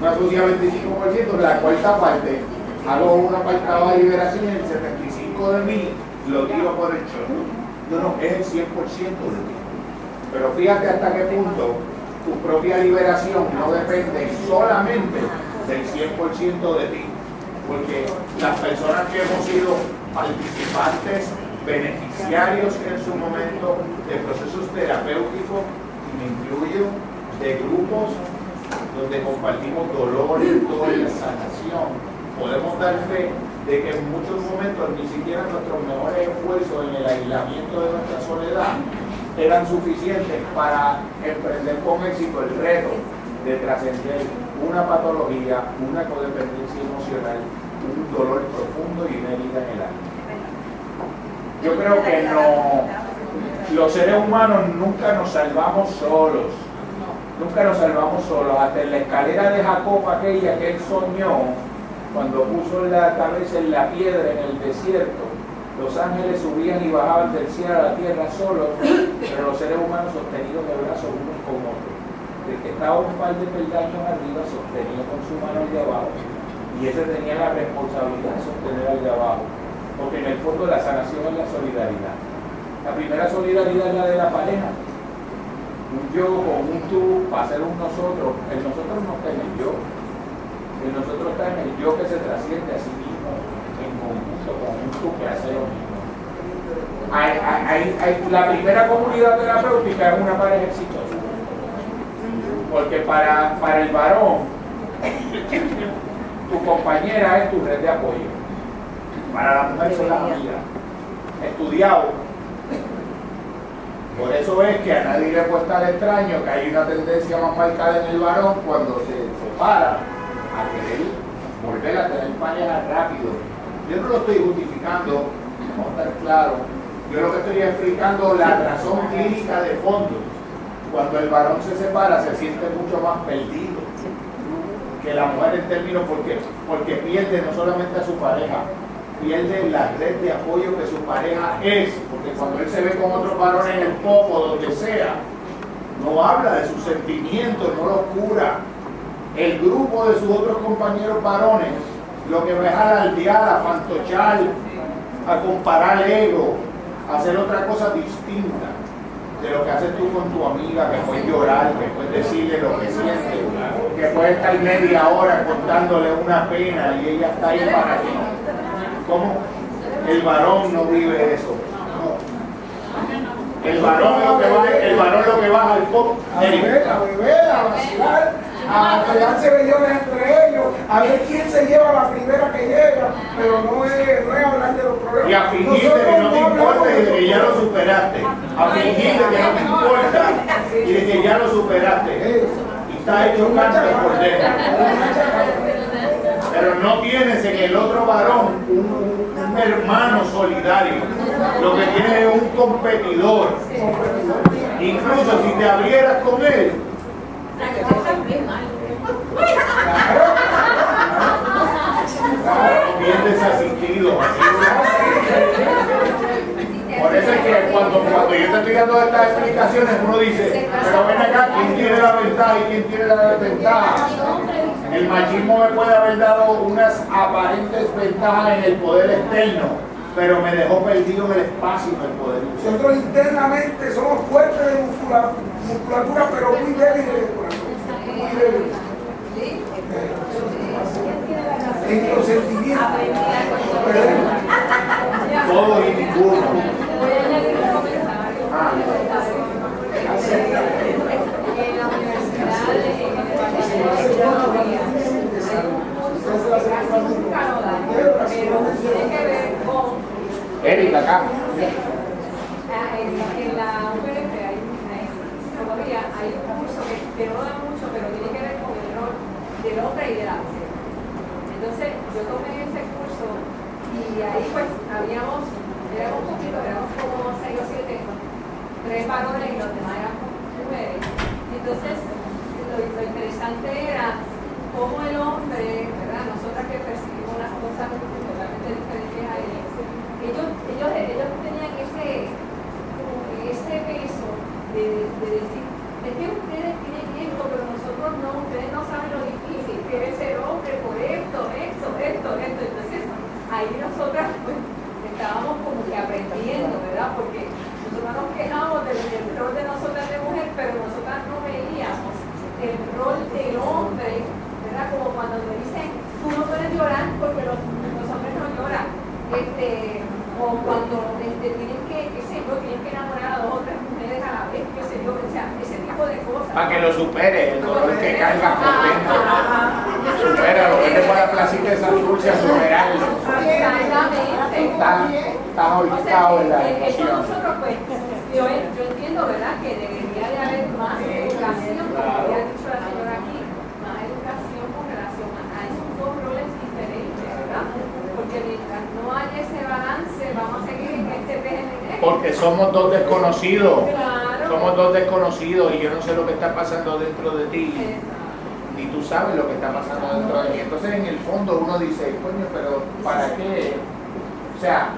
Una sucia 25%, la cuarta parte, hago un apartado de liberación y el 75% de mí lo tiro por el chorro. No, no, es el 100% de ti. Pero fíjate hasta qué punto tu propia liberación no depende solamente del 100% de ti. Porque las personas que hemos sido participantes, beneficiarios en su momento de procesos terapéuticos, y me incluyo, de grupos donde compartimos dolor, y sanación, podemos dar fe de que en muchos momentos ni siquiera nuestros mejores esfuerzos en el aislamiento de nuestra soledad eran suficientes para emprender con éxito el reto de trascender una patología, una codependencia emocional, un dolor profundo y una herida en el alma. Yo creo que no, los seres humanos nunca nos salvamos solos, nunca nos salvamos solos, hasta en la escalera de Jacob aquella que él soñó, cuando puso la cabeza en la piedra en el desierto, los ángeles subían y bajaban del cielo a la tierra solos, pero los seres humanos sostenidos de brazos unos con otros. El que estaba un par de peldaños arriba sostenía con su mano el de abajo y ese tenía la responsabilidad de sostener al de abajo, porque en el fondo la sanación es la solidaridad. La primera solidaridad es la de la pareja. Un yo con un tú para ser un nosotros. El nosotros no está en el yo. El nosotros está en el yo que se trasciende a sí mismo en conjunto con un tú que hace lo mismo. Hay- hay- la primera comunidad terapéutica es una pareja exitosa. Porque para, para el varón, tu compañera es tu red de apoyo. Para la mujer son las amigas. Estudiado. Por eso es que a nadie le puede estar extraño que hay una tendencia más marcada en el varón cuando se separa a querer volver a tener pareja rápido. Yo no lo estoy justificando, vamos a estar claros. Yo lo que estoy explicando la razón clínica de fondo. Cuando el varón se separa se siente mucho más perdido que la mujer en términos porque, porque pierde no solamente a su pareja, pierde la red de apoyo que su pareja es, porque cuando él se ve con otros varones en el poco, donde sea, no habla de sus sentimientos, no los cura. El grupo de sus otros compañeros varones lo que va es a alardear, a fantochar, a comparar ego, a hacer otra cosa distinta. De lo que haces tú con tu amiga, que puedes llorar, que puedes decirle lo que sientes, que puedes estar media hora contándole una pena y ella está ahí para ti. ¿Cómo? El varón no vive eso. El varón lo que va, el varón lo que va al pop. A beber, a beber, a vacilar, a pegarse bellones entre ellos, a ver quién se lleva la primera que llega, pero no es, no es hablar de los problemas. Y a fingirte Nosotros que no te hablamos importa y de de que ya lo A fingirte que no te importa y de que ya lo superaste. Y está hecho carne por dentro. Pero no tienes en el otro varón un, un hermano solidario. Lo que tienes es un competidor. Incluso si te abrieras con él, bien desasistido. Por eso es que cuando, cuando yo te estoy dando estas explicaciones, uno dice, pero ven acá, ¿quién tiene la ventaja y quién tiene la desventaja? El machismo me puede haber dado unas aparentes ventajas en el poder externo, pero me dejó perdido en el espacio en el poder. Nosotros internamente somos fuertes de muscula- musculatura, pero muy débiles de corazón. Muy débiles. En los sentimientos. Todo y ninguno. Erika, acá. En, la UPRP hay, psicología, hay un curso que, no da mucho, pero tiene que ver con el rol del hombre y de la mujer. Entonces, yo tomé ese curso y ahí pues habíamos, éramos poquito, éramos como seis o siete, tres varones y los demás eran mujeres. Entonces, lo, interesante era cómo el hombre, ¿verdad? Nosotras que percibimos las cosas totalmente diferentes a ellos, ellos, ellos, ellos tenían ese, ese peso de, de decir, es que ustedes tienen esto, pero nosotros no, ustedes no saben lo difícil que es ser hombre por esto, esto, esto, esto. Entonces, ahí nosotras pues, estábamos como que aprendiendo, ¿verdad? Porque nosotros nos quejamos del, del rol de nosotras de mujer, pero nosotras no veíamos el rol del hombre, ¿verdad? Como cuando me dicen, tú no puedes llorar porque los, los hombres no lloran. Este, o cuando este, tienen que, qué sé yo, tienen que enamorar a dos o tres mujeres a la vez, qué sé yo, o sea, ese tipo de cosas. Para que lo supere, el dolor que carga por dentro. Supera lo que te pueda placir de esa dulce a superarlo. Exactamente. Está, está O sea, ahorcado en la nosotros, pues, yo, yo entiendo, ¿verdad?, que debería de haber más educación, como había dicho la señora aquí, más educación con relación a, a esos dos roles diferentes, ¿verdad? Porque mientras no haya ese balance, vamos a seguir en este PNL. Porque somos dos desconocidos. Claro. Somos dos desconocidos y yo no sé lo que está pasando dentro de ti. Ni tú sabes lo que está pasando dentro de mí. Entonces, en el fondo, uno dice, coño, pero ¿para qué? O sea,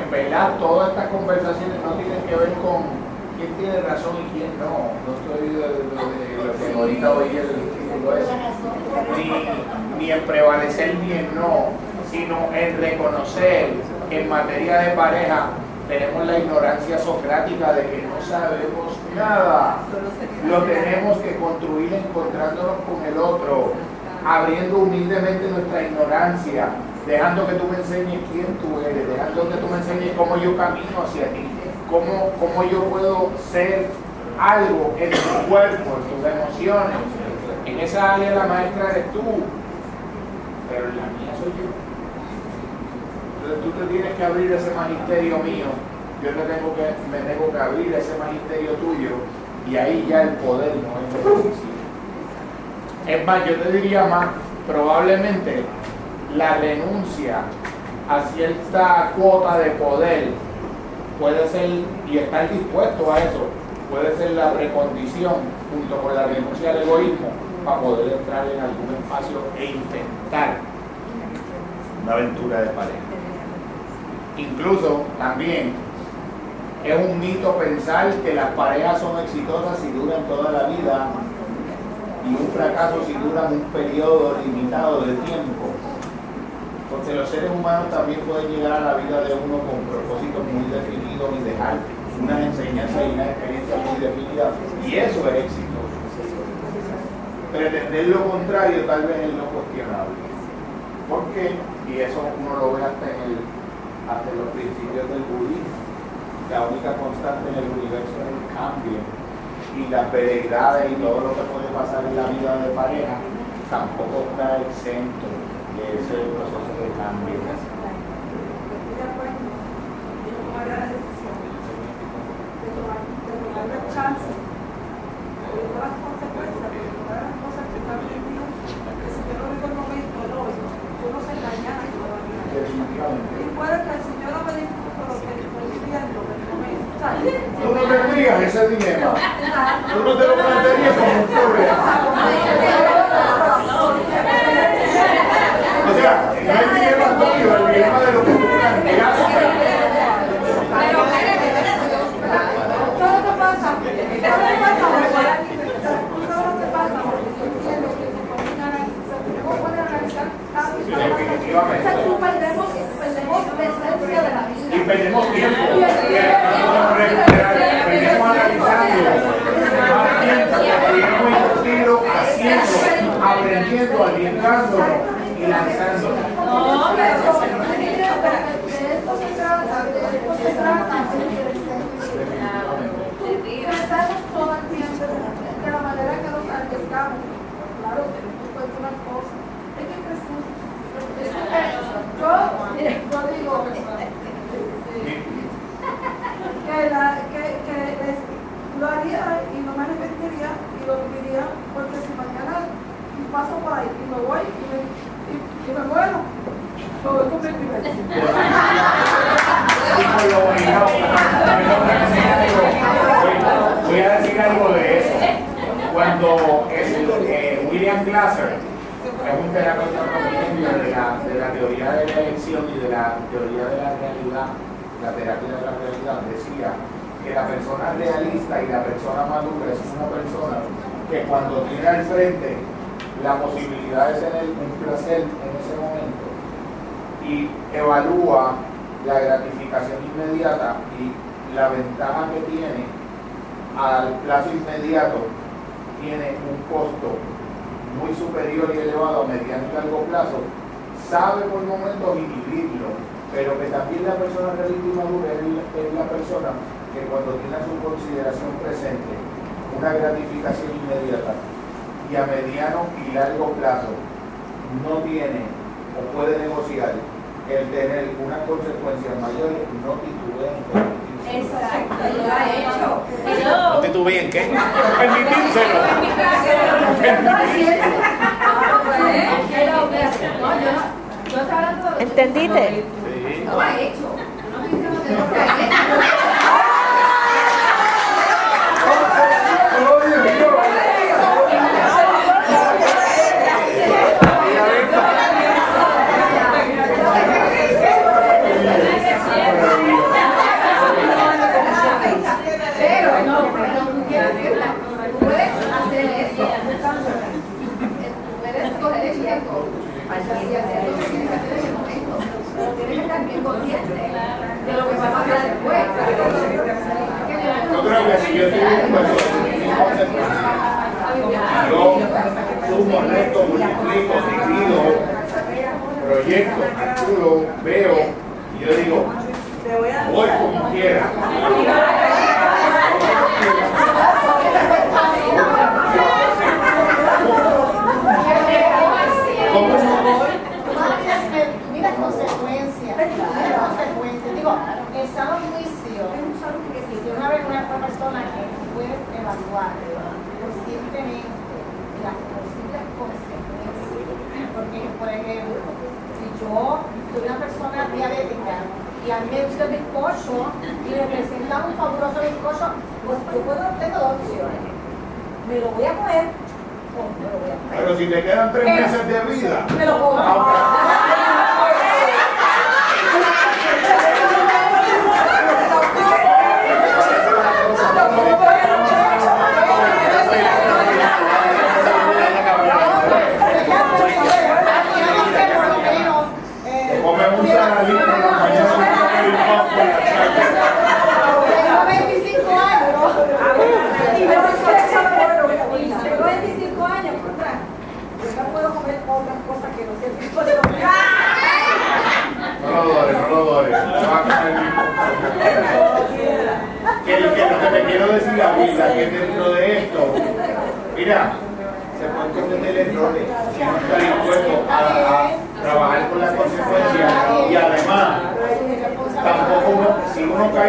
en verdad, todas estas conversaciones no tienen que ver con quién tiene razón y quién no. No estoy de, lo que ahorita oí el título ese. Ni, ni en prevalecer ni en no, sino en reconocer que en materia de pareja tenemos la ignorancia socrática de que no sabemos nada. Lo tenemos que construir encontrándonos con el otro, abriendo humildemente nuestra ignorancia, dejando que tú me enseñes quién tú eres, dejando que tú me enseñes cómo yo camino hacia ti, cómo, cómo yo puedo ser algo en tu cuerpo, en tus emociones. En esa área la maestra eres tú, pero en la mía soy yo. Entonces tú te tienes que abrir ese magisterio mío, yo te tengo que, me tengo que abrir ese magisterio tuyo y ahí ya el poder no es decisivo. Es más, yo te diría más, probablemente la renuncia a cierta cuota de poder puede ser, y estar dispuesto a eso, puede ser la precondición junto con la renuncia al egoísmo para poder entrar en algún espacio e intentar una aventura de pareja. Incluso también es un mito pensar que las parejas son exitosas si duran toda la vida y un fracaso si duran un periodo limitado de tiempo. Porque los seres humanos también pueden llegar a la vida de uno con propósitos muy definidos y dejar unas enseñanzas y una experiencia muy definidas. Y eso es éxito. Pretender lo contrario tal vez es lo cuestionable. Porque, y eso uno lo ve hasta en, el, hasta en los principios del budismo, la única constante en el universo es el cambio. Y las veleidades y todo lo que puede pasar en la vida de pareja tampoco está exento de ese proceso Amém.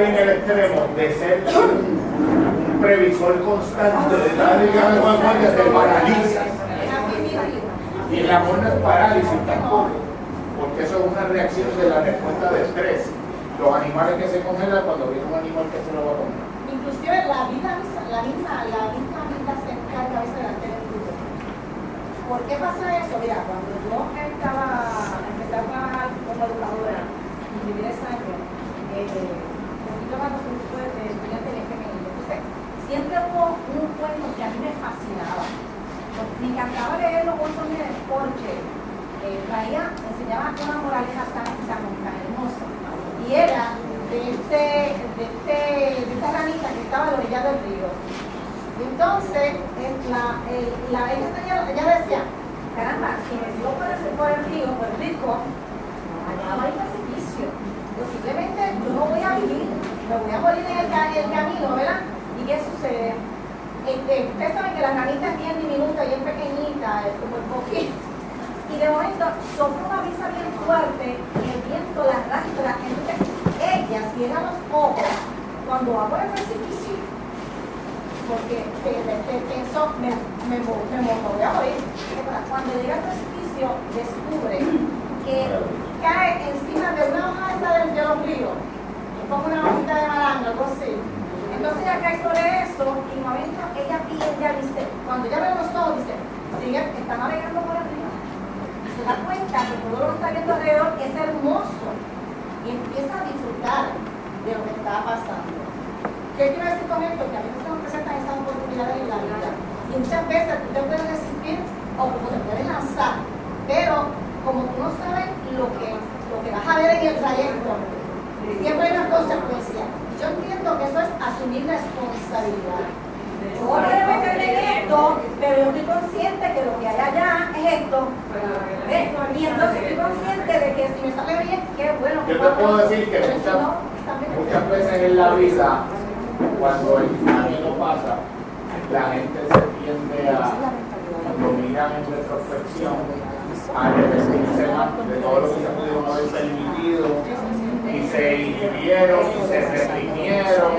En el extremo de ser un, previsor constante de tal y cada consecuencia te paraliza y el amor no es parálisis tampoco porque eso es una reacción de la respuesta de estrés los animales que se congelan cuando viene un animal que se lo va a comer Inclusive la vida, la misma, la misma vida se encarga a veces de hacer el. ¿Por qué pasa eso? Mira, cuando yo estaba, empecé a trabajar como educadora y viví 10 años, más de un de estudiantes. Entonces, siempre hubo un cuento que a mí me fascinaba. Me encantaba leer los bolsos de porque eh, traía, enseñaba una moraleja tan, tan, tan hermosa. Y era de, este, de, este, de esta ranita que estaba a la orilla del río. Entonces, es la, tenía- ella decía, caramba, si me sigo por el, por el río, por el rico, allá va el precipicio. Posiblemente yo no voy a vivir, me voy a morir en el, camino, ¿verdad? ¿Y qué sucede? Este, ustedes saben que la ranita es bien diminuta, bien pequeñita, es como el. Y de momento sopla una brisa bien fuerte, y el viento la arrastra. Entonces ella cierra los ojos cuando va por el precipicio, porque te, te, te- pensó, me, me, me, me voy a morir. Cuando llega al precipicio, descubre que cae encima de una hoja de los ríos, como una hojita de malanga, algo así. Entonces ella cae sobre eso y momento ella pide, ella dice, cuando ella ve los ojos, dice, sigue, está navegando por río. Y se da cuenta que todo lo que está viendo alrededor es hermoso y empieza a disfrutar de lo que está pasando. ¿Qué quiero decir con esto? Que a veces se nos presentan esas oportunidades en la vida. Y muchas veces tú te puedes resistir o como te puedes lanzar. Pero como tú no sabes lo que, lo que vas a ver en el trayecto, siempre hay una consecuencia. Yo entiendo que eso es asumir responsabilidad. Yo voy a meter en esto, pero yo estoy consciente que lo que hay allá es esto. ¿Ves? Y entonces estoy consciente de que si me sale bien, qué bueno. Yo te puedo decir que muchas, no, veces en la vida, cuando el camino pasa, la gente se tiende a, cuando miran en retrospección, a arrepentirse más de todo lo que se pudieron haber permitido y se inhibieron y se reprimieron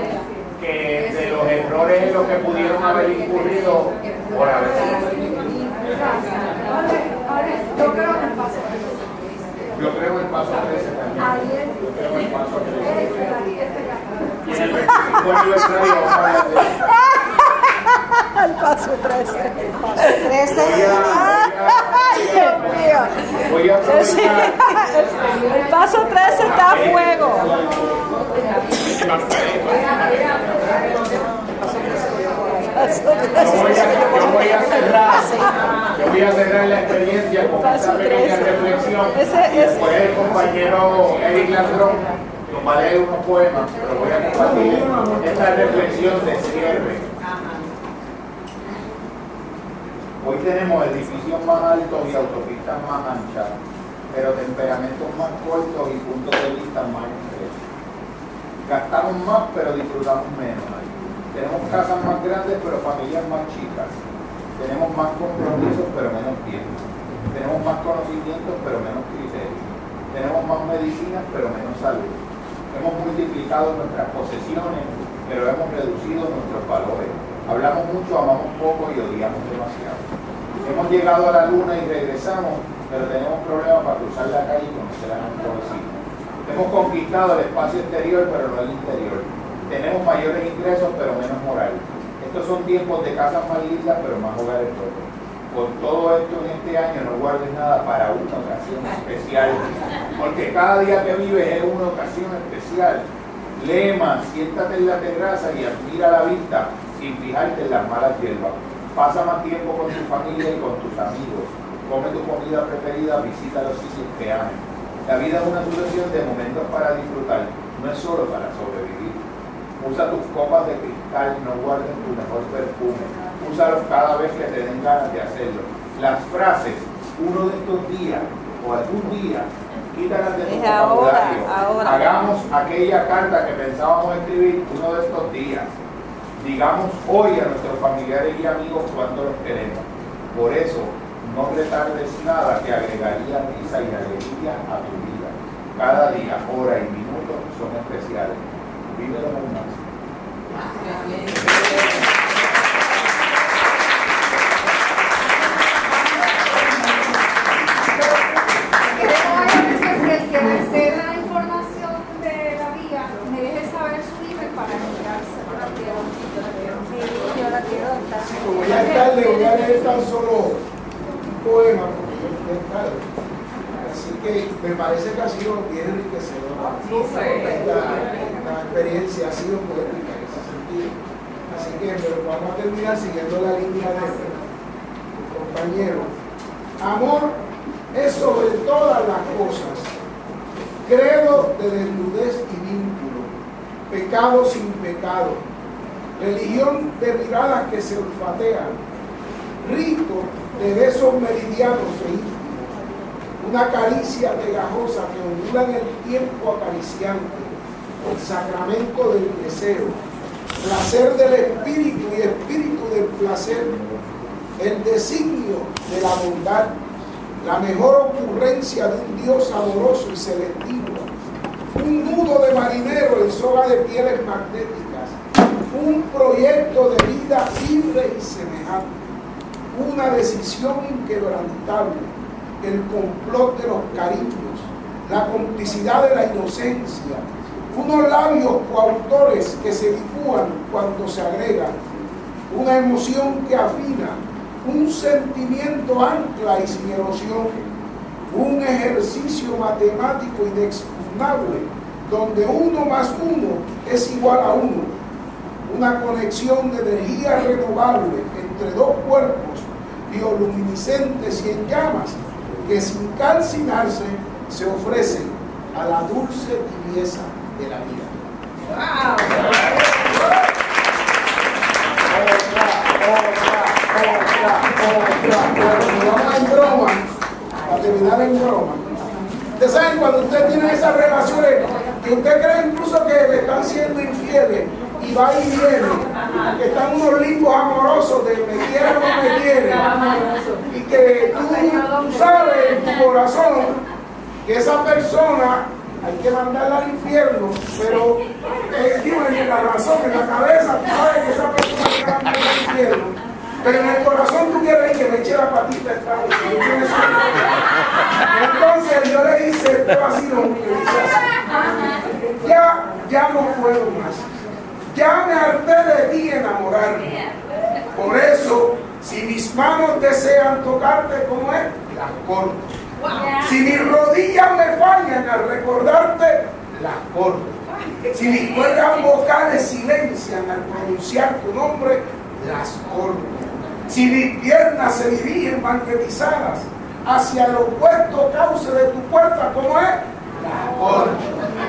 que de los errores en los que pudieron haber incurrido por haber Yo creo en el paso. Yo creo en el paso 13 también. Yo creo en el paso 13. Y en el 25 aniversario vamos a ver- (laughs) El paso 13. El paso 13. (laughs) Voy a- Ay, Dios mío. Voy a Sí, aprovechar. El paso 13 está a fuego. Yo voy, a, yo voy a cerrar, yo voy a cerrar la experiencia con esta pequeña reflexión. Ese- ese- después el compañero Eric Landrón nos va a leer unos poemas, pero voy a compartir esta reflexión de cierre. Hoy tenemos edificios más altos y autopistas más anchas, pero temperamentos más cortos y puntos de vista más estrechos. Gastamos más, pero disfrutamos menos. Tenemos casas más grandes, pero familias más chicas. Tenemos más compromisos, pero menos tiempo. Tenemos más conocimientos, pero menos criterios. Tenemos más medicinas, pero menos salud. Hemos multiplicado nuestras posesiones, pero hemos reducido nuestros valores. Hablamos mucho, amamos poco y odiamos demasiado. Hemos llegado a la luna y regresamos, pero tenemos problemas para cruzar la calle y conocer a nuestros vecinos. Hemos conquistado el espacio exterior, pero no el interior. Tenemos mayores ingresos, pero menos moral. Estos son tiempos de casas más lindas, pero más hogares rotos. Por todo esto en este año no guardes nada para una ocasión especial, porque cada día que vives es una ocasión especial. Lee más, siéntate en la terraza y admira la vista sin fijarte en las malas hierbas. Pasa más tiempo con tu familia y con tus amigos. Come tu comida preferida, visita los sitios que ames. La vida es una sucesión de momentos para disfrutar, no es solo para sobrevivir. Usa tus copas de cristal, no guardes tu mejor perfume. Úsalos cada vez que te den ganas de hacerlo. Las frases, uno de estos días o algún día, quítalas de tu ahora. Hagamos aquella carta que pensábamos escribir uno de estos días. Digamos hoy a nuestros familiares y amigos cuánto los queremos. Por eso, no retardes nada que agregaría risa y alegría a tu vida. Cada día, hora y minuto son especiales. Vívelo al máximo. Queremos agradecer que el que desee la información de la vía me deje saber su email para enviárselo. Yo la quiero dar. Como ya es tarde, voy a leer tan solo un poema, porque ya es tarde. Así que me parece que ha sido bien enriquecedor. Esta, esta experiencia ha sido poética en ese sentido. Así que pero vamos a siguiendo la línea de mi compañero. Amor es sobre todas las cosas. Credo de desnudez y vínculo. Pecado sin pecado. Religión de miradas que se olfatean. Rito de besos meridianos e íntimos una caricia pegajosa que ondula en el tiempo acariciante, el sacramento del deseo, placer del espíritu y espíritu del placer, el designio de la bondad, la mejor ocurrencia de un Dios amoroso y selectivo, un nudo de marinero en soga de pieles magnéticas, un proyecto de vida libre y semejante, una decisión inquebrantable, el complot de los cariños, la complicidad de la inocencia, unos labios coautores que se cuando se agregan, una emoción que afina, un sentimiento ancla y sin erosión, un ejercicio matemático inexpugnable, donde uno más uno es igual a uno, una conexión de energía renovable entre dos cuerpos bioluminiscentes y en llamas que sin calcinarse se ofrecen a la dulce tibieza de la vida. Vamos en broma, para terminar en broma. Ustedes saben cuando usted tiene esas relaciones que usted cree incluso que le están siendo infieles y va y viene, que están unos limbos amorosos de me quiere o me quiere, y que tú sabes en tu corazón que esa persona hay que mandarla al infierno, pero eh, digo, en la razón, en la cabeza, tú sabes que esa persona hay que al infierno, pero en el corazón tú quieres que me eche la patita no sueño. Entonces yo le hice este vacilón que dice así, ya, ya no puedo más. Ya me harté de ti enamorarme. Por eso, si mis manos desean tocarte como es, las corto. Si mis rodillas me fallan al recordarte, las corto. Si mis cuerdas vocales silencian al pronunciar tu nombre, las corto. Si mis piernas se dirigen magnetizadas hacia el opuesto cauce de tu puerta, como es, las corto.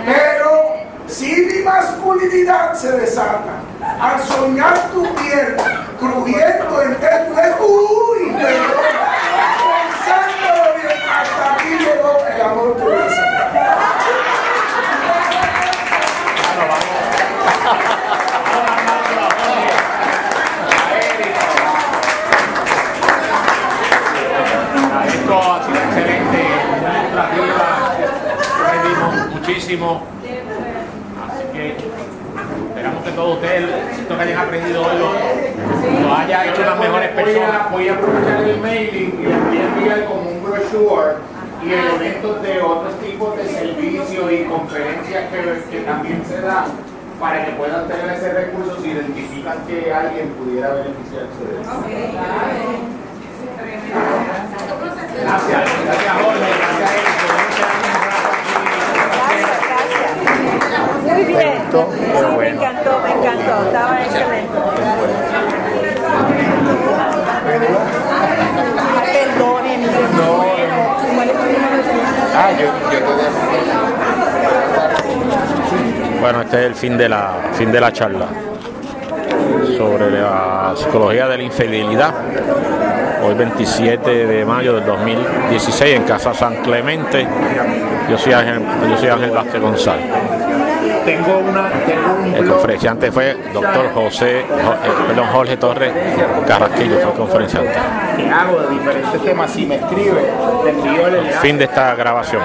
Pero si mi masculinidad se desata al soñar tu piel crujiendo en tu uy, pensándolo bien, hasta el amor por esa. Esto ha sido excelente, aprendimos muchísimo. Así que esperamos que todos ustedes, esto que hayan aprendido hoy, lo, lo haya hecho las mejores Voy a- personas. Voy a aprovechar el mailing y voy a enviar como un brochure y elementos de otros tipos de servicios y conferencias que, que también se dan para que puedan tener ese recurso si identifican que alguien pudiera beneficiarse de eso. Gracias, gracias Jorge, gracias Eric, Muy bien. Sí, me encantó, me encantó. Estaba excelente. Perdone, mi Ah, yo, Bueno, este es el fin de la fin de la charla sobre la psicología de la infidelidad. Hoy 27 de mayo del 2016 en Casa San Clemente. Yo soy Ángel, yo soy Ángel Vázquez González. Tengo una tengo un El conferenciante fue doctor José, Jo- eh, perdón, Jorge Torres Carrasquillo, fue el conferenciante. que hago de diferentes temas. Si me escribe, te envío el. Fin de esta grabación.